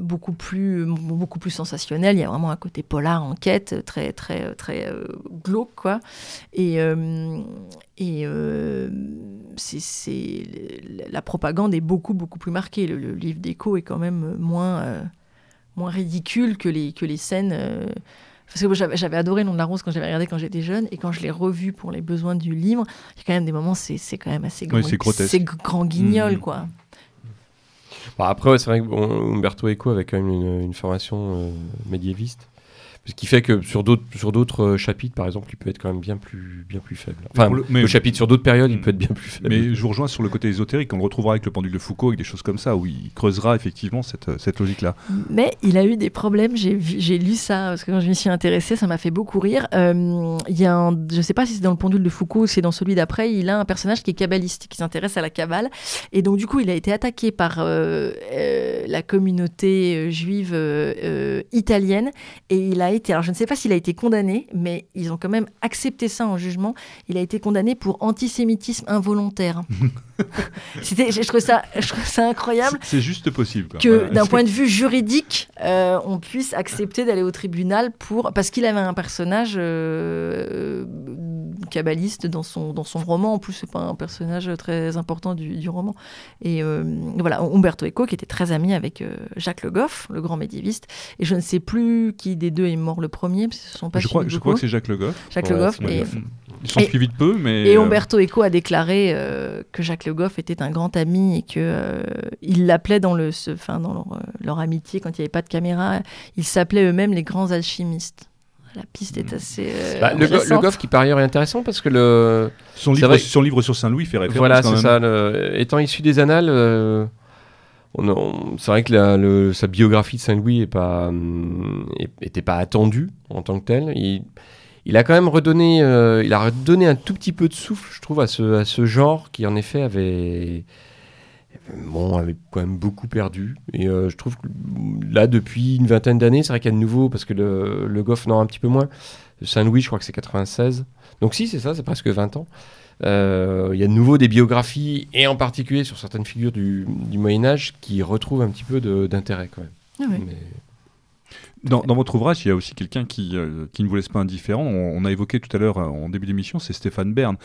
beaucoup plus beaucoup plus sensationnel. Il y a vraiment un côté polar, enquête, très très très glauque quoi. Et et c'est la propagande est beaucoup beaucoup plus marquée. Le, livre d'écho est quand même moins euh, moins ridicule que les que les scènes. Parce que j'avais adoré Nom de la Rose quand j'avais regardé quand j'étais jeune et quand je l'ai revu pour les besoins du livre, il y a quand même des moments c'est quand même assez grand, c'est grand guignol mmh. quoi. après c'est vrai que Umberto Eco avait quand même une, une formation euh, médiéviste. Ce qui fait que sur d'autres sur d'autres euh, chapitres, par exemple, il peut être quand même bien plus bien plus faible. Enfin, le, chapitre sur d'autres périodes, il mm. peut être bien plus faible. Mais je vous rejoins sur le côté ésotérique. On le retrouvera avec le pendule de Foucault, avec des choses comme ça, où il creusera effectivement cette, euh, cette logique-là. Mais il a eu des problèmes. J'ai lu ça parce que quand je m'y suis intéressée, ça m'a fait beaucoup rire. Euh, il y a un, je sais pas si c'est dans le pendule de Foucault ou c'est dans celui d'après. Il a un personnage qui est kabbaliste, qui s'intéresse à la kabbale, et donc du coup, il a été attaqué par la communauté juive italienne, et il a été. Alors je ne sais pas si il a été condamné, mais ils ont quand même accepté ça en jugement. Il a été condamné pour antisémitisme involontaire. C'était, je, trouve ça, je trouve ça incroyable. C'est juste possible. Que d'un point de vue juridique, euh, on puisse accepter d'aller au tribunal pour parce qu'il avait un personnage euh, kabbaliste dans son dans son roman. En plus, c'est pas un personnage très important du, roman. Et euh, voilà, Umberto Eco qui était très ami avec Jacques Le Goff, le grand médiéviste. Et je ne sais plus qui des deux est mort le premier, parce ce sont pas je crois, je crois que c'est Jacques Le Goff. Jacques Le Goff. Ils sont suivis de peu, mais. Et Umberto Eco a déclaré que Jacques Le Goff était un grand ami et que euh, il l'appelait dans le, enfin dans leur, euh, leur, amitié quand il n'y avait pas de caméra, ils s'appelaient eux-mêmes les grands alchimistes. La piste est assez. Euh, bah, le, Goff qui par ailleurs est intéressant parce que le son livre, son livre sur Saint-Louis fait référence. Voilà, c'est ça. étant issu des annales. c'est vrai que le, sa biographie de Saint-Louis n'était pas, était pas attendue en tant que telle. Il, il a quand même redonné, euh, il a redonné un tout petit peu de souffle, je trouve, à ce, à ce genre qui en effet avait, bon, avait quand même beaucoup perdu. Et euh, je trouve que là, depuis une vingtaine d'années, c'est vrai qu'il y a de nouveau, parce que le, le Goff, non, un petit peu moins. Saint-Louis, je crois que c'est 96. Donc si, c'est ça, c'est presque 20 ans. Euh, il y a de nouveau des biographies, et en particulier sur certaines figures du, du Moyen Âge, qui retrouvent un petit peu d'intérêt quand même. Ah Dans, votre ouvrage, il y a aussi quelqu'un qui, euh, qui, ne vous laisse pas indifférent. On, a évoqué tout à l'heure en début d'émission, c'est Stéphane Bern.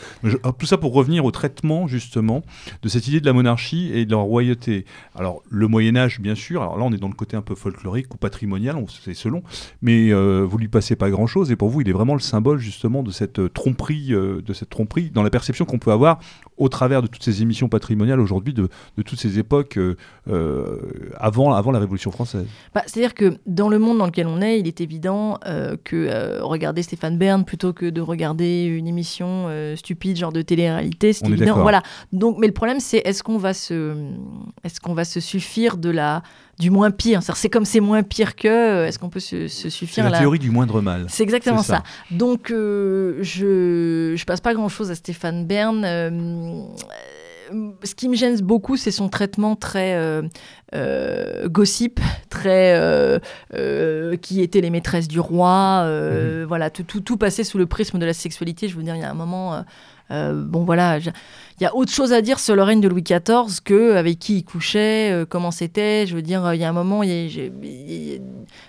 tout ça pour revenir au traitement justement de cette idée de la monarchie et de la royauté. Alors le Moyen Âge, bien sûr. Alors là, on est dans le côté un peu folklorique ou patrimonial, c'est selon. Mais vous lui passez pas grand-chose et pour vous, il est vraiment le symbole justement de cette tromperie, de cette tromperie dans la perception qu'on peut avoir au travers de toutes ces émissions patrimoniales aujourd'hui, de, de, toutes ces époques euh, euh, avant, avant la Révolution française bah, C'est-à-dire que dans le monde dans lequel on est, il est évident euh, que regarder Stéphane Bern plutôt que de regarder une émission stupide, genre de télé-réalité, c'est évident. Voilà. Donc, mais le problème, c'est est-ce qu'on va, se, est qu'on va se suffire de la du moins pire? C'est comme c'est moins pire que, euh, est-ce qu'on peut se, suffire C'est la théorie du moindre mal. C'est exactement ça. Donc, euh, je ne passe pas grand-chose à Stéphane Bern. Euh, ce qui me gêne beaucoup, c'est son traitement très gossip, très qui était les maîtresses du roi. Mhm. Voilà, tout, tout, tout passait sous le prisme de la sexualité. Je veux dire, il y a un moment euh, bon voilà, il y a autre chose à dire sur le règne de Louis XIV que avec qui il couchait, euh, comment c'était. Je veux dire, il y a un moment,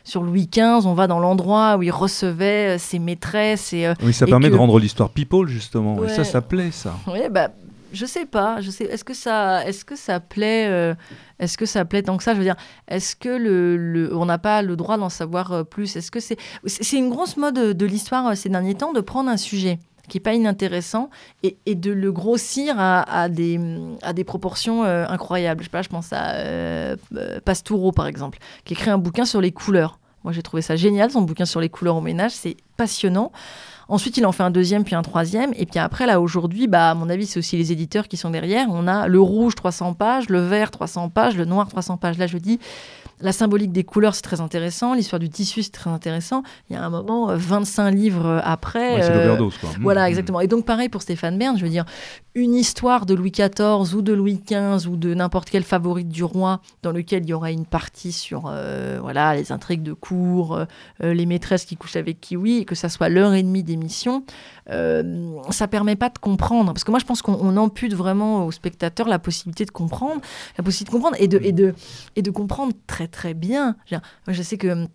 sur Louis XV, on va dans l'endroit où il recevait euh, ses maîtresses. Et, oui, ça permet de rendre l'histoire people justement. Et ça, ça plaît, ça. Oui, bah je sais pas. Je sais. Est-ce que ça, est-ce que ça plaît, est-ce que ça plaît tant que ça? Je veux dire, est-ce que le, on n'a pas le droit d'en savoir plus? Est-ce que c'est, c'est une grosse mode de l'histoire ces derniers temps de prendre un sujet qui n'est pas inintéressant, et, de le grossir à, des, à des proportions euh, incroyables. Je, pas, je pense à euh, euh, Pastoureau, par exemple, qui écrit un bouquin sur les couleurs. Moi, j'ai trouvé ça génial, son bouquin sur les couleurs au ménage, c'est passionnant. Ensuite, il en fait un deuxième, puis un troisième. Et puis après, là, aujourd'hui, bah, à mon avis, c'est aussi les éditeurs qui sont derrière. On a le rouge 300 pages, le vert 300 pages, le noir 300 pages. Là, je dis, la symbolique des couleurs, c'est très intéressant. L'histoire du tissu, c'est très intéressant. Il y a un moment, 25 euh, livres euh, après. c'est l'overdose, quoi. Voilà, mmh. exactement. Et donc, pareil pour Stéphane Bern, je veux dire, une histoire de Louis XIV ou de Louis XV ou de n'importe quelle favorite du roi dans lequel il y aurait une partie sur euh, voilà, les intrigues de cour, les maîtresses qui couchent avec Kiwi, et que ça soit l'heure et demie d'émission, euh, ça permet pas de comprendre. Parce que moi, je pense qu'on ampute vraiment aux spectateurs la possibilité de comprendre, la possibilité de comprendre et de, et de, et de comprendre très très bien. Je sais que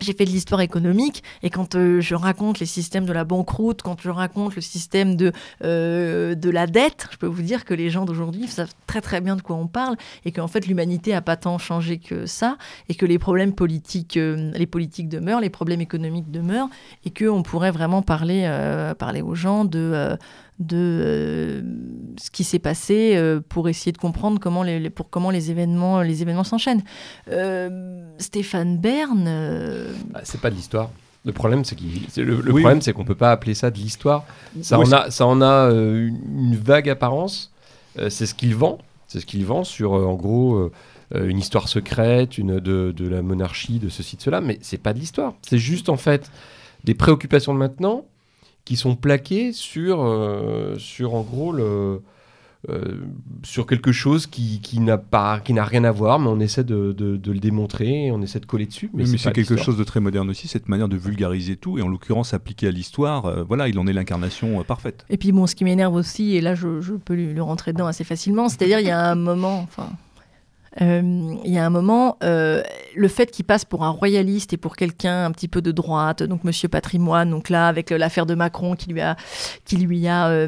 j'ai fait de l'histoire économique et quand euh, je raconte les systèmes de la banqueroute, quand je raconte le système de, euh, de la dette, je peux vous dire que les gens d'aujourd'hui savent très très bien de quoi on parle et qu'en fait l'humanité a pas tant changé que ça et que les problèmes politiques, euh, les politiques demeurent, les problèmes économiques demeurent et qu'on pourrait vraiment parler, parler aux gens de de euh, ce qui s'est passé euh, pour essayer de comprendre comment les, pour comment les événements les événements s'enchaînent. Euh, Stéphane Bern. Ah, c'est pas de l'histoire. Le problème, c'est qu'on le, problème, c'est qu'on peut pas appeler ça de l'histoire. Ça, en a, ça en a une, vague apparence. c'est ce qu'il vend. C'est ce qu'il vend sur, en gros, une histoire secrète, une de, de, la monarchie, de ceci, de cela. Mais c'est pas de l'histoire. C'est juste en fait des préoccupations de maintenant qui sont plaqués sur, euh, sur en gros le, euh, sur quelque chose qui, qui n'a pas qui n'a rien à voir mais on essaie de, de, le démontrer on essaie de coller dessus mais, c'est quelque chose de très moderne aussi cette manière de vulgariser tout et en l'occurrence appliqué à l'histoire euh, voilà il en est l'incarnation parfaite. Et puis bon ce qui m'énerve aussi et là je, je peux lui, lui, rentrer dedans assez facilement c'est-à-dire il y a un moment enfin il y a un moment, euh, le fait qu'il passe pour un royaliste et pour quelqu'un un petit peu de droite, donc Monsieur Patrimoine, donc là avec l'affaire de Macron qui lui a, qui lui a euh,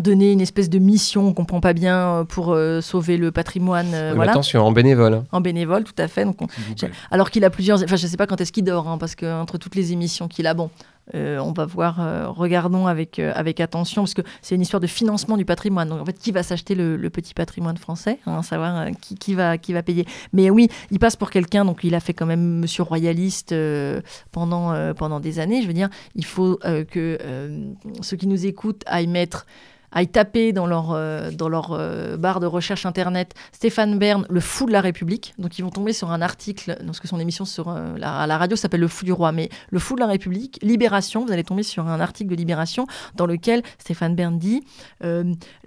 donné une espèce de mission, on comprend pas bien, pour sauver le patrimoine. voilà. Attention, en bénévole. Hein. En bénévole, tout à fait. Donc alors qu'il a plusieurs, enfin je sais pas quand est-ce qu'il dort, hein, parce que entre toutes les émissions qu'il a, bon, euh, on va voir, euh, regardons avec, euh, avec attention, parce que c'est une histoire de financement du patrimoine. Donc, en fait, qui va s'acheter le, petit patrimoine français hein, Savoir qui, qui, va, qui va payer. Mais oui, il passe pour quelqu'un, donc il a fait quand même monsieur royaliste pendant, pendant des années. Je veux dire, il faut que ceux qui nous écoutent aillent mettre aillent taper dans leur, euh, euh, barre de recherche internet Stéphane Bern, le fou de la République. Donc ils vont tomber sur un article, parce que son émission sur euh, la, la, radio s'appelle Le fou du roi, mais Le fou de la République, Libération, vous allez tomber sur un article de Libération dans lequel Stéphane Bern dit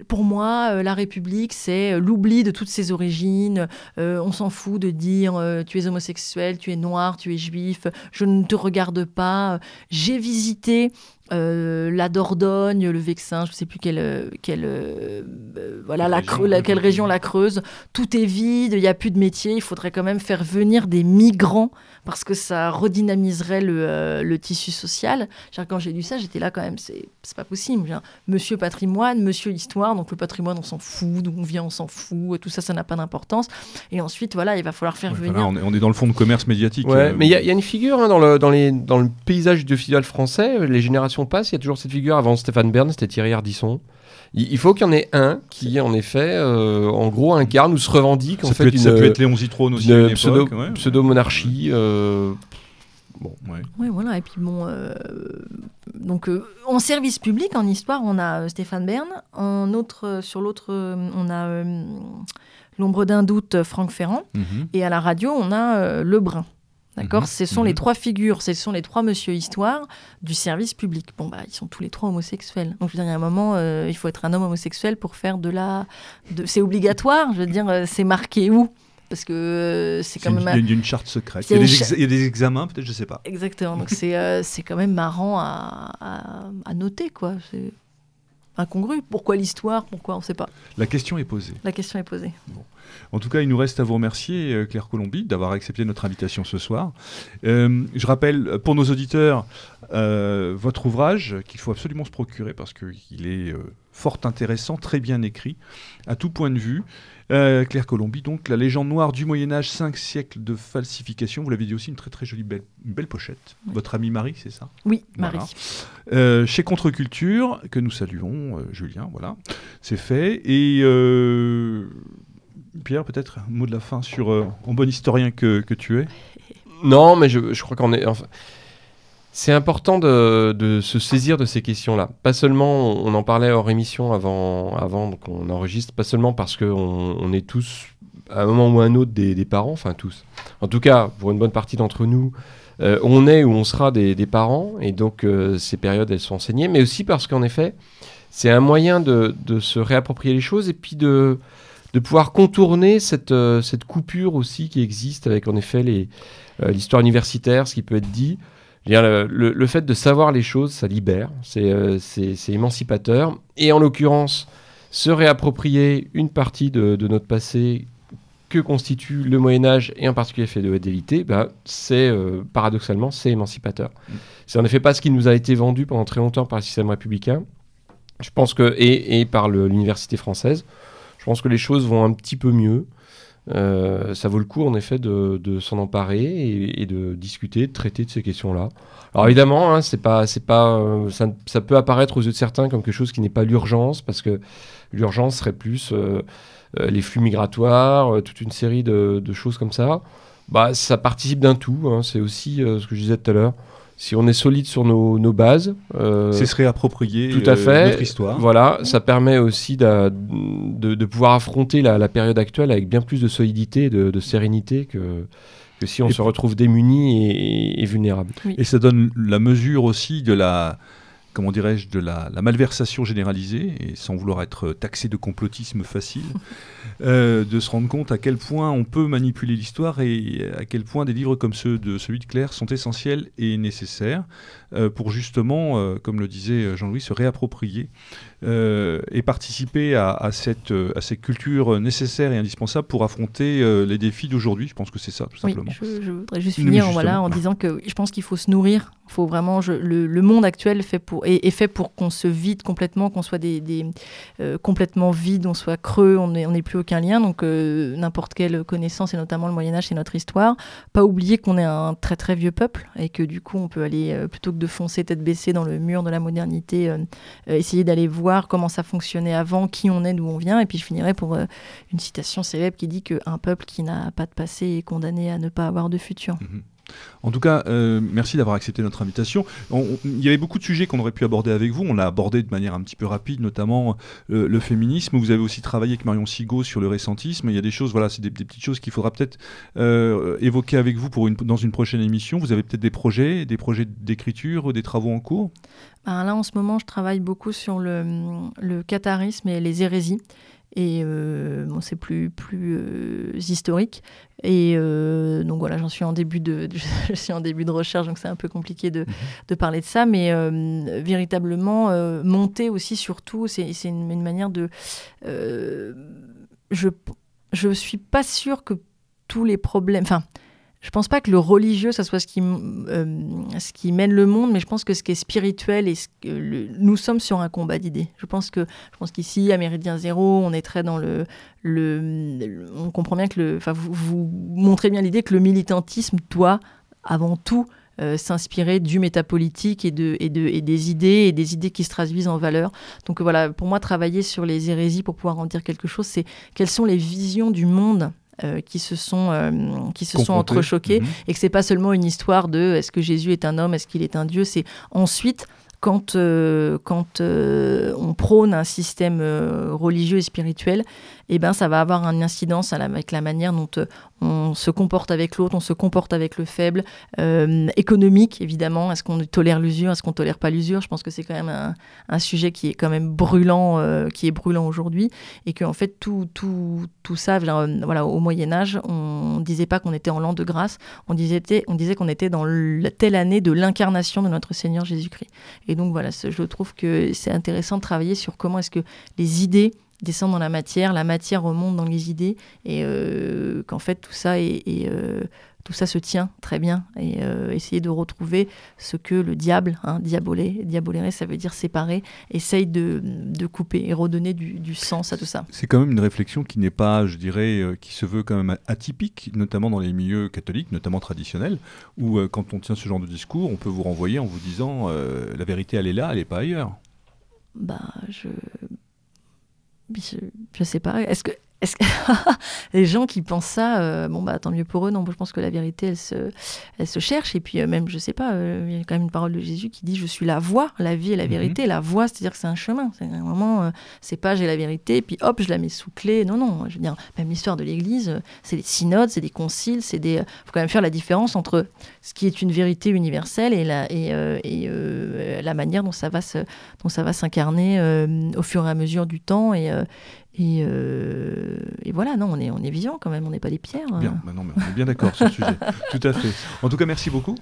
Pour moi, la République, c'est l'oubli de toutes ses origines. on s'en fout de dire tu es homosexuel, tu es noir, tu es juif, je ne te regarde pas. J'ai visité euh, la Dordogne, le Vexin, je ne sais plus quelle, quelle, euh, voilà, la, région, la, quelle région la Creuse. Tout est vide, il n'y a plus de métier. Il faudrait quand même faire venir des migrants parce que ça redynamiserait le, euh, le tissu social. Genre, quand j'ai lu ça, j'étais là quand même, c'est pas possible. Genre, monsieur patrimoine, monsieur histoire, donc le patrimoine, on s'en fout, d'où on vient, on s'en fout, tout ça, ça n'a pas d'importance. Et ensuite, voilà, il va falloir faire Ouais, venir. voilà, on, est, on est dans le fond de commerce médiatique. Ouais, euh, mais il y, a- il y a une figure hein, dans, le, dans, les, dans le paysage de festival français, euh, les générations passent, il y a toujours cette figure. Avant Stéphane Bern, c'était Thierry Ardisson. Il, faut qu'il y en ait un qui, en effet, euh, en gros, incarne ou se revendique en ça, fait peut être, ça une, peut être Léon Zitrone aussi une une pseudo, époque. ouais. pseudo-monarchie. euh, Ouais. Oui, voilà. Et puis bon, euh, donc euh, en service public, en histoire, on a euh, Stéphane Bern. En autre, euh, sur l'autre, euh, on a euh, l'ombre d'un doute, euh, Franck Ferrand. Mhm. Et à la radio, on a euh, Lebrun. D'accord Mhm, Ce sont mhm. les trois figures, ce sont les trois monsieur histoire du service public. Bon, bah, ils sont tous les trois homosexuels. Donc, je veux dire, il y a un moment, euh, il faut être un homme homosexuel pour faire de la. De... C'est obligatoire, je veux dire, euh, c'est marqué où? Parce que euh, c'est quand une- même. Il y a une, charte secrète. Il y, a des cha- ex- il y a des examens, peut-être, je sais pas. Exactement. Donc c'est c'est quand même marrant à, à, à noter quoi. C'est incongru. Pourquoi l'histoire? Pourquoi? On ne sait pas. La question est posée. La question est posée. En tout cas, il nous reste à vous remercier, euh, Claire Colombie, d'avoir accepté notre invitation ce soir. Euh, je rappelle, pour nos auditeurs, euh, votre ouvrage qu'il faut absolument se procurer parce qu'il est euh, fort intéressant, très bien écrit, à tout point de vue. Euh, Claire Colombie, donc, La légende noire du Moyen-Âge, 5 siècles de falsification. Vous l'avez dit aussi, une très très jolie belle, une belle pochette. Oui. Votre amie Marie, c'est ça? Oui, Voilà. Marie. Euh, chez Contre-Culture, que nous saluons, euh, Julien, voilà, c'est fait. Et euh, Pierre, peut-être un mot de la fin sur, euh, en bon historien que, que tu es? Non, mais je, je crois qu'on est. enfin, c'est important de, de se saisir de ces questions-là. Pas seulement, on en parlait hors émission avant, avant qu'on enregistre, pas seulement parce qu'on on est tous, à un moment ou à un autre, des, parents, enfin tous. En tout cas, pour une bonne partie d'entre nous, euh, on est ou on sera des, parents, et donc euh, ces périodes, elles sont enseignées, mais aussi parce qu'en effet, c'est un moyen de, de se réapproprier les choses et puis de, de pouvoir contourner cette, euh, cette coupure aussi qui existe avec en effet l'histoire universitaire, ce qui peut être dit. Le, fait de savoir les choses, ça libère, c'est euh, émancipateur. Et en l'occurrence, se réapproprier une partie de, de notre passé que constitue le Moyen Âge et en particulier fait de fidélité, bah, c'est euh, paradoxalement c'est émancipateur. C'est en effet pas ce qui nous a été vendu pendant très longtemps par le système républicain. Je pense que et, et par l'université française, je pense que les choses vont un petit peu mieux. Euh, ça vaut le coup en effet de, s'en emparer et, de discuter, de traiter de ces questions-là. Alors évidemment, hein, c'est pas, c'est pas, euh, ça, peut apparaître aux yeux de certains comme quelque chose qui n'est pas l'urgence, parce que l'urgence serait plus euh, les flux migratoires, toute une série de, choses comme ça. Bah, ça participe d'un tout. hein. C'est aussi ce que je disais tout à l'heure. Si on est solide sur nos, nos bases, euh, C'est se réapproprier tout à euh, fait. notre histoire. Voilà, ça permet aussi de, de pouvoir affronter la, la période actuelle avec bien plus de solidité, et de, de sérénité que, que si on Et se retrouve démuni et, et vulnérable. Et ça donne la mesure aussi de la, comment dirais-je, de la, la malversation généralisée, et sans vouloir être taxé de complotisme facile, euh, de se rendre compte à quel point on peut manipuler l'histoire et à quel point des livres comme ceux de celui de Claire sont essentiels et nécessaires euh, pour justement, euh, comme le disait Jean-Louis, se réapproprier et participer à, à cette, euh, à cette culture nécessaire et indispensable pour affronter euh, les défis d'aujourd'hui. Je pense que c'est ça, tout Oui, simplement. je, je voudrais juste finir en, voilà, en disant que je pense qu'il faut se nourrir. Faut vraiment, je- le, le monde actuel fait pour, est, est fait pour qu'on se vide complètement, qu'on soit des, des, euh, complètement vide, on soit creux, on n'ait plus aucun lien. Donc euh, n'importe quelle connaissance, et notamment le Moyen Âge, c'est notre histoire. Pas oublier qu'on est un très très vieux peuple et que du coup on peut aller, euh, plutôt que de foncer tête baissée dans le mur de la modernité, euh, euh, essayer d'aller voir comment ça fonctionnait avant, qui on est, d'où on vient. Et puis je finirai pour euh, une citation célèbre qui dit qu'un peuple qui n'a pas de passé est condamné à ne pas avoir de futur. Mhm. En tout cas, euh, merci d'avoir accepté notre invitation. On- on- Il y avait beaucoup de sujets qu'on aurait pu aborder avec vous. On l'a abordé de manière un petit peu rapide, notamment euh, le féminisme. Vous avez aussi travaillé avec Marion Sigaud sur le récentisme. Il y a des choses, voilà, c'est des, petites choses qu'il faudra peut-être évoquer avec vous dans une prochaine émission. Vous avez peut-être des projets, des projets d'écriture, des travaux en cours? Ben là, en ce moment, je travaille beaucoup sur le, le catharisme et les hérésies. et bon, c'est plus, plus historique. Et donc voilà, j'en suis en début de, je suis en début de recherche, donc c'est un peu compliqué de, mhm. de, parler de ça, mais véritablement monter aussi surtout, c'est une, une, manière de, je je suis pas sûre que tous les problèmes, enfin je pense pas que le religieux, ça soit ce qui, euh, ce qui mène le monde, mais je pense que ce qui est spirituel et nous sommes sur un combat d'idées. Je pense que, je pense qu'ici, à Méridien Zéro, on est très dans le, le, on comprend bien que le, enfin, vous, vous montrez bien l'idée que le militantisme doit, avant tout, euh, s'inspirer du métapolitique et, de, et, de, et des idées et des idées qui se traduisent en valeur. Donc voilà, pour moi, travailler sur les hérésies pour pouvoir en dire quelque chose, c'est quelles sont les visions du monde euh, qui se sont, euh, qui se sont entrechoqués mhm. et que c'est pas seulement une histoire de est-ce que Jésus est un homme, est-ce qu'il est un Dieu, c'est ensuite quand, euh, quand on prône un système religieux et spirituel, eh ben, ça va avoir une incidence avec la manière dont euh, on se comporte avec l'autre, on se comporte avec le faible, euh, économique évidemment, est-ce qu'on tolère l'usure, est-ce qu'on tolère pas l'usure, je pense que c'est quand même un, sujet qui est quand même brûlant, euh, qui est brûlant aujourd'hui, et que en fait tout, tout, tout ça, voilà, au Moyen Âge, on disait pas qu'on était en l'an de grâce, on disait, on disait qu'on était dans telle année de l'incarnation de notre Seigneur Jésus-Christ. Et donc voilà, je trouve que c'est intéressant de travailler sur comment est-ce que les idées descend dans la matière, la matière remonte dans les idées, et euh, qu'en fait tout ça est, euh, tout ça se tient très bien et euh, essayer de retrouver ce que le diable, hein, diabolé, ça veut dire séparer, essaye de, de couper et redonner du, du, sens à tout ça. C'est quand même une réflexion qui n'est pas, je dirais, qui se veut quand même atypique, notamment dans les milieux catholiques, notamment traditionnels, où quand on tient ce genre de discours, on peut vous renvoyer en vous disant la vérité elle est là, elle n'est pas ailleurs. Bah, je je, je sais pas. Est-ce que est-ce que les gens qui pensent ça, euh, bon bah tant mieux pour eux. Non, je pense que la vérité, elle se, elle se cherche. Et puis euh, même, je sais pas, euh, il y a quand même une parole de Jésus qui dit :« Je suis la voie, la vie et la mhm. vérité. La voie, c'est-à-dire que c'est un chemin. C'est un moment, c'est pas j'ai la vérité, et puis hop, je la mets sous clé. Non, non. Je veux dire, même l'histoire de l'Église, c'est des synodes, c'est des conciles, c'est des. Faut quand même faire la différence entre ce qui est une vérité universelle et la et, et la manière dont ça va se, dont ça va s'incarner au fur et à mesure du temps et euh, et, voilà, non, on est, on est vivant quand même, on n'est pas des pierres. Bien, bah non, mais on est bien d'accord sur le sujet. Tout à fait. En tout cas, merci beaucoup.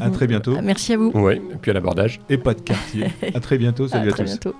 À très bientôt. Merci à vous. Oui, et puis à l'abordage. Et pas de quartier. à très bientôt. Salut à, à tous. Bientôt.